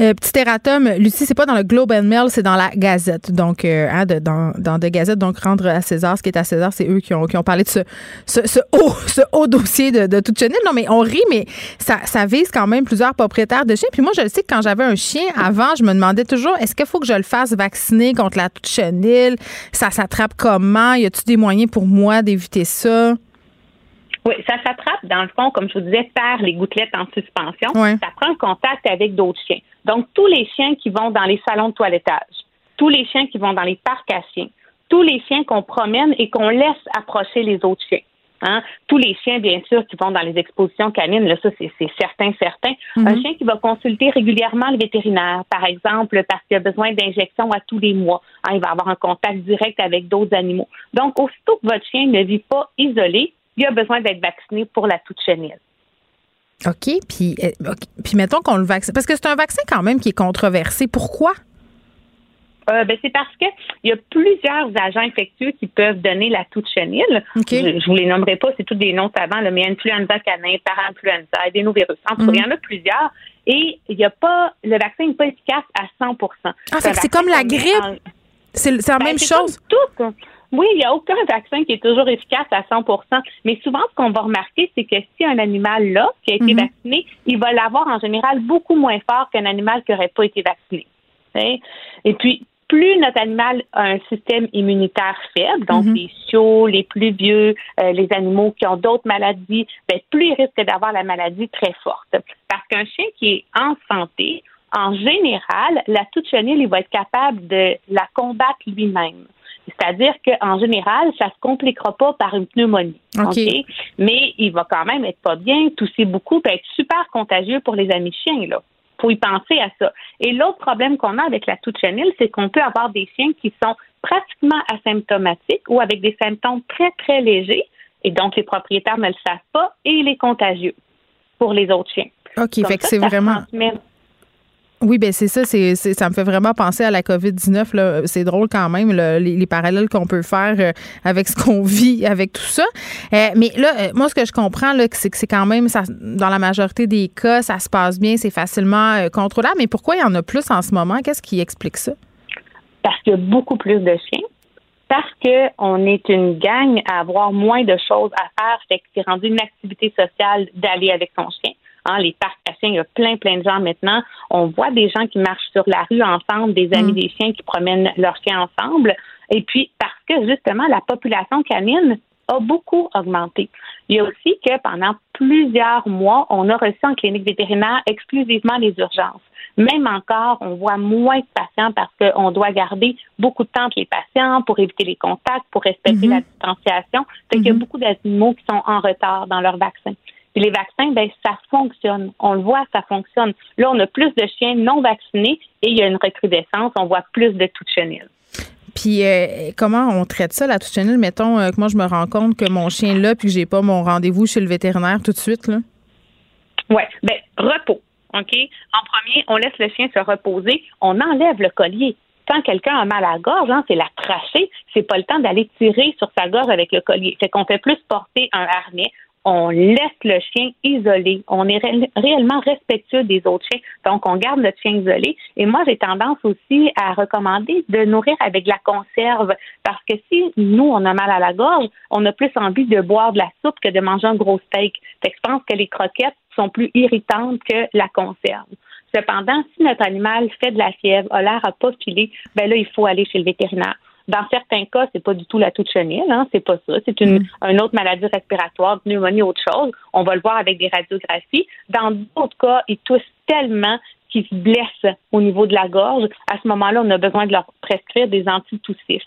Euh, petit erratum, Lucie, c'est pas dans le Globe and Mail, c'est dans la Gazette. Donc, euh, hein, dans, dans de Gazette, donc rendre à César ce qui est à César, c'est eux qui ont, qui ont parlé de ce, ce, haut, [laughs] ce haut dossier de, de toute chenille. Non, mais on rit, mais ça, ça vise quand même plusieurs propriétaires de chiens. Puis moi, je le sais que quand j'avais un chien avant, je me demandais toujours, est-ce qu'il faut que je le fasse vacciner contre la toute chenille? Ça s'attrape comment? Y a-t-il des moyens pour moi d'éviter ça? Oui, ça s'attrape, dans le fond, comme je vous disais, par les gouttelettes en suspension. Ça prend contact avec d'autres chiens. Donc, tous les chiens qui vont dans les salons de toilettage, tous les chiens qui vont dans les parcs à chiens, tous les chiens qu'on promène et qu'on laisse approcher les autres chiens. Hein? Tous les chiens, bien sûr, qui vont dans les expositions canines, là, ça, c'est certain, certain. Un chien qui va consulter régulièrement le vétérinaire, par exemple, parce qu'il a besoin d'injections à tous les mois. Hein, il va avoir un contact direct avec d'autres animaux. Donc, aussitôt que votre chien ne vit pas isolé, il a besoin d'être vacciné pour la toute chenille. OK. Puis, euh, puis mettons qu'on le vaccine. Parce que c'est un vaccin quand même qui est controversé. Pourquoi? Euh, ben, c'est parce que il y a plusieurs agents infectieux qui peuvent donner la toute chenille. Je, ne vous les nommerai pas, c'est tous des noms savants, mais influenza canin, parainfluenza, adénovirus. En tout cas, il y en a plusieurs. Et il y a pas, le vaccin n'est pas efficace à 100% Ah, c'est comme la grippe. C'est la ben, même chose? Tout, oui, il n'y a aucun vaccin qui est toujours efficace à 100% Mais souvent, ce qu'on va remarquer, c'est que si un animal là, qui a été mhm. vacciné, il va l'avoir en général beaucoup moins fort qu'un animal qui n'aurait pas été vacciné. Et puis, plus notre animal a un système immunitaire faible, donc mhm. les chiots, les plus vieux, euh, les animaux qui ont d'autres maladies, ben, plus il risque d'avoir la maladie très forte. Parce qu'un chien qui est en santé, en général, la toute chenille, il va être capable de la combattre lui-même. C'est-à-dire qu'en général, ça se compliquera pas par une pneumonie. OK. Mais il va quand même être pas bien, tousser beaucoup, peut être super contagieux pour les amis chiens, là. Faut y penser à ça. Et l'autre problème qu'on a avec la toute chenille, c'est qu'on peut avoir des chiens qui sont pratiquement asymptomatiques ou avec des symptômes très, très légers. Et donc, les propriétaires ne le savent pas et il est contagieux pour les autres chiens. OK, fait que c'est vraiment. Oui, ben c'est ça, c'est, ça me fait vraiment penser à la COVID-19. C'est drôle quand même, les, parallèles qu'on peut faire euh, avec ce qu'on [laughs] vit, avec tout ça. Euh, mais là, euh, moi, ce que je comprends, là, c'est que c'est quand même, ça, dans la majorité des cas, ça se passe bien, c'est facilement contrôlable. Mais pourquoi il y en a plus en ce moment? Qu'est-ce qui explique ça? Parce qu'il y a beaucoup plus de chiens. Parce qu'on est une gang à avoir moins de choses à faire, fait que c'est rendu une activité sociale d'aller avec son chien Hein, les parcs à chiens, il y a plein, plein de gens maintenant. On voit des gens qui marchent sur la rue ensemble, des amis mm. des chiens qui promènent leurs chiens ensemble. Et puis, parce que justement, la population canine a beaucoup augmenté. Il y a aussi que pendant plusieurs mois, on a reçu en clinique vétérinaire exclusivement les urgences. Même encore, on voit moins de patients parce qu'on doit garder beaucoup de temps entre les patients pour éviter les contacts, pour respecter mm-hmm. la distanciation. Fait qu'il y a mm-hmm. beaucoup d'animaux qui sont en retard dans leur vaccin. Puis les vaccins, ben ça fonctionne. On le voit, ça fonctionne. Là, on a plus de chiens non vaccinés et il y a une recrudescence. On voit plus de touches chenilles. Puis euh, comment on traite ça, la touche chenille? Mettons euh, que moi, je me rends compte que mon chien là, puis que j'ai pas mon rendez-vous chez le vétérinaire tout de suite, là. Oui. Ben, repos. OK? En premier, on laisse le chien se reposer. On enlève le collier quand quelqu'un a mal à la gorge, hein, c'est la trachée, c'est pas le temps d'aller tirer sur sa gorge avec le collier. Fait qu'on fait plus porter un harnais, on laisse le chien isolé. On est réellement respectueux des autres chiens. Donc, on garde notre chien isolé. Et moi, j'ai tendance aussi à recommander de nourrir avec de la conserve. Parce que si nous, on a mal à la gorge, on a plus envie de boire de la soupe que de manger un gros steak. Fait que je pense que les croquettes sont plus irritantes que la conserve. Cependant, si notre animal fait de la fièvre, a l'air à pas filer, ben là, il faut aller chez le vétérinaire. Dans certains cas, c'est pas du tout la toute chenille, hein, c'est pas ça. C'est une, mm. autre maladie respiratoire, pneumonie, autre chose. On va le voir avec des radiographies. Dans d'autres cas, ils toussent tellement qu'ils se blessent au niveau de la gorge. À ce moment-là, on a besoin de leur prescrire des antitoussifs.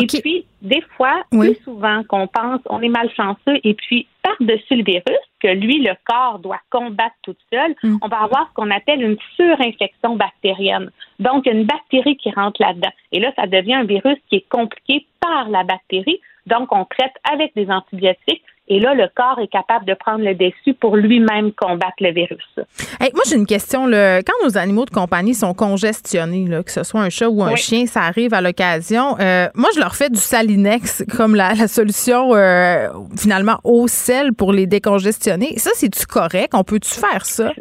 Et puis, des fois, plus souvent qu'on pense, on est malchanceux et puis par-dessus le virus, que lui, le corps doit combattre tout seul, mm. on va avoir ce qu'on appelle une surinfection bactérienne. Donc, une bactérie qui rentre là-dedans. Et là, ça devient un virus qui est compliqué par la bactérie. Donc, on traite avec des antibiotiques. Et là, le corps est capable de prendre le dessus pour lui-même combattre le virus. moi, j'ai une question. Quand nos animaux de compagnie sont congestionnés, que ce soit un chat ou un chien, ça arrive à l'occasion. Euh, moi, je leur fais du salinex comme la, solution euh, finalement au sel pour les décongestionner. Ça, c'est-tu correct? On peut-tu faire ça?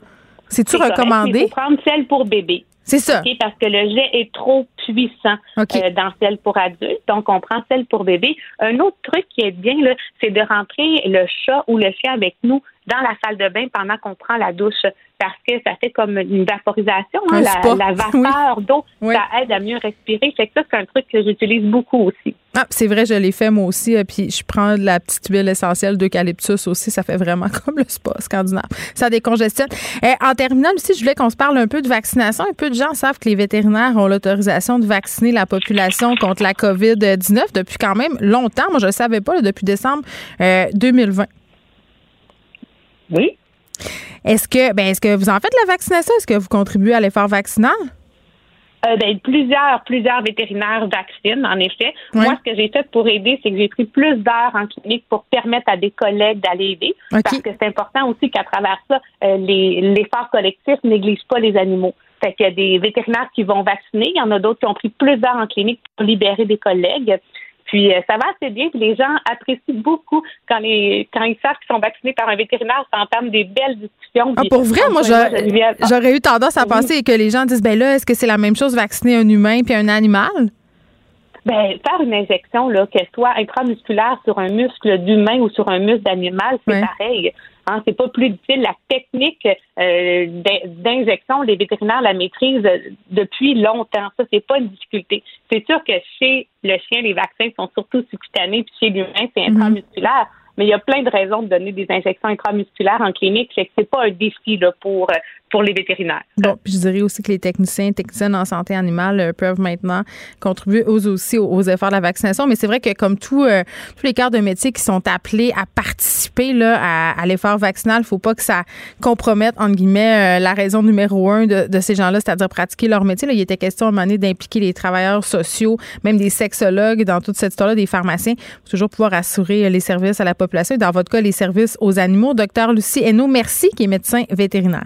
C'est-tu recommandé? Il faut prendre sel pour bébé. C'est ça. parce que le jet est trop puissant euh, dans celle pour adultes. Donc, on prend celle pour bébé. Un autre truc qui est bien, c'est de rentrer le chat ou le chien avec nous dans la salle de bain pendant qu'on prend la douche parce que ça fait comme une vaporisation, hein, la, [laughs] vapeur d'eau, ça aide à mieux respirer. Fait que ça, c'est un truc que j'utilise beaucoup aussi. Ah, c'est vrai, je l'ai fait moi aussi. Euh, puis je prends de la petite huile essentielle d'eucalyptus aussi. Ça fait vraiment [laughs] comme le spa scandinave. Ça décongestionne. Et euh, en terminant aussi, je voulais qu'on se parle un peu de vaccination. Un peu de gens savent que les vétérinaires ont l'autorisation de vacciner la population contre la COVID-19 depuis quand même longtemps. Moi, je ne savais pas, depuis décembre 2020. Euh, oui. Est-ce que, ben, est-ce que vous en faites la vaccination? Est-ce que vous contribuez à l'effort vaccinal? Euh, ben, plusieurs, plusieurs vétérinaires vaccinent, en effet. Moi, ce que j'ai fait pour aider, c'est que j'ai pris plus d'heures en clinique pour permettre à des collègues d'aller aider. Parce que c'est important aussi qu'à travers ça, euh, l'effort collectif néglige pas les animaux. Fait qu'il y a des vétérinaires qui vont vacciner, il y en a d'autres qui ont pris plus d'heures en clinique pour libérer des collègues. Puis euh, ça va assez bien. les gens apprécient beaucoup quand, les, quand ils savent qu'ils sont vaccinés par un vétérinaire. Ça entame des belles discussions. Ah, pour vrai, moi, j'aurais eu tendance à penser que les gens disent ben là, est-ce que c'est la même chose vacciner un humain puis un animal? Ben, faire une injection, là, qu'elle soit intramusculaire sur un muscle d'humain ou sur un muscle d'animal, c'est pareil. Hein, c'est pas plus difficile. La technique euh, d'injection, les vétérinaires la maîtrisent depuis longtemps. Ça, c'est pas une difficulté. C'est sûr que chez le chien, les vaccins sont surtout subcutanés, puis chez l'humain, c'est mhm. intramusculaire. Mais il y a plein de raisons de donner des injections intramusculaires en clinique. C'est pas un défi là, pour pour les vétérinaires. Bon, je dirais aussi que les techniciens et techniciennes en santé animale euh, peuvent maintenant contribuer aux, aussi aux, efforts de la vaccination. Mais c'est vrai que comme tout, euh, tous les corps de métier qui sont appelés à participer là, à, l'effort vaccinal, il ne faut pas que ça compromette, entre guillemets, euh, la raison numéro un de, de ces gens-là, c'est-à-dire pratiquer leur métier. Il était question à un moment d'impliquer les travailleurs sociaux, même des sexologues dans toute cette histoire-là, des pharmaciens, pour toujours pouvoir assurer les services à la population et dans votre cas, les services aux animaux. Docteur Lucie Hainaut, merci, qui est médecin vétérinaire.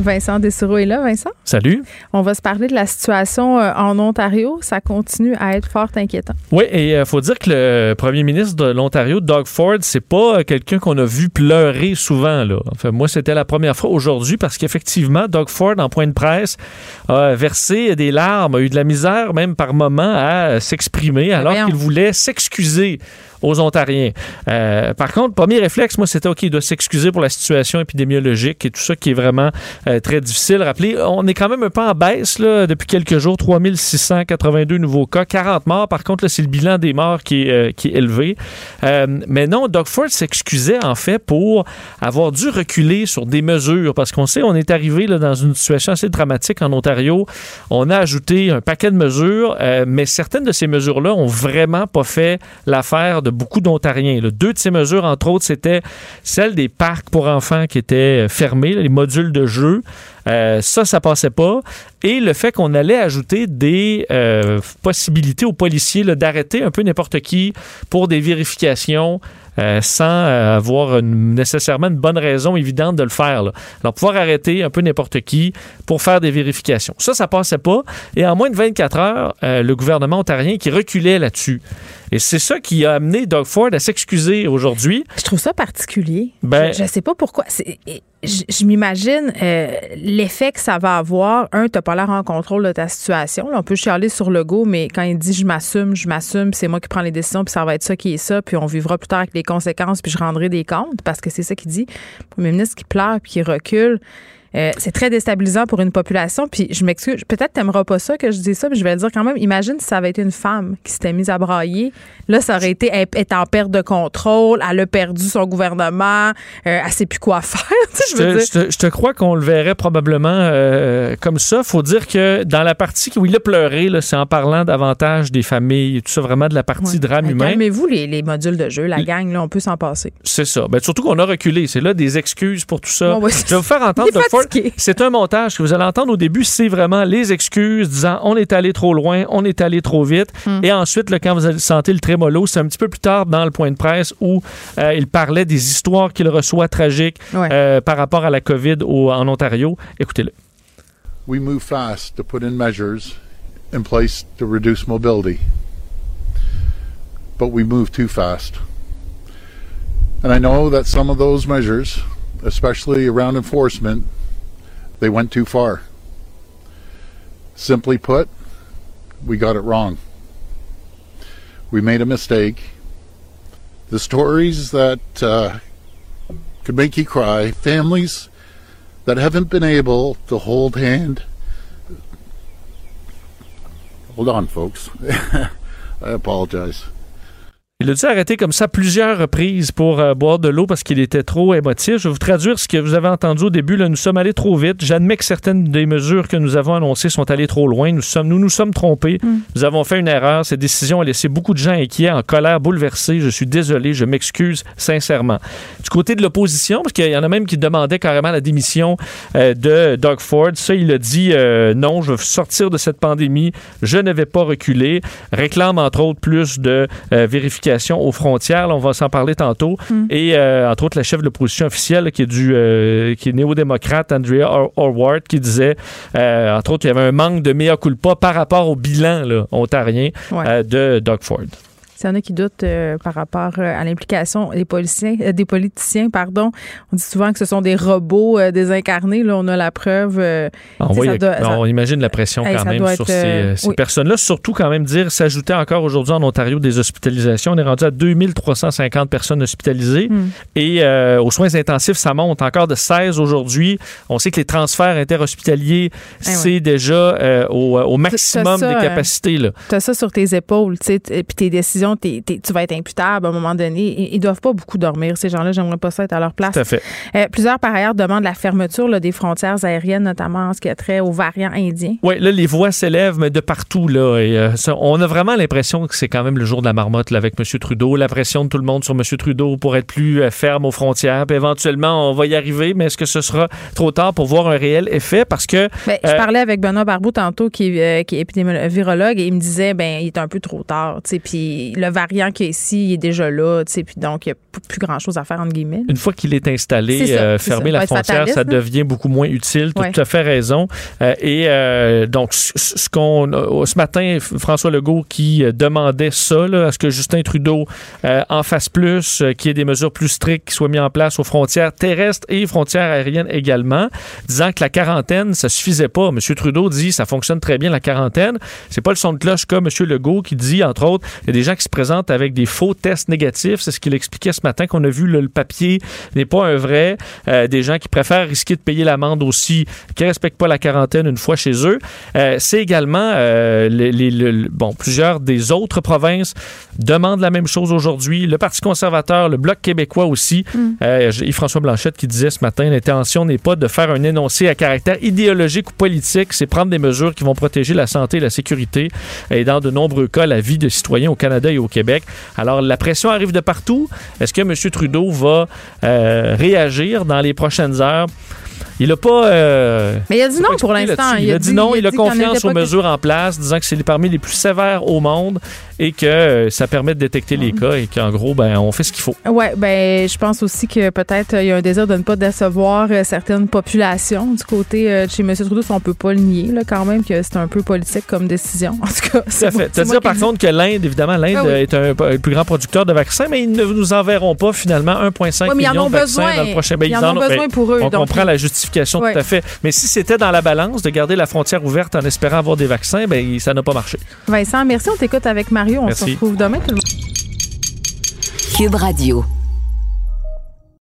Vincent Dessureau est là. Vincent? Salut. On va se parler de la situation euh, en Ontario. Ça continue à être fort inquiétant. Oui, et il euh, faut dire que le premier ministre de l'Ontario, Doug Ford, c'est pas quelqu'un qu'on a vu pleurer souvent. Là. Enfin, moi, c'était la première fois aujourd'hui parce qu'effectivement, Doug Ford, en point de presse, a versé des larmes, a eu de la misère même par moment à s'exprimer alors qu'il voulait s'excuser aux Ontariens. Euh, par contre, premier réflexe, moi, c'était OK, il doit s'excuser pour la situation épidémiologique et tout ça qui est vraiment euh, très difficile. Rappelez, on est quand même un peu en baisse là, depuis quelques jours, 3682 nouveaux cas, 40 morts. Par contre, c'est le bilan des morts qui est, euh, élevé. mais non, Doug Ford s'excusait en fait pour avoir dû reculer sur des mesures parce qu'on sait, on est arrivé là, dans une situation assez dramatique en Ontario. On a ajouté un paquet de mesures, mais certaines de ces mesures-là ont vraiment pas fait l'affaire de beaucoup d'Ontariens. Deux de ces mesures, entre autres, c'était celle des parcs pour enfants qui étaient fermés, les modules de jeu. Euh, ça, ça passait pas. Et le fait qu'on allait ajouter des euh, possibilités aux policiers d'arrêter un peu n'importe qui pour des vérifications sans avoir nécessairement une bonne raison évidente de le faire. Alors, pouvoir arrêter un peu n'importe qui pour faire des vérifications. Ça, ça passait pas. Et en moins de 24 heures, le gouvernement ontarien qui reculait là-dessus. Et c'est ça qui a amené Doug Ford à s'excuser aujourd'hui. Je trouve ça particulier. Ben, je ne sais pas pourquoi. Je, m'imagine euh, l'effet que ça va avoir. Un, tu n'as pas l'air en contrôle de ta situation. on peut chialer sur le go, mais quand il dit je m'assume, je m'assume, c'est moi qui prends les décisions, puis ça va être ça qui est ça, puis on vivra plus tard avec les conséquences, puis je rendrai des comptes, parce que c'est ça qu'il dit. Le premier ministre qui pleure puis qui recule. Euh, c'est très déstabilisant pour une population. Puis je m'excuse, peut-être t'aimeras pas ça que je dis ça, mais je vais le dire quand même. Imagine si ça avait été une femme qui s'était mise à brailler. Là, ça aurait été être en perte de contrôle. Elle a perdu son gouvernement. Euh, elle sait plus quoi [laughs] faire. je, te, je, te, crois qu'on le verrait probablement euh, comme ça. Faut dire que dans la partie où il a pleuré, c'est en parlant davantage des familles et tout ça, vraiment de la partie drame ben, humain. Mais vous les, les, modules de jeu, la gang, là, on peut s'en passer. C'est ça. Ben, surtout qu'on a reculé. C'est là des excuses pour tout ça. je vais vous faire entendre de [laughs] c'est un montage que vous allez entendre au début, c'est vraiment les excuses disant on est allé trop loin, on est allé trop vite. Hmm. Et ensuite, quand vous allez sentir le trémolo, c'est un petit peu plus tard dans le point de presse où euh, il parlait des histoires qu'il reçoit tragiques euh, par rapport à la COVID en Ontario. Écoutez-le. We move fast to put in measures in place to reduce mobility. But we move too fast. And I know that some of those measures, especially around enforcement, they went too far. Simply put, we got it wrong. We made a mistake. The stories that uh, could make you cry, families that haven't been able to hold hand. Hold on, folks. [laughs] I apologize. Il a dû arrêter comme ça plusieurs reprises pour euh, boire de l'eau parce qu'il était trop émotif. Je vais vous traduire ce que vous avez entendu au début. Là, nous sommes allés trop vite. J'admets que certaines des mesures que nous avons annoncées sont allées trop loin. Nous sommes, nous, nous sommes trompés. Mm. Nous avons fait une erreur. Cette décision a laissé beaucoup de gens inquiets, en colère, bouleversés. Je suis désolé. Je m'excuse sincèrement. Du côté de l'opposition, parce qu'il y en a même qui demandaient carrément la démission euh, de Doug Ford, ça, il a dit euh, non, je veux sortir de cette pandémie. Je ne vais pas reculer. Réclame entre autres plus de vérification aux frontières. on va s'en parler tantôt. Hmm. Et euh, entre autres, la chef de l'opposition officielle qui est du euh, qui est néo-démocrate, Andrea Horwath, qui disait, euh, entre autres, qu'il y avait un manque de mea culpa par rapport au bilan là, ontarien de Doug Ford. S'il y en a qui doutent euh, par rapport euh, à l'implication des politiciens, euh, des politiciens, pardon, on dit souvent que ce sont des robots désincarnés. Là, on a la preuve. Ah, on, imagine la pression quand même sur ces, personnes-là. Surtout quand même dire, s'ajouter encore aujourd'hui en Ontario des hospitalisations. On est rendu à 2350 personnes hospitalisées. Hmm. Et aux soins intensifs, ça monte encore de 16 aujourd'hui. On sait que les transferts interhospitaliers, eh c'est déjà au, maximum des capacités. Tu as ça sur tes épaules, et puis tes décisions tu vas être imputable à un moment donné. Ils, ne doivent pas beaucoup dormir, ces gens-là. J'aimerais pas ça être à leur place. Tout à fait. Euh, plusieurs, par ailleurs, demandent la fermeture des frontières aériennes, notamment en ce qui a trait aux variants indiens. Oui, là, les voix s'élèvent, mais de partout. Là, et, euh, on a vraiment l'impression que c'est quand même le jour de la marmotte avec M. Trudeau. La pression de tout le monde sur M. Trudeau pour être plus euh, ferme aux frontières. Puis éventuellement, on va y arriver, mais est-ce que ce sera trop tard pour voir un réel effet? Parce que. Ben, je parlais avec Benoît Barbeau tantôt, qui, qui est épidémiologue, et il me disait, ben il est un peu trop tard. Puis le variant qui est ici il est déjà là, tu sais, puis donc il n'y a plus grand-chose à faire, entre guillemets. Une fois qu'il est installé, euh, fermer la frontière, ça devient beaucoup moins utile. Tu as tout à fait raison. Euh, et euh, donc, ce qu'on ce matin, François Legault qui demandait ça, à ce que Justin Trudeau en fasse plus, qu'il y ait des mesures plus strictes qui soient mises en place aux frontières terrestres et frontières aériennes également, disant que la quarantaine, ça suffisait pas. M. Trudeau dit ça fonctionne très bien la quarantaine. C'est pas le son de cloche comme M. Legault qui dit, entre autres, il y a des gens qui se présentent avec des faux tests négatifs. C'est ce qu'il expliquait ce matin qu'on a vu le papier n'est pas un vrai. Euh, des gens qui préfèrent risquer de payer l'amende aussi, qui respectent pas la quarantaine une fois chez eux. Euh, c'est également les, bon plusieurs des autres provinces demandent la même chose aujourd'hui. Le Parti conservateur, le Bloc québécois aussi. Mm. Yves-François Blanchette qui disait ce matin l'intention n'est pas de faire un énoncé à caractère idéologique ou politique, c'est prendre des mesures qui vont protéger la santé et la sécurité et dans de nombreux cas la vie de citoyens au Canada et au Québec. Alors la pression arrive de partout. Est-ce que M. Trudeau va euh, réagir dans les prochaines heures? Il n'a pas. Euh, mais il a dit non pour l'instant. Il, a dit, non. Il a, confiance aux mesures en place, disant que c'est parmi les plus sévères au monde et que euh, ça permet de détecter les cas et qu'en gros, ben, on fait ce qu'il faut. Oui, ben, je pense aussi que peut-être il y a un désir de ne pas décevoir euh, certaines populations du côté euh, de chez M. Trudeau. On peut pas le nier, là, quand même, que c'est un peu politique comme décision. [laughs] En tout cas, c'est fait. Tu dire, par contre, que l'Inde, évidemment, l'Inde ah est un, plus grand producteur de vaccins, mais ils ne nous enverront pas finalement 1,5 million de vaccins dans le prochain. Ben, ils, en ont besoin ben, pour eux. On comprend la justification tout à fait. Mais si c'était dans la balance de garder la frontière ouverte en espérant avoir des vaccins, ben, ça n'a pas marché. Vincent, merci. On t'écoute avec Mario. On se retrouve demain tout le monde. Cube Radio.